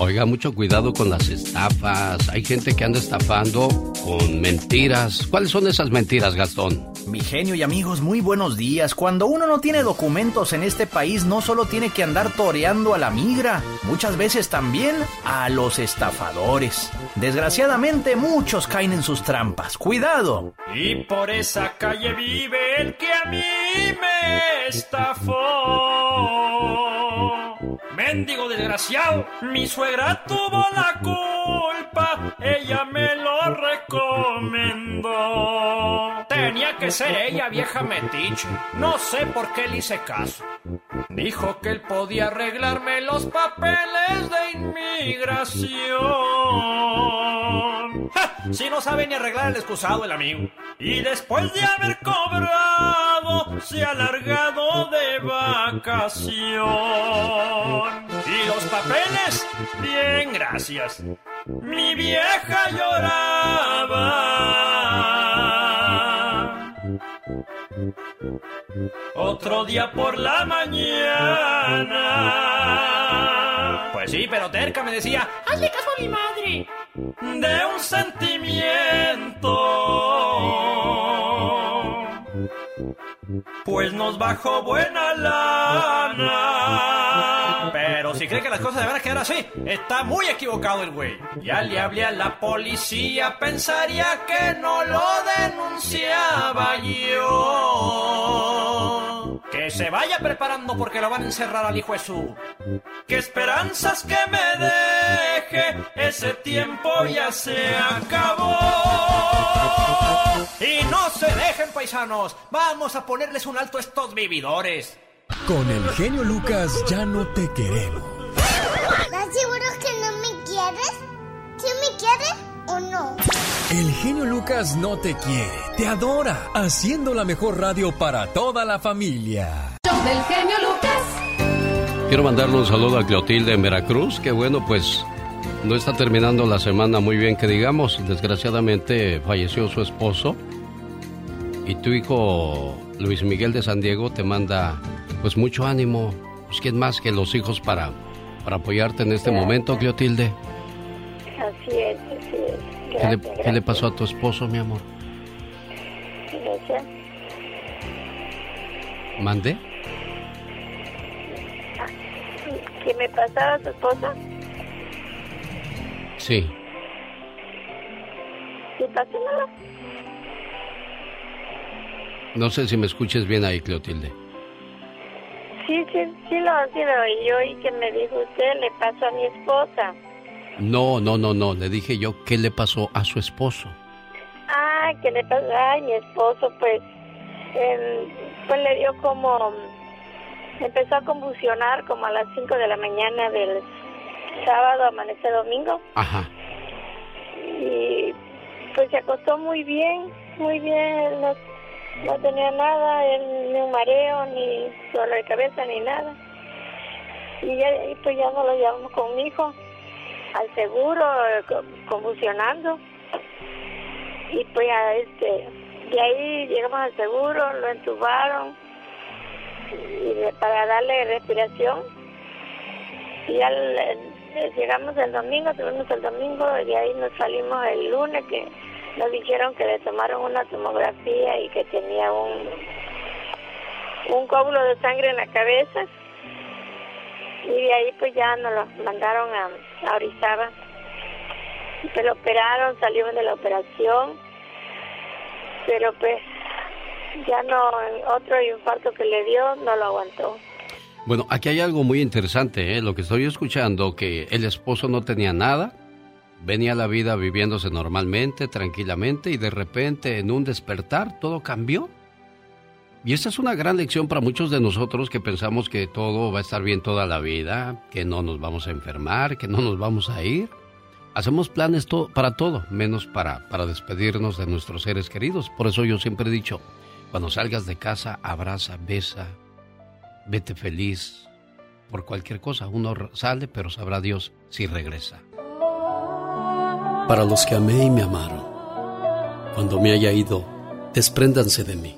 Oiga, mucho cuidado con las estafas. Hay gente que anda estafando con mentiras. ¿Cuáles son esas mentiras, Gastón? Mi genio y amigos, muy buenos días. Cuando uno no tiene documentos en este país, no solo tiene que andar toreando a la migra, muchas veces también a los estafadores. Desgraciadamente, muchos caen en sus trampas. ¡Cuidado! Y por esa calle vive el que a mí me estafó. Mendigo desgraciado, mi suegra tuvo la culpa, ella me lo recomendó. Tenía que ser ella, vieja metiche, no sé por qué le hice caso. Dijo que él podía arreglarme los papeles de inmigración. <laughs> Si no sabe ni arreglar el excusado el amigo. Y después de haber cobrado, se ha alargado de vacación. Y los papeles, bien, gracias. Mi vieja lloraba. Otro día por la mañana. Pues sí, pero terca me decía, hazle caso a mi madre. De un sentimiento. Pues nos bajó buena lana. Pero si cree que las cosas deberán quedar así, está muy equivocado el güey. Ya le hablé a la policía, pensaría que no lo denunciaba yo. Que se vaya preparando porque lo van a encerrar al hijo de su. ¿Qué esperanzas que me deje? Ese tiempo ya se acabó. Y no se dejen, paisanos. Vamos a ponerles un alto a estos vividores. Con el genio Lucas ya no te queremos. ¿Estás seguro que no me quieres? ¿Sí me quieres o no? El genio Lucas no te quiere, te adora, haciendo la mejor radio para toda la familia. Show del genio Lucas. Quiero mandarle un saludo a Clotilde en Veracruz, que bueno, pues no está terminando la semana muy bien que digamos. Desgraciadamente falleció su esposo y tu hijo Luis Miguel de San Diego te manda pues mucho ánimo. Pues quién más que los hijos para, para apoyarte en este momento, Clotilde. Así es, ¿Qué le, Gracias, qué le pasó a tu esposo, mi amor? gracias. ¿Mande? ¿Qué me pasaba a su esposa? Sí. ¿Qué pasó nada? No sé si me escuches bien ahí, Clotilde. Sí, sí, sí lo, sí lo oí yo y que me dijo usted, le pasó a mi esposa. No, no, no, no. Le dije yo qué le pasó a su esposo. Ah, ¿qué le pasó? Ay, mi esposo, pues, em, pues le dio como, empezó a convulsionar como a las 5 de la mañana del sábado, amanecer domingo. Ajá. Y pues se acostó muy bien, muy bien, no, no tenía nada, él, ni un mareo, ni dolor de cabeza, ni nada. Y ya, y pues ya no lo llevamos con mi hijo al seguro, eh, co- convulsionando. Y pues ya este, de ahí llegamos al seguro, lo entubaron y para darle respiración. Y el- llegamos el domingo, tuvimos el domingo y de ahí nos salimos el lunes que nos dijeron que le tomaron una tomografía y que tenía un un coágulo de sangre en la cabeza y de ahí pues ya nos lo mandaron a, a Orizaba lo operaron salimos de la operación pero pues ya no otro infarto que le dio no lo aguantó Bueno, aquí hay algo muy interesante, ¿eh? lo que estoy escuchando, que el esposo no tenía nada, venía la vida viviéndose normalmente, tranquilamente, y de repente en un despertar todo cambió. Y esta es una gran lección para muchos de nosotros que pensamos que todo va a estar bien toda la vida, que no nos vamos a enfermar, que no nos vamos a ir. Hacemos planes para todo, menos para, para despedirnos de nuestros seres queridos. Por eso yo siempre he dicho, cuando salgas de casa, abraza, besa, vete feliz por cualquier cosa. Uno sale, pero sabrá Dios si regresa. Para los que amé y me amaron, cuando me haya ido, despréndanse de mí.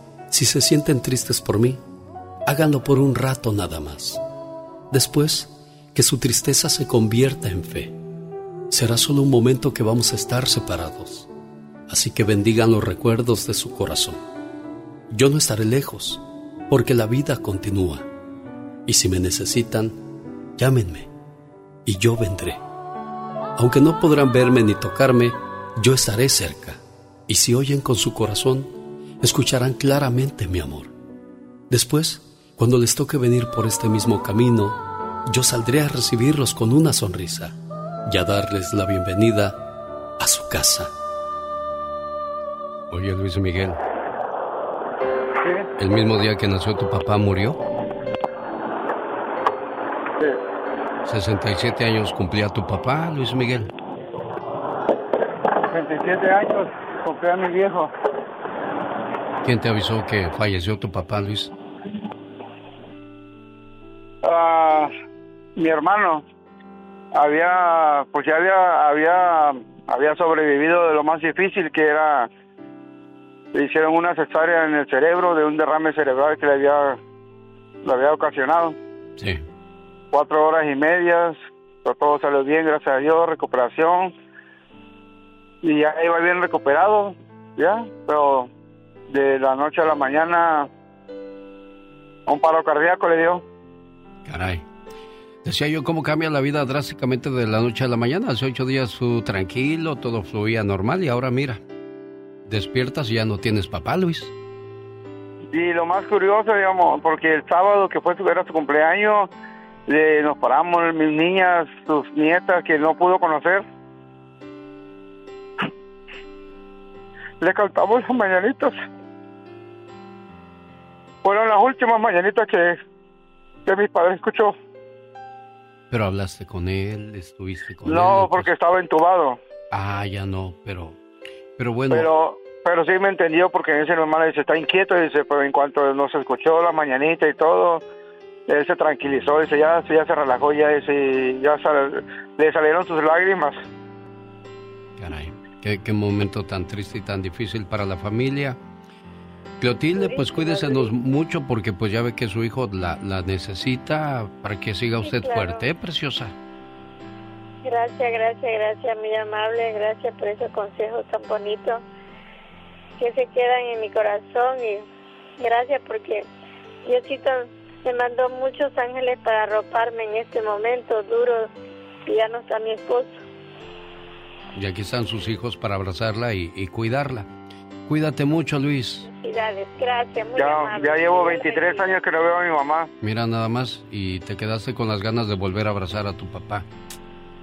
si se sienten tristes por mí, háganlo por un rato nada más. Después, que su tristeza se convierta en fe. Será solo un momento que vamos a estar separados. Así que bendigan los recuerdos de su corazón. Yo no estaré lejos, porque la vida continúa. Y si me necesitan, llámenme y yo vendré. Aunque no podrán verme ni tocarme, yo estaré cerca. Y si oyen con su corazón, escucharán claramente mi amor. Después, cuando les toque venir por este mismo camino, yo saldré a recibirlos con una sonrisa y a darles la bienvenida a su casa. Oye, Luis Miguel. ¿El mismo día que nació tu papá murió? Sí. 67 años cumplía tu papá, Luis Miguel. 27 años cumplía mi viejo. ¿Quién te avisó que falleció tu papá, Luis? Ah, mi hermano había, pues ya había, había, había sobrevivido de lo más difícil que era, le hicieron una cesárea en el cerebro de un derrame cerebral que le había, le había ocasionado. Sí. Cuatro horas y medias, pero todo salió bien, gracias a Dios, recuperación. Y ya iba bien recuperado, ya, pero de la noche a la mañana un paro cardíaco le dio. Caray. Decía yo cómo cambia la vida drásticamente de la noche a la mañana. Hace ocho días tú tranquilo, todo fluía normal y ahora mira, despiertas y ya no tienes papá, Luis. Y lo más curioso, digamos, porque el sábado que fue su, era su cumpleaños, le- nos paramos, mis niñas, sus nietas que no pudo conocer. Le cantamos las mañanitas. Fueron las últimas mañanitas que, que mis padres escuchó. Pero hablaste con él, estuviste con él. No, porque estaba entubado. Ah, ya no, pero, pero bueno. Pero pero sí me entendió porque ese hermano dice, está inquieto, dice, pero en cuanto nos escuchó la mañanita y todo, él se tranquilizó, dice, ya, ya se relajó, ya, dice, ya sal- le salieron sus lágrimas. Caray, qué, qué momento tan triste y tan difícil para la familia. Clotilde, pues cuídesenos mucho porque pues ya ve que su hijo la, la necesita para que siga usted claro. fuerte, ¿eh, preciosa. Gracias, gracias, gracias, muy amable, gracias por esos consejos tan bonitos que se quedan en mi corazón y gracias porque Diosito me mandó muchos ángeles para arroparme en este momento duro y ya no está mi esposo. Y aquí están sus hijos para abrazarla y, y cuidarla. Cuídate mucho, Luis. Gracias, muy Ya, amable. ya llevo 23 años que no veo a mi mamá. Mira nada más y te quedaste con las ganas de volver a abrazar a tu papá.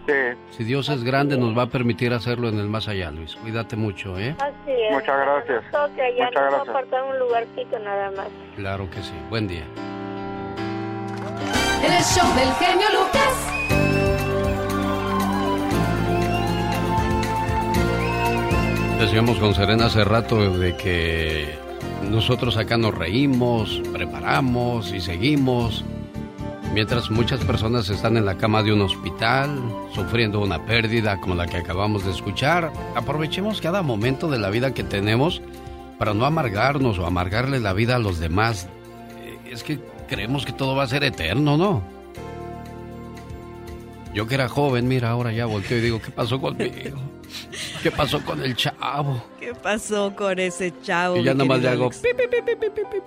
Sí. Si Dios es grande, nos va a permitir hacerlo en el más allá, Luis. Cuídate mucho, ¿eh? Así es. Muchas gracias. Toque, ya Muchas nos va a gracias. apartar un lugarcito nada más. Claro que sí. Buen día. El show del genio Lucas. Decíamos con Serena hace rato de que nosotros acá nos reímos, preparamos y seguimos, mientras muchas personas están en la cama de un hospital, sufriendo una pérdida como la que acabamos de escuchar. Aprovechemos cada momento de la vida que tenemos para no amargarnos o amargarle la vida a los demás. Eh, Es que creemos que todo va a ser eterno, ¿no? Yo que era joven, mira, ahora ya volteo y digo, ¿qué pasó conmigo? ¿Qué pasó con el chavo? ¿Qué pasó con ese chavo? Y ya mi nada más le hago... Pi, pi.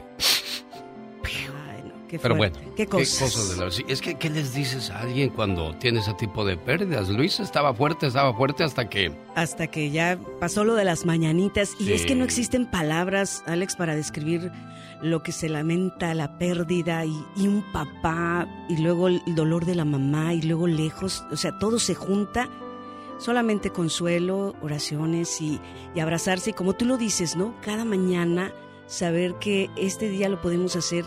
Ay, no, qué Pero bueno, qué cosas. de la vida. Sí, Es que, ¿qué les dices a alguien cuando tiene ese tipo de pérdidas? Luis estaba fuerte, estaba fuerte hasta que... Hasta que ya pasó lo de las mañanitas. Y Sí. es que no existen palabras, Alex, para describir lo que se lamenta, la pérdida y, y un papá, y luego el dolor de la mamá, y luego lejos. O sea, todo se junta. Solamente consuelo, oraciones y, y abrazarse. Y como tú lo dices, ¿no? Cada mañana saber que este día lo podemos hacer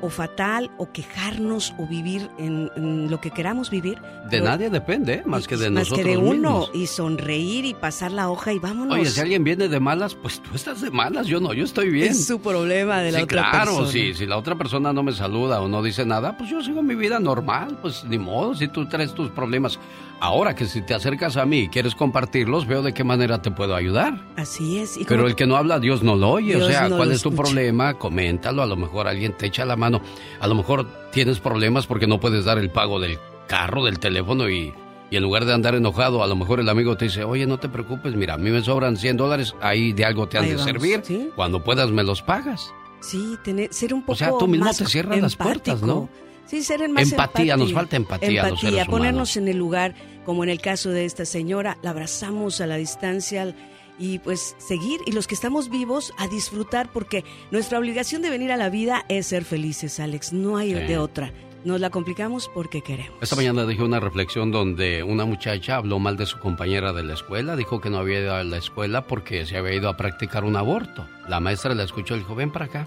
o fatal o quejarnos o vivir en, en lo que queramos vivir. De nadie depende, ¿eh? más que de más nosotros que de uno mismos. y sonreír y pasar la hoja y vámonos. Oye, si alguien viene de malas, pues tú estás de malas, yo no, yo estoy bien. Es su problema de la sí, otra claro, persona. sí, si la otra persona no me saluda o no dice nada, pues yo sigo mi vida normal, pues ni modo, si tú traes tus problemas. Ahora que si te acercas a mí y quieres compartirlos, veo de qué manera te puedo ayudar. Así es. Y Pero el que no habla, Dios no lo oye. o sea, no ¿cuál es tu escucha. problema? Coméntalo. A lo mejor alguien te echa la mano. A lo mejor tienes problemas porque no puedes dar el pago del carro, del teléfono y, y en lugar de andar enojado, a lo mejor el amigo te dice, oye, no te preocupes, mira, a mí me sobran 100 dólares, ahí de algo te han Ahí de vamos, servir. ¿sí? Cuando puedas me los pagas. Sí, tener, ser un poco O sea, tú mismo más te cierras las puertas, ¿no? Sí, ser más Empatía, nos empático. falta empatía a los seres humanos. ponernos en el lugar, como en el caso de esta señora, la abrazamos a la distancia y pues seguir y los que estamos vivos a disfrutar porque nuestra obligación de venir a la vida es ser felices, Alex, no hay Sí. de otra. Nos la complicamos porque queremos. Esta mañana dije una reflexión donde una muchacha habló mal de su compañera de la escuela, dijo que no había ido a la escuela porque se había ido a practicar un aborto. La maestra la escuchó y dijo, ven para acá.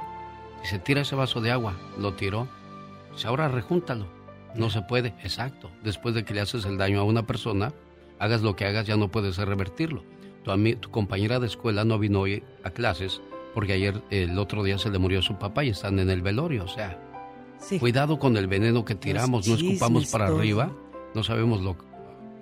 Dice, tira ese vaso de agua. Lo tiró. Dice, ahora rejúntalo. No se puede, exacto. Después de que le haces el daño a una persona, hagas lo que hagas, ya no puedes revertirlo. Tu, tu compañera de escuela no vino hoy a clases porque ayer, el otro día se le murió su papá y están en el velorio. O sea, Sí. cuidado con el veneno que tiramos, no escupamos para todo. arriba, no sabemos lo,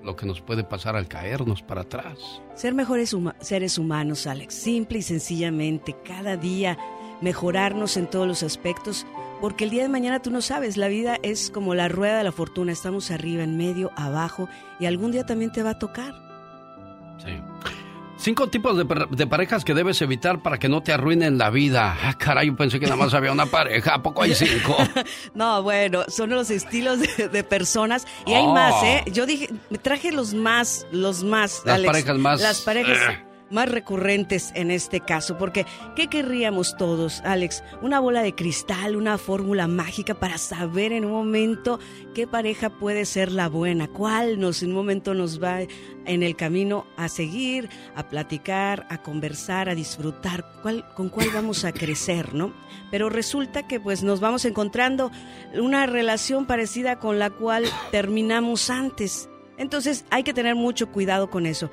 lo que nos puede pasar al caernos para atrás. Ser mejores huma- seres humanos, Alex, simple y sencillamente, cada día mejorarnos en todos los aspectos, porque el día de mañana tú no sabes, la vida es como la rueda de la fortuna, estamos arriba, en medio, abajo, y algún día también te va a tocar. Sí. Cinco tipos de, de parejas que debes evitar para que no te arruinen la vida. Ah, caray, yo pensé que nada más había una pareja. ¿A poco hay cinco? <laughs> No, bueno, son los estilos de, de personas y hay Oh. más, ¿eh? Yo dije, me traje los más, los más, Las Alex, parejas más, Las parejas eh. Más recurrentes en este caso, porque ¿qué querríamos todos, Alex? Una bola de cristal, una fórmula mágica para saber en un momento qué pareja puede ser la buena, cuál nos en un momento nos va en el camino a seguir, a platicar, a conversar, a disfrutar, cuál, con cuál vamos a crecer, ¿no? Pero resulta que pues nos vamos encontrando una relación parecida con la cual terminamos antes. Entonces hay que tener mucho cuidado con eso.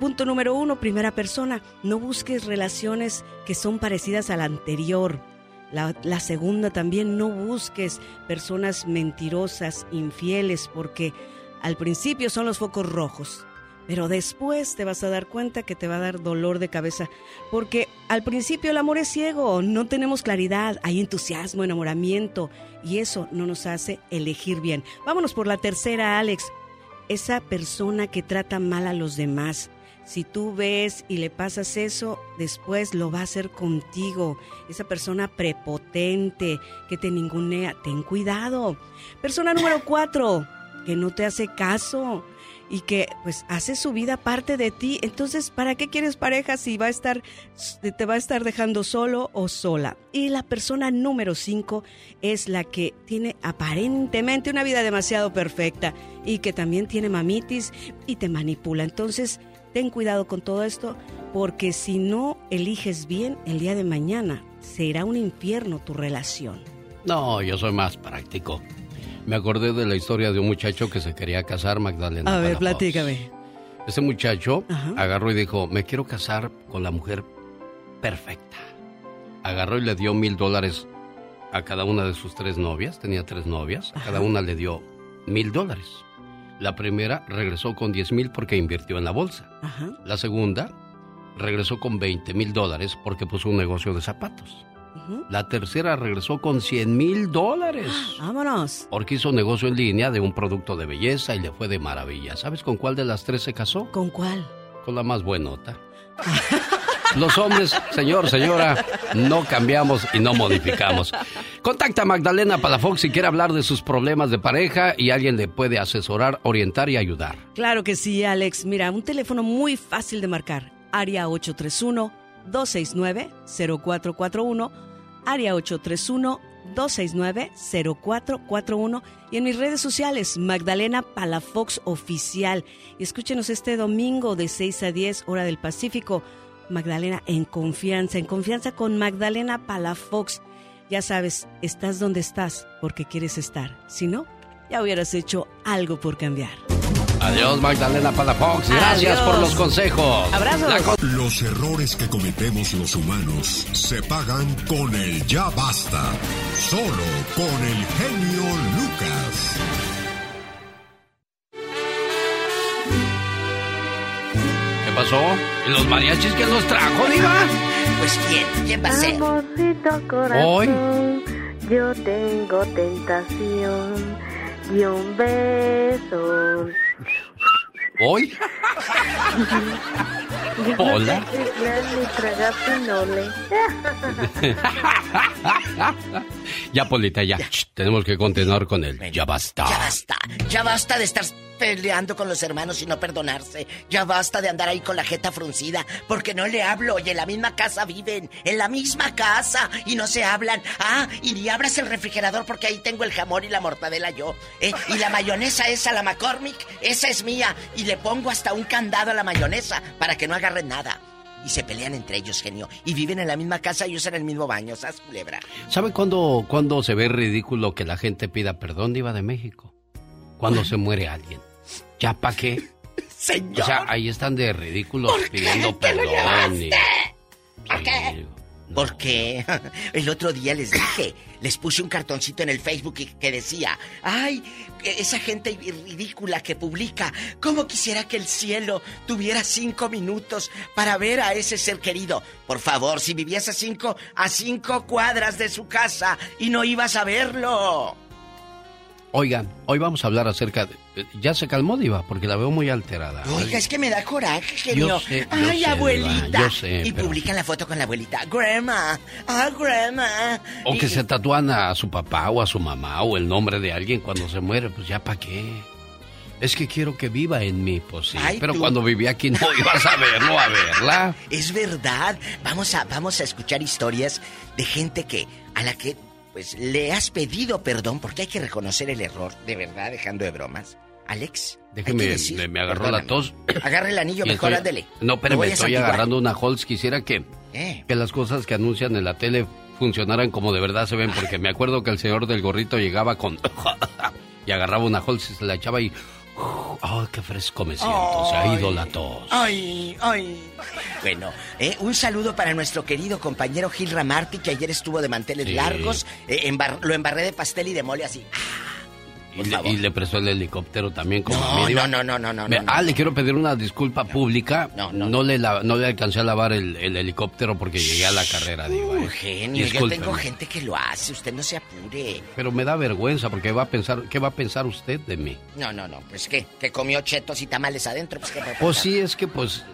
Punto número uno, primera persona, no busques relaciones que son parecidas a la anterior. La, segunda también, no busques personas mentirosas, infieles, porque al principio son los focos rojos, pero después te vas a dar cuenta que te va a dar dolor de cabeza, porque al principio el amor es ciego, no tenemos claridad, hay entusiasmo, enamoramiento, y eso no nos hace elegir bien. Vámonos por la tercera, Alex esa persona que trata mal a los demás. Si tú ves y le pasas eso, después lo va a hacer contigo. Esa persona prepotente que te ningunea, ten cuidado. Persona número cuatro, que no te hace caso y que pues hace su vida parte de ti. Entonces, ¿para qué quieres pareja si va a estar, te va a estar dejando solo o sola? Y la persona número cinco es la que tiene aparentemente una vida demasiado perfecta y que también tiene mamitis y te manipula. Entonces, ten cuidado con todo esto porque si no eliges bien el día de mañana, será un infierno tu relación. No, yo soy más práctico. Me acordé de la historia de un muchacho que se quería casar, Magdalena. A ver, platícame. Ese muchacho agarró y dijo, me quiero casar con la mujer perfecta. Agarró y le dio mil dólares a cada una de sus tres novias, tenía tres novias, a cada una le dio mil dólares. La primera regresó con diez mil porque invirtió en la bolsa. Ajá. La segunda regresó con 20 mil dólares porque puso un negocio de zapatos. La tercera regresó con 100 mil dólares. Vámonos. Porque hizo negocio en línea de un producto de belleza y le fue de maravilla. ¿Sabes con cuál de las tres se casó? ¿Con cuál? Con la más buenota. <laughs> Los hombres, señor, señora, no cambiamos y no modificamos. Contacta a Magdalena Palafox si quiere hablar de sus problemas de pareja y alguien le puede asesorar, orientar y ayudar. Claro que sí, Alex. Mira, un teléfono muy fácil de marcar. Área 831-269-0441. Área 831-269-0441. Y en mis redes sociales, Magdalena Palafox Oficial. Y escúchenos este domingo de 6 a 10, hora del Pacífico. Magdalena en confianza, en confianza con Magdalena Palafox. Ya sabes, estás donde estás porque quieres estar. Si no, ya hubieras hecho algo por cambiar. Adiós, Magdalena Palafox. Gracias Adiós. por los consejos. Abrazos. Co- Los errores que cometemos los humanos se pagan con el ya basta. Solo con el genio Lucas. Pasó? ¿Y los mariachis quién los trajo, Diva? Pues quién, quién va a ser. Amorcito corazón, yo tengo tentación y un beso. ¿Hoy? Hola. <laughs> Ya, Polita, ya. Ch, tenemos que continuar con él. Ya basta. Ya basta, ya basta de estar peleando con los hermanos y no perdonarse. Ya basta de andar ahí con la jeta fruncida, porque no le hablo y en la misma casa viven, en la misma casa y no se hablan. Ah, y ni abras el refrigerador porque ahí tengo el jamón y la mortadela yo. ¿eh? Y la mayonesa esa, la McCormick, esa es mía. Y le pongo hasta un candado a la mayonesa para que no agarren nada. Y se pelean entre ellos, genio. Y viven en la misma casa y usan el mismo baño, ¿sabes, culebra? ¿Sabe cuándo, cuándo se ve ridículo que la gente pida perdón, Diva de México? Cuando se muere alguien. ¿Ya para qué? <laughs> Señor. O sea, ahí están de ridículos pidiendo perdón. y- ¿Por qué? Porque <laughs> el otro día les dije, les puse un cartoncito en el Facebook que decía, ay, esa gente ridícula que publica, ¿cómo quisiera que el cielo tuviera cinco minutos para ver a ese ser querido? Por favor, si vivías a cinco, a cinco cuadras de su casa y no ibas a verlo. Oigan, hoy vamos a hablar acerca de... Ya se calmó, Diva, porque la veo muy alterada. Oiga, es que me da coraje, genio. Yo sé, yo Ay, sé, abuelita. Diva, yo sé, y pero- publican la foto con la abuelita. Grandma, ah, grandma. O que Y- se tatúan a su papá o a su mamá o el nombre de alguien cuando se muere, pues ya para qué. Es que quiero que viva en mí, pues sí. Ay, pero tú. cuando vivía aquí no <laughs> ibas a verlo, a verla. Es verdad. Vamos a, vamos a escuchar historias de gente que a la que pues le has pedido perdón porque hay que reconocer el error, de verdad, dejando de bromas. Alex, Déjeme, decir, me, me agarró la tos. Agarre el anillo, mejor ándele. No, pero me estoy santiguar. agarrando una Holz. Quisiera que, Eh. que las cosas que anuncian en la tele funcionaran como de verdad se ven, porque me acuerdo que el señor del gorrito llegaba con... <laughs> y agarraba una Holz y se la echaba y... ¡Oh, qué fresco me siento! Se ha ido la tos. Ay, ay. Bueno, eh, un saludo para nuestro querido compañero Gil Ramarty, que ayer estuvo de manteles Sí. largos. eh, embar- lo embarré de pastel y de mole así. Y le, y le prestó el helicóptero también como a No, mí, Diva. no, no, no, no, Me- no, no. Ah, le quiero pedir una disculpa pública. No, le la- no le alcancé a lavar el, el helicóptero porque llegué a la carrera, Diva. ¿eh? Genio, yo tengo gente que lo hace, usted no se apure. Pero me da vergüenza porque va a pensar, ¿qué va a pensar usted de mí? No, no, no, pues qué, que comió chetos y tamales adentro, pues qué Pues sí, es que pues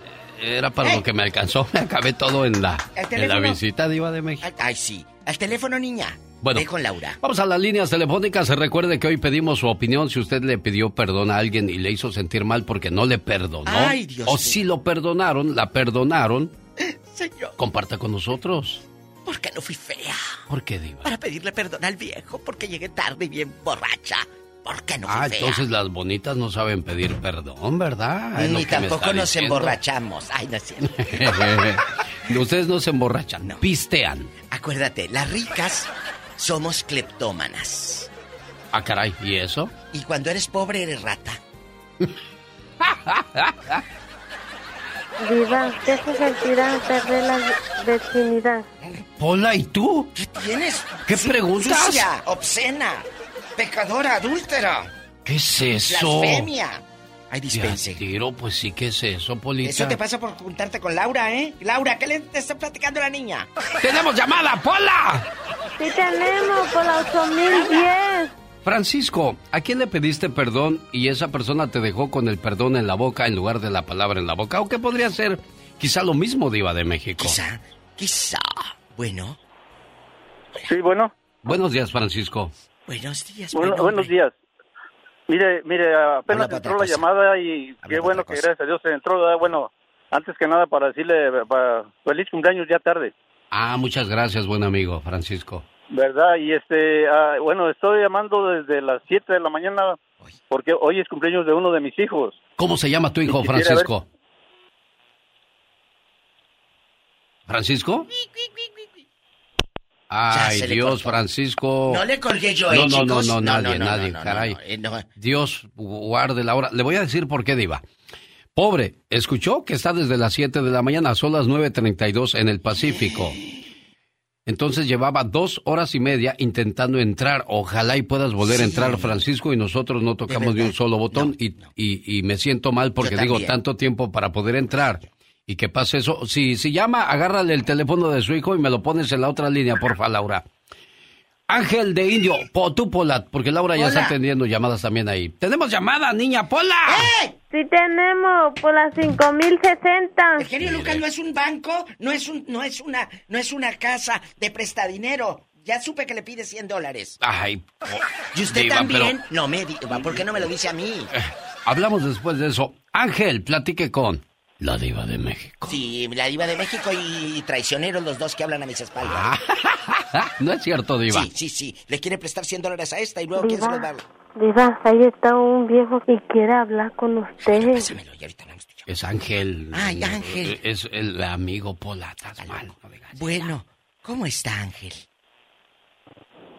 era para ¿Eh? lo que me alcanzó. <laughs> Me acabé todo en la, ¿El en la visita, Diva de México. Ay, sí. Al teléfono, niña. Bueno. Ve con Laura. Vamos a las líneas telefónicas. Se recuerde que hoy pedimos su opinión si usted le pidió perdón a alguien y le hizo sentir mal porque no le perdonó. Ay, Dios o si lo perdonaron, la perdonaron. <gasps> Señor, Comparta con nosotros. ¿por qué no fui fea? ¿Por qué, Diva? Para pedirle perdón al viejo, porque llegué tarde y bien borracha. ¿Por qué no fui Ah, fea? entonces las bonitas no saben pedir perdón, ¿verdad? Es Ni tampoco nos diciendo. emborrachamos. Ay, no es cierto. <laughs> Ustedes no se emborrachan, pistean. Acuérdate, las ricas somos cleptómanas. Ah, caray, ¿y eso? Y cuando eres pobre, eres rata. Diva, ¿qué se sentirá perder la virginidad? Pola, ¿y tú? ¿Qué tienes? ¿Qué preguntas? Sucia, obscena, pecadora, adúltera, ¿Qué es eso? blasfemia. Ay, Ya dispense. tiro, pues sí, ¿qué es eso, Polita? Eso te pasa por juntarte con Laura, ¿eh? Laura, ¿qué le te está platicando la niña? ¡Tenemos llamada, Pola! Sí tenemos por la 8010. Francisco, ¿a quién le pediste perdón y esa persona te dejó con el perdón en la boca en lugar de la palabra en la boca? ¿O qué podría ser quizá lo mismo, Diva de México? Quizá, quizá. Bueno, Sí, bueno. Buenos días, Francisco. buenos días. Bueno, buen buenos días. Mire, mire, apenas Habla entró la llamada y qué bueno que gracias a Dios se entró. Bueno, antes que nada para decirle pa- feliz cumpleaños ya tarde, Ah, muchas gracias, buen amigo, Francisco. ¿verdad? Y este, ah, bueno, estoy llamando desde las 7 de la mañana porque hoy es cumpleaños de uno de mis hijos. ¿Cómo se llama tu hijo, Francisco? ¿Francisco? Ay, Dios. Francisco. No le colgué yo, No, ¿eh, no, no, chicos? no, No, nadie, no, nadie, caray. eh. Dios guarde la hora. Le voy a decir por qué, Diva. Pobre, escuchó que está desde las 7 de la mañana, son las 9.32 en el Pacífico. Entonces llevaba dos horas y media intentando entrar. Ojalá y puedas volver a entrar, Francisco, y nosotros no tocamos ni un solo botón. y, y- y me siento mal porque digo tanto tiempo para poder entrar. Y que pase eso. Si, si llama, agárrale el teléfono de su hijo y me lo pones en la otra línea, porfa, <laughs> Laura. Ángel de Indio, po, tú Pola, porque Laura ya está atendiendo llamadas también ahí. Tenemos llamada, niña Pola. Sí tenemos por las 5060. El genio Lucas no es un banco, no es un, no es una, no es una casa de prestadinero. Ya supe que le pide 100 dólares. Ay, Y usted Diva, también. pero- No me diga, ¿por qué no me lo dice a mí? hablamos después de eso. Ángel, platique con la diva de México. Sí, la diva de México y traicioneros los dos que hablan a mis espaldas. <laughs> no es cierto, diva. Sí, sí, sí. Le quiere prestar 100 dólares a esta y luego quién se los. Diva, ahí está un viejo que quiere hablar con usted. Es Ángel. Ay, Ángel. Es el amigo Pola, estás mal. no digas. Bueno, ¿cómo está Ángel?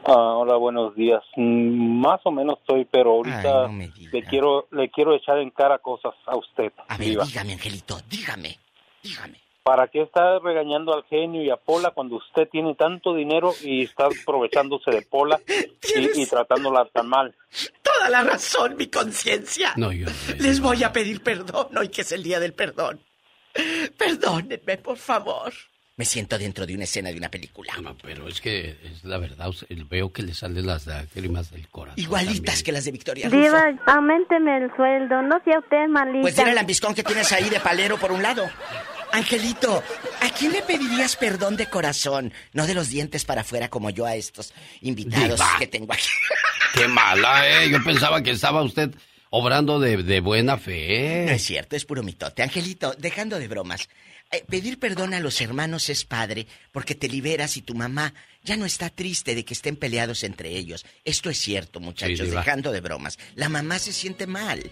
Ah, hola, buenos días. Mm, Más o menos estoy, pero ahorita Ay, no me le quiero le quiero echar en cara cosas a usted. A ver, Diva. dígame, Angelito, dígame, dígame. ¿Para qué está regañando al genio y a Pola cuando usted tiene tanto dinero y está aprovechándose de Pola <laughs> y, y tratándola tan mal? Toda la razón, mi conciencia. No, yo Les voy a pedir perdón hoy que es el día del perdón. Perdónenme, por favor. Me siento dentro de una escena de una película. No, pero es que es la verdad, veo que le salen las lágrimas del corazón. Igualitas que las de Victoria Rufo. Diva, aumenteme el sueldo, no sea usted malita. Pues era el ambiscón que tienes ahí de palero por un lado. Angelito, ¿a quién le pedirías perdón de corazón? No de los dientes para afuera como yo a estos invitados Diva. que tengo aquí. Qué mala, ¿eh? Yo pensaba que estaba usted obrando de, de buena fe. No es cierto, es puro mitote. Angelito, dejando de bromas. Eh, pedir perdón a los hermanos es padre porque te liberas y tu mamá ya no está triste de que estén peleados entre ellos. Esto es cierto, muchachos, Sí, dejando de bromas. La mamá se siente mal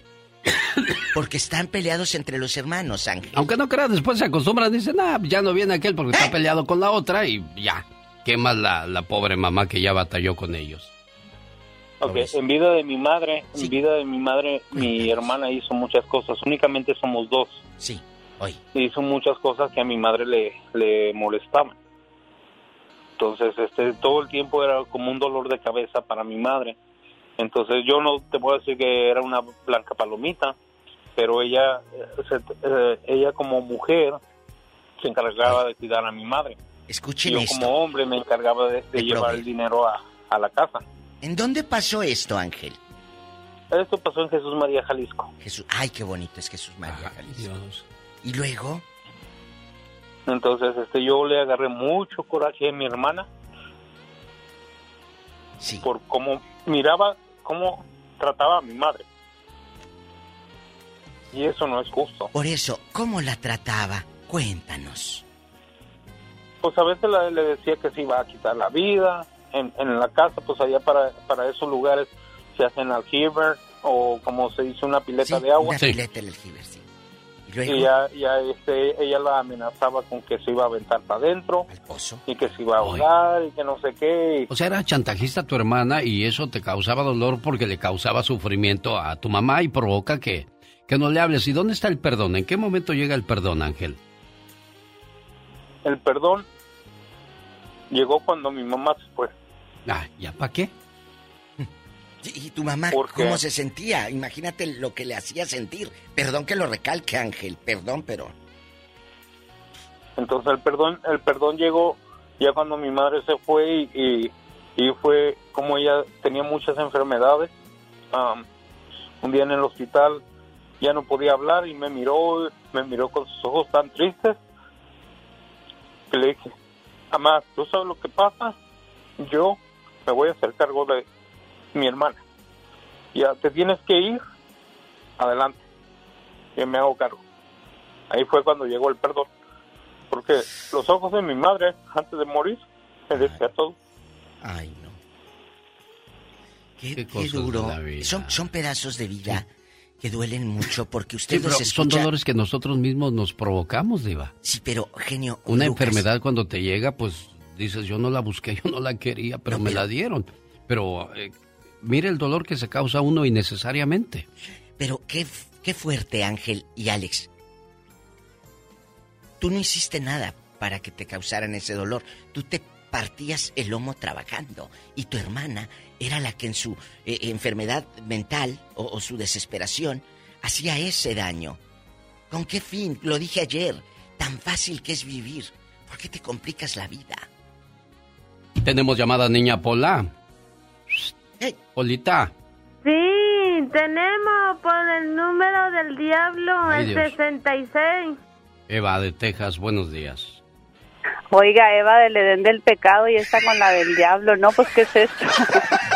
porque están peleados entre los hermanos, Ángel. Aunque no crea, después se acostumbran, dicen, ah, ya no viene aquel porque ¿Eh? está peleado con la otra y ya. Qué mal la, la pobre mamá que ya batalló con ellos. Ok, en vida de mi madre, en vida de mi madre, mi hermana hizo muchas cosas. Únicamente somos dos. Sí, hoy. Hizo muchas cosas que a mi madre le, le molestaban. Entonces, este, todo el tiempo era como un dolor de cabeza para mi madre. Entonces, yo no te puedo decir que era una blanca palomita, pero ella, eh, se- eh, ella como mujer se encargaba de cuidar a mi madre. Escuchen yo esto. como hombre me encargaba de, de llevar el dinero a, a la casa. ¿En dónde pasó esto, Ángel? Esto pasó en Jesús María, Jalisco. Jesús, ay, qué bonito es Jesús María, Jalisco. Y luego, Entonces, este, yo le agarré mucho coraje a mi hermana. Por cómo miraba, cómo trataba a mi madre. Y eso no es justo. por eso, ¿cómo la trataba? Cuéntanos. Pues a veces la- le decía que se iba a quitar la vida. En, en la casa, pues allá para, para esos lugares se hacen aljiber o como se dice una pileta de agua. Una pileta en el aljiber, sí. Y luego, Y ya, ya este, ella la amenazaba con que se iba a aventar para adentro. Y que se iba a ahogar y que no sé qué. O sea, era chantajista tu hermana y eso te causaba dolor porque le causaba sufrimiento a tu mamá y provoca que, que no le hables. ¿Y dónde está el perdón? ¿En qué momento llega el perdón, Ángel? El perdón llegó cuando mi mamá se fue. Ah, ¿ya para qué? ¿Y tu mamá cómo se sentía? Imagínate lo que le hacía sentir. Perdón que lo recalque, Ángel, perdón, pero... Entonces el perdón, el perdón llegó ya cuando mi madre se fue y, y, y fue como ella tenía muchas enfermedades. un día en el hospital ya no podía hablar y me miró, me miró con sus ojos tan tristes que le dije, mamá, ¿tú sabes lo que pasa? Yo me voy a hacer cargo de mi hermana. Ya te tienes que ir, adelante. Yo me hago cargo. Ahí fue cuando llegó el perdón. Porque los ojos de mi madre, antes de morir, me decía todo. Ay, no. Qué, Qué qué duro. Son, son pedazos de vida que duelen mucho porque usted Sí, pero son dolores que nosotros mismos nos provocamos, Diva. Sí, pero, genio... Una Lucas, enfermedad cuando te llega, pues dices, yo no la busqué, <laughs> yo no la quería, pero me la dieron. Pero eh, mire el dolor que se causa uno innecesariamente. Pero qué, qué fuerte, Ángel y Alex. Tú no hiciste nada para que te causaran ese dolor. Tú te partías el lomo trabajando y tu hermana era la que en su eh, enfermedad mental o, o su desesperación hacía ese daño. ¿Con qué fin? Lo dije ayer. Tan fácil que es vivir. ¿Por qué te complicas la vida? Tenemos llamada niña Pola. Polita. Sí, tenemos por el número del diablo, Ay, el Dios. 66. Eva de Texas, buenos días. Oiga, Eva del Edén del Pecado y está con la del diablo, ¿no? Pues, ¿qué es esto?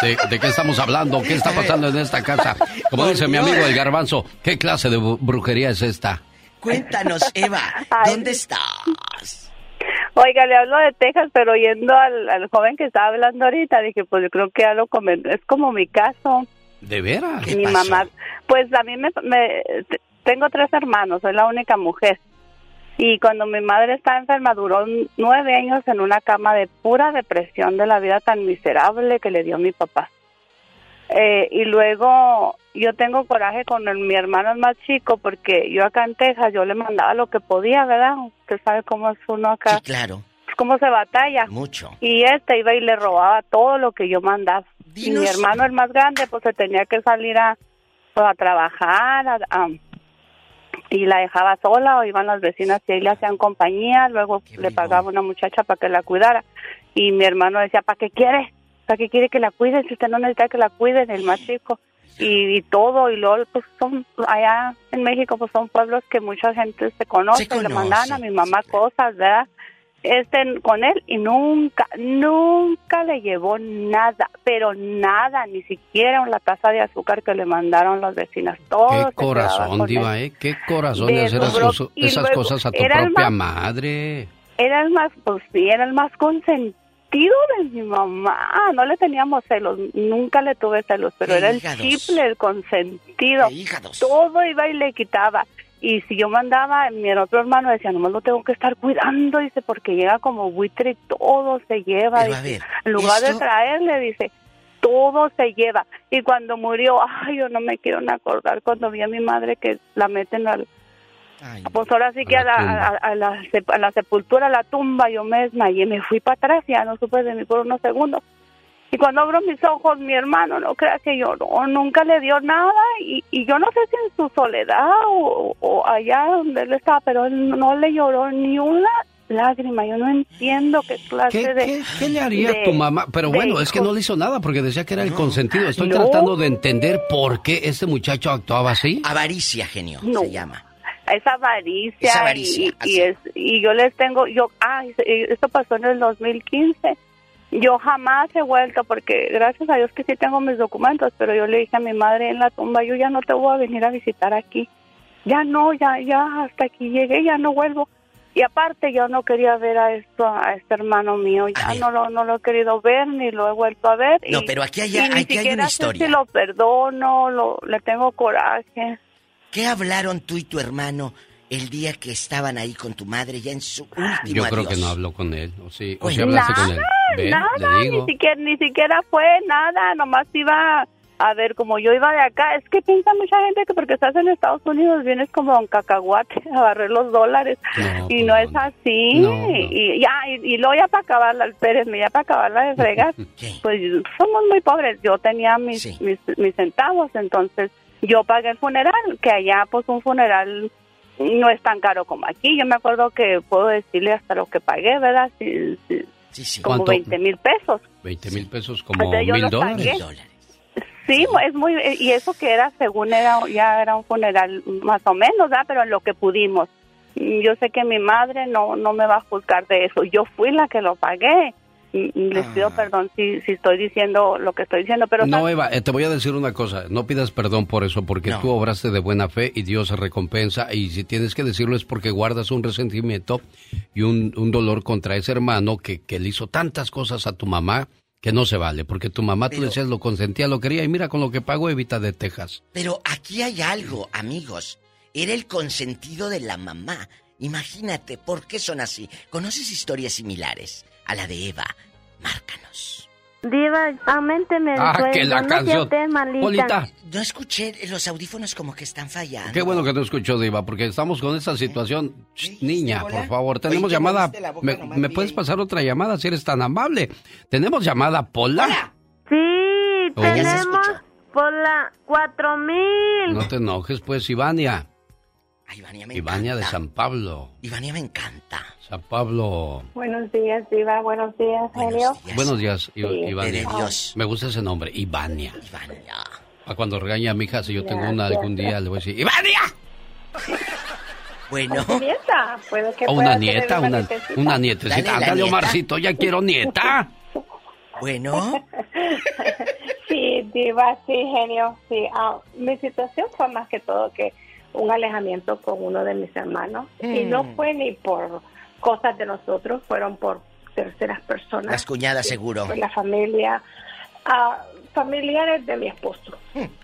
¿De, de qué estamos hablando? ¿Qué está pasando en esta casa? Como dice mi amigo el garbanzo, ¿qué clase de brujería es esta? Cuéntanos, Eva, ¿dónde estás? Oiga, le hablo de Texas, pero oyendo al, al joven que estaba hablando ahorita, dije, pues yo creo que ya lo comen- es como mi caso. ¿De veras? Mi mamá, pues a mí me, me- tengo tres hermanos, soy la única mujer. Y cuando mi madre estaba enferma, duró nueve años en una cama de pura depresión de la vida tan miserable que le dio mi papá. Eh, y luego yo tengo coraje con el- mi hermano el más chico porque yo acá en Texas yo le mandaba lo que podía, ¿verdad? Usted sabe cómo es uno acá. Claro, Cómo se batalla. mucho. Y este iba y le robaba todo lo que yo mandaba. Y mi hermano, el más grande, pues se tenía que salir a, pues, a trabajar a- a- y la dejaba sola o iban las vecinas y ahí le hacían compañía. Luego le pagaba una muchacha para que la cuidara. Y mi hermano decía, ¿para qué quiere? ¿Para qué quiere que la cuiden? Si usted no necesita que la cuiden, el más chico. Y, y todo, y luego, pues son, allá en México, pues son pueblos que mucha gente se conoce, Se le mandaban a mi mamá cosas, ¿verdad? Este, con él, y nunca, nunca le llevó nada, pero nada, ni siquiera la taza de azúcar que le mandaron las vecinas. Todo Qué corazón, Diva. ¿eh? Qué corazón de De hacer esas, cosas a tu propia más- madre. Era el más, pues sí, era el más consentido de mi mamá. No le teníamos celos, nunca le tuve celos, pero era el triple, el consentido. Todo iba y le quitaba. Y si yo mandaba, mi otro hermano decía, nomás lo tengo que estar cuidando, dice, porque llega como buitre y todo se lleva. Dice. ver, en lugar de esto- traerle, dice, todo se lleva. Y cuando murió, ay, yo no me quiero ni acordar cuando vi a mi madre que la meten al, pues ahora sí que a la, a, a la, sep- a la sepultura, a la tumba, yo me desmayé, me fui para atrás, ya no supe de mí por unos segundos. Y cuando abro mis ojos, mi hermano, no creas que lloró, nunca le dio nada. Y, y yo no sé si en su soledad o, o allá donde él estaba, pero él no le lloró ni una lágrima. Yo no entiendo qué clase ¿Qué, de. qué- qué le haría de- tu mamá? Pero bueno, es que no le hizo nada porque decía que era el consentido. Estoy No. tratando de entender por qué este muchacho actuaba así. Avaricia, genio, No. se llama. Es avaricia, y, es y yo les tengo yo ah esto pasó en el 2015 yo jamás he vuelto porque gracias a Dios que sí tengo mis documentos pero yo le dije a mi madre en la tumba yo ya no te voy a venir a visitar aquí. Ya no ya ya hasta aquí llegué ya no vuelvo. Y aparte yo no quería ver a esto a este hermano mío ya no lo no lo he querido ver ni lo he vuelto a ver No, y- pero aquí hay- y ni aquí hay una sé historia. si lo perdono lo le tengo coraje ¿Qué hablaron tú y tu hermano el día que estaban ahí con tu madre ya en su último Yo creo adiós? que no habló con él. O sí, o sí hablaste nada, con él. ¿Ve? nada, ni siquiera, ni siquiera fue nada, nomás iba a ver, como yo iba de acá, es que piensa mucha gente que porque estás en Estados Unidos vienes como un cacahuate a barrer los dólares y no es así, No, y ya, y, y luego ya para acabarla, Pérez, ya para acabarla de fregar, <laughs> pues somos muy pobres, yo tenía mis, mis, mis centavos, entonces yo pagué el funeral, que allá pues un funeral no es tan caro como aquí. Yo me acuerdo que puedo decirle hasta lo que pagué, ¿verdad? Sí, sí, como ¿Cuánto? 20 mil pesos. 20 mil pesos como O sea, yo mil dólares. Sí, es muy y eso que era según era ya era un funeral más o menos, ¿verdad? Pero en lo que pudimos. Yo sé que mi madre no no me va a juzgar de eso. Yo fui la que lo pagué. Y- y Les pido perdón si, si estoy diciendo lo que estoy diciendo, pero No, Eva, eh, te voy a decir una cosa. No pidas perdón por eso, porque tú obraste de buena fe y Dios se recompensa. Y si tienes que decirlo es porque guardas un resentimiento y un, un dolor contra ese hermano que, que le hizo tantas cosas a tu mamá que no se vale. Porque tu mamá, tú decías, lo consentía, lo quería. Y mira con lo que pagó Evita de Texas. Pero aquí hay algo, amigos. Era el consentido de la mamá. Imagínate, ¿por qué son así? ¿Conoces historias similares a la de Eva? Márcanos. Diva, aumenteme el Ah, sueldo, que la no sea canción. usted malita. Polita. No escuché, los audífonos como que están fallando. Qué bueno que no escuchó, Diva, porque estamos con esa situación. Shh, Niña, por favor, Oye, tenemos llamada. moviste la boca ¿Me, nomás, me vi puedes ahí. pasar otra llamada si eres tan amable? Tenemos llamada, Pola. Sí, Oh. Ya se tenemos por la 4000. No te enojes, pues, Ivania. Ivania me Ivania de San Pablo. Ivania me encanta. San Pablo. Buenos días, Diva. Buenos días, genio. Buenos días, I- Sí. Ivania. De Dios. Me gusta ese nombre, Ivania. Ivania. A cuando regaña a mi hija, si yo tengo una algún día, le voy a decir, ¡Ivania! Bueno. Nieta, puede que una nieta, una, nietecita. una nietecita. Dale, Ándale. Omarcito, ya quiero nieta. Bueno, <laughs> Sí, Diva, sí, genio. Sí, Ah, mi situación fue más que todo que un alejamiento con uno de mis hermanos. Y no Mm. fue ni por cosas de nosotros, fueron por terceras personas. las cuñadas seguro. Fue la familia, ah, familiares de mi esposo.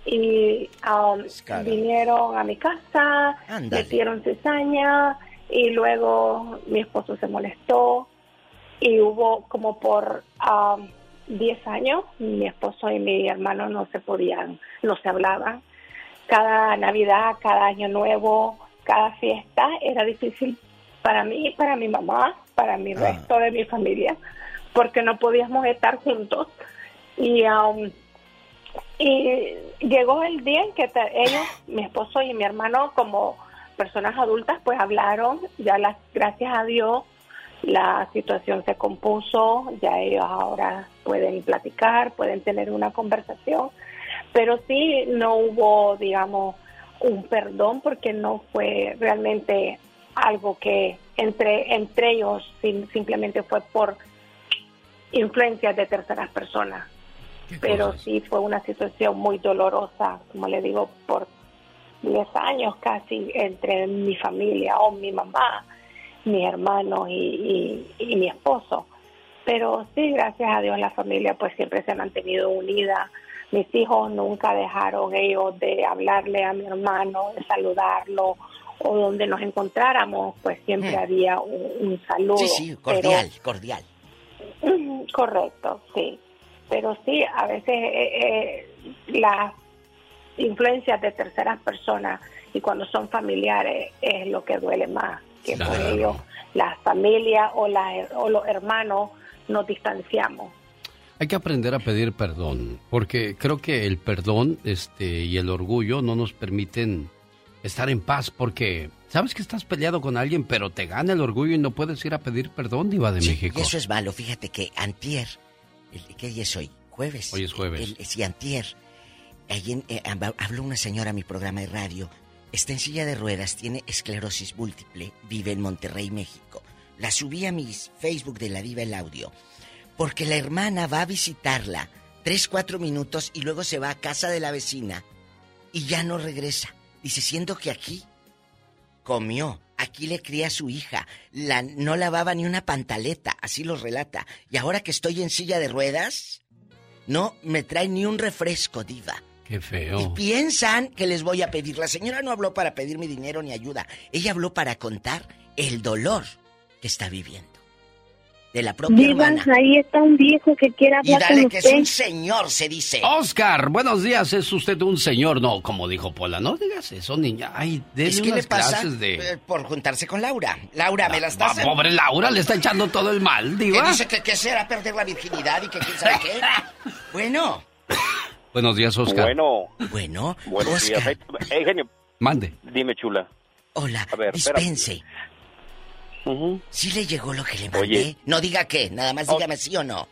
Y um, vinieron a mi casa, Ándale. metieron cizaña y luego mi esposo se molestó y hubo como por um, 10 años mi esposo y mi hermano no se podían, no se hablaban. Cada Navidad, cada Año Nuevo, cada fiesta era difícil para mí, para mi mamá, para mi resto de mi familia, porque no podíamos estar juntos. Y, um, y llegó el día en que ellos, mi esposo y mi hermano, como personas adultas, pues hablaron, ya las, gracias a Dios, la situación se compuso, ya ellos ahora pueden platicar, pueden tener una conversación, pero sí no hubo, digamos, un perdón porque no fue realmente algo que entre entre ellos sim- simplemente fue por influencias de terceras personas. Pero sí fue una situación muy dolorosa, como le digo, por 10 años casi entre mi familia o mi mamá, mi hermano y, y- y mi esposo. Pero sí, gracias a Dios la familia pues siempre se ha mantenido unida. Mis hijos nunca dejaron ellos de hablarle a mi hermano, de saludarlo o donde nos encontráramos, pues siempre Mm. había un, un saludo. Sí, sí, Pero- cordial, cordial. <clears throat> Correcto, sí. Pero sí, a veces eh, eh, las influencias de terceras personas y cuando son familiares es lo que duele más, que por ello la familia o, o los hermanos nos distanciamos. Hay que aprender a pedir perdón, porque creo que el perdón este, y el orgullo no nos permiten estar en paz, porque sabes que estás peleado con alguien, pero te gana el orgullo y no puedes ir a pedir perdón, Diva de México. Y eso es malo. Fíjate que antier, el- ¿qué día es hoy? ¿Jueves? Hoy es jueves. El- sí, antier. En- eh, hab- habló una señora a mi programa de radio. Está en silla de ruedas, tiene esclerosis múltiple, vive en Monterrey, México. La subí a mis Facebook de la Diva el audio. Porque la hermana va a visitarla tres, cuatro minutos y luego se va a casa de la vecina y ya no regresa. Dice, siendo que aquí comió, aquí le cría a su hija, la, no lavaba ni una pantaleta, así lo relata. Y ahora que estoy en silla de ruedas, no me trae ni un refresco, diva. Qué feo. Y piensan que les voy a pedir. La señora no habló para pedir mi dinero ni ayuda. Ella habló para contar el dolor que está viviendo. De la propia Diva, hermana. ahí está un viejo que quiere Y hablar con dale que es usted. un señor, se dice. Oscar, buenos días, es usted un señor, no, como dijo Pola, no digas eso, niña, ay, Es que unas le pasa clases de... eh, por juntarse con Laura. Laura, me la Ah, estás... pobre Laura, le está echando todo el mal, Que Diva. dice que, que será perder la virginidad y que quién sabe qué. <laughs> Bueno. Buenos días, Oscar. Bueno. Bueno, Buenos Oscar. días. Hey, genio, Mande. dime, chula. Hola, A ver, espérate. Dispense. ¿Sí le llegó lo que le mandé? Oye. No diga qué, nada más Oh. dígame sí o no.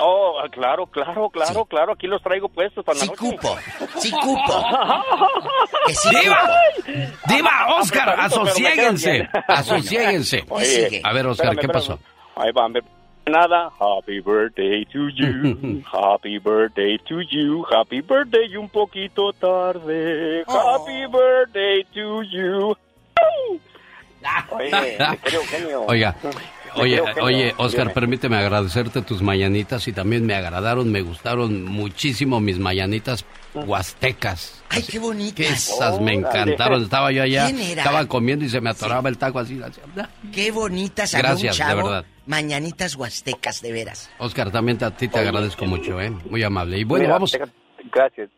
Oh, ah, claro, claro, claro, claro. Aquí los traigo puestos para la Sí noche. cupo, sí cupo. <laughs> Que sí ¡Diva! cupo. ¡Diva, Oscar, quedan bien. <laughs> Asosiéguense. Oye, A ver, Oscar, espérame, ¿qué pasó? Ahí va, me- nada. Happy birthday to you. <laughs> Happy birthday to you. Happy birthday un poquito tarde. Oh. Happy birthday to you. <laughs> Oye. Oiga, oye, oye, Oscar, permíteme agradecerte tus mañanitas y también me agradaron, me gustaron muchísimo mis mañanitas huastecas. Ay, qué bonitas. Esas me encantaron. Estaba yo allá, ¿Quién era? estaba comiendo y se me atoraba el taco así. así. Qué bonitas. Gracias, chavo. de verdad. Mañanitas huastecas, de veras. Oscar, también a ti te agradezco mucho, ¿eh? Muy amable. Y bueno, Mira, vamos. déjate- gracias.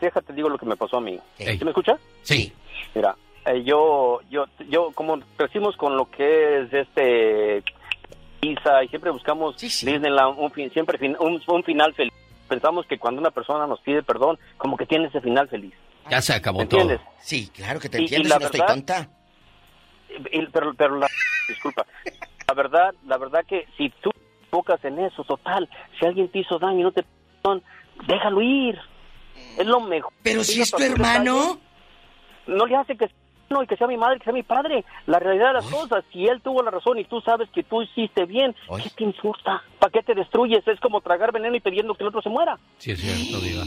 Déjate, digo lo que me pasó a mí. Ey. ¿Sí me escucha? Sí. Mira, eh, yo, yo, yo, como crecimos con lo que es este Isa y siempre buscamos Disneyland, un fin- siempre fin- un, un final feliz. Pensamos que cuando una persona nos pide perdón, como que tiene ese final feliz. Ya se acabó ¿Me todo. entiendes? Sí, claro que te Y- y entiendo, la no estoy verdad- tonta. Y- pero, pero la, disculpa, la verdad, la verdad que si tú te enfocas en eso, total, si alguien te hizo daño y no te perdón, déjalo ir. Es lo mejor. Pero si es tu hermano. No le hace que no, y que sea mi madre, que sea mi padre. La realidad de las cosas, si él tuvo la razón y tú sabes que tú hiciste bien, ¿qué te importa? ¿Para qué te destruyes? Es como tragar veneno y pidiendo que el otro se muera. Sí, es cierto, Diva.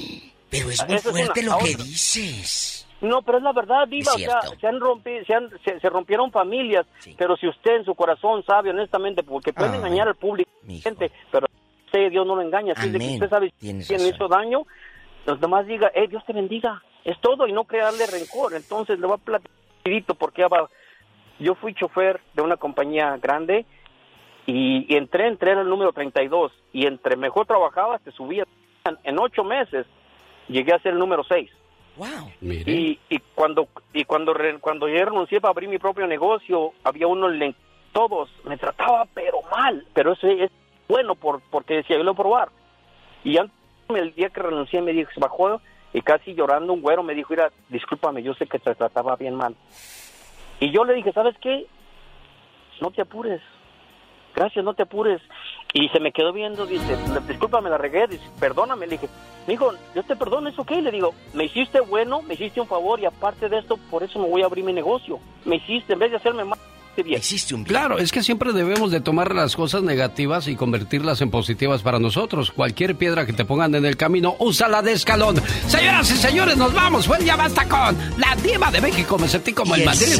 Pero es Ah, muy esa es fuerte una. lo que otra. dices. No, pero es la verdad, Diva. Es O sea, se, han rompi- se, han- se- se rompieron familias, pero si usted en su corazón sabe honestamente, porque puede engañar al público, gente, pero usted, Dios no lo engaña. Así de que Amén. usted sabe Tienes quién razón. hizo daño, los demás diga, eh, Dios te bendiga. Es todo y no crearle rencor. Entonces le voy a platicar porque yo fui chofer de una compañía grande y, y entré, entré en el número 32 y entre mejor trabajabas te subías. En ocho meses llegué a ser el número 6. Wow. Y, y cuando y cuando re- cuando yo renuncié para abrir mi propio negocio, había uno en todos me trataba pero mal, pero eso es bueno por porque decía yo lo voy a probar. Y antes el día que renuncié me dijo, se bajó y casi llorando un güero me dijo, mira, discúlpame, yo sé que te trataba bien mal. Y yo le dije, ¿sabes qué? No te apures. Gracias, no te apures. Y se me quedó viendo, dice, discúlpame, la regué, dice, perdóname. Le dije, dijo, yo te perdono, ¿eso qué? Le digo, me hiciste bueno, me hiciste un favor y aparte de esto, por eso me voy a abrir mi negocio. Me hiciste, en vez de hacerme mal, hiciste bien. Hiciste un Claro, es que siempre debemos de tomar las cosas negativas y convertirlas en positivas para nosotros. Cualquier piedra que te pongan en el camino, úsala de escalón. Señoras y señores, nos vamos. Pues ya basta con la diva de México. Me sentí como Y el el Madrid.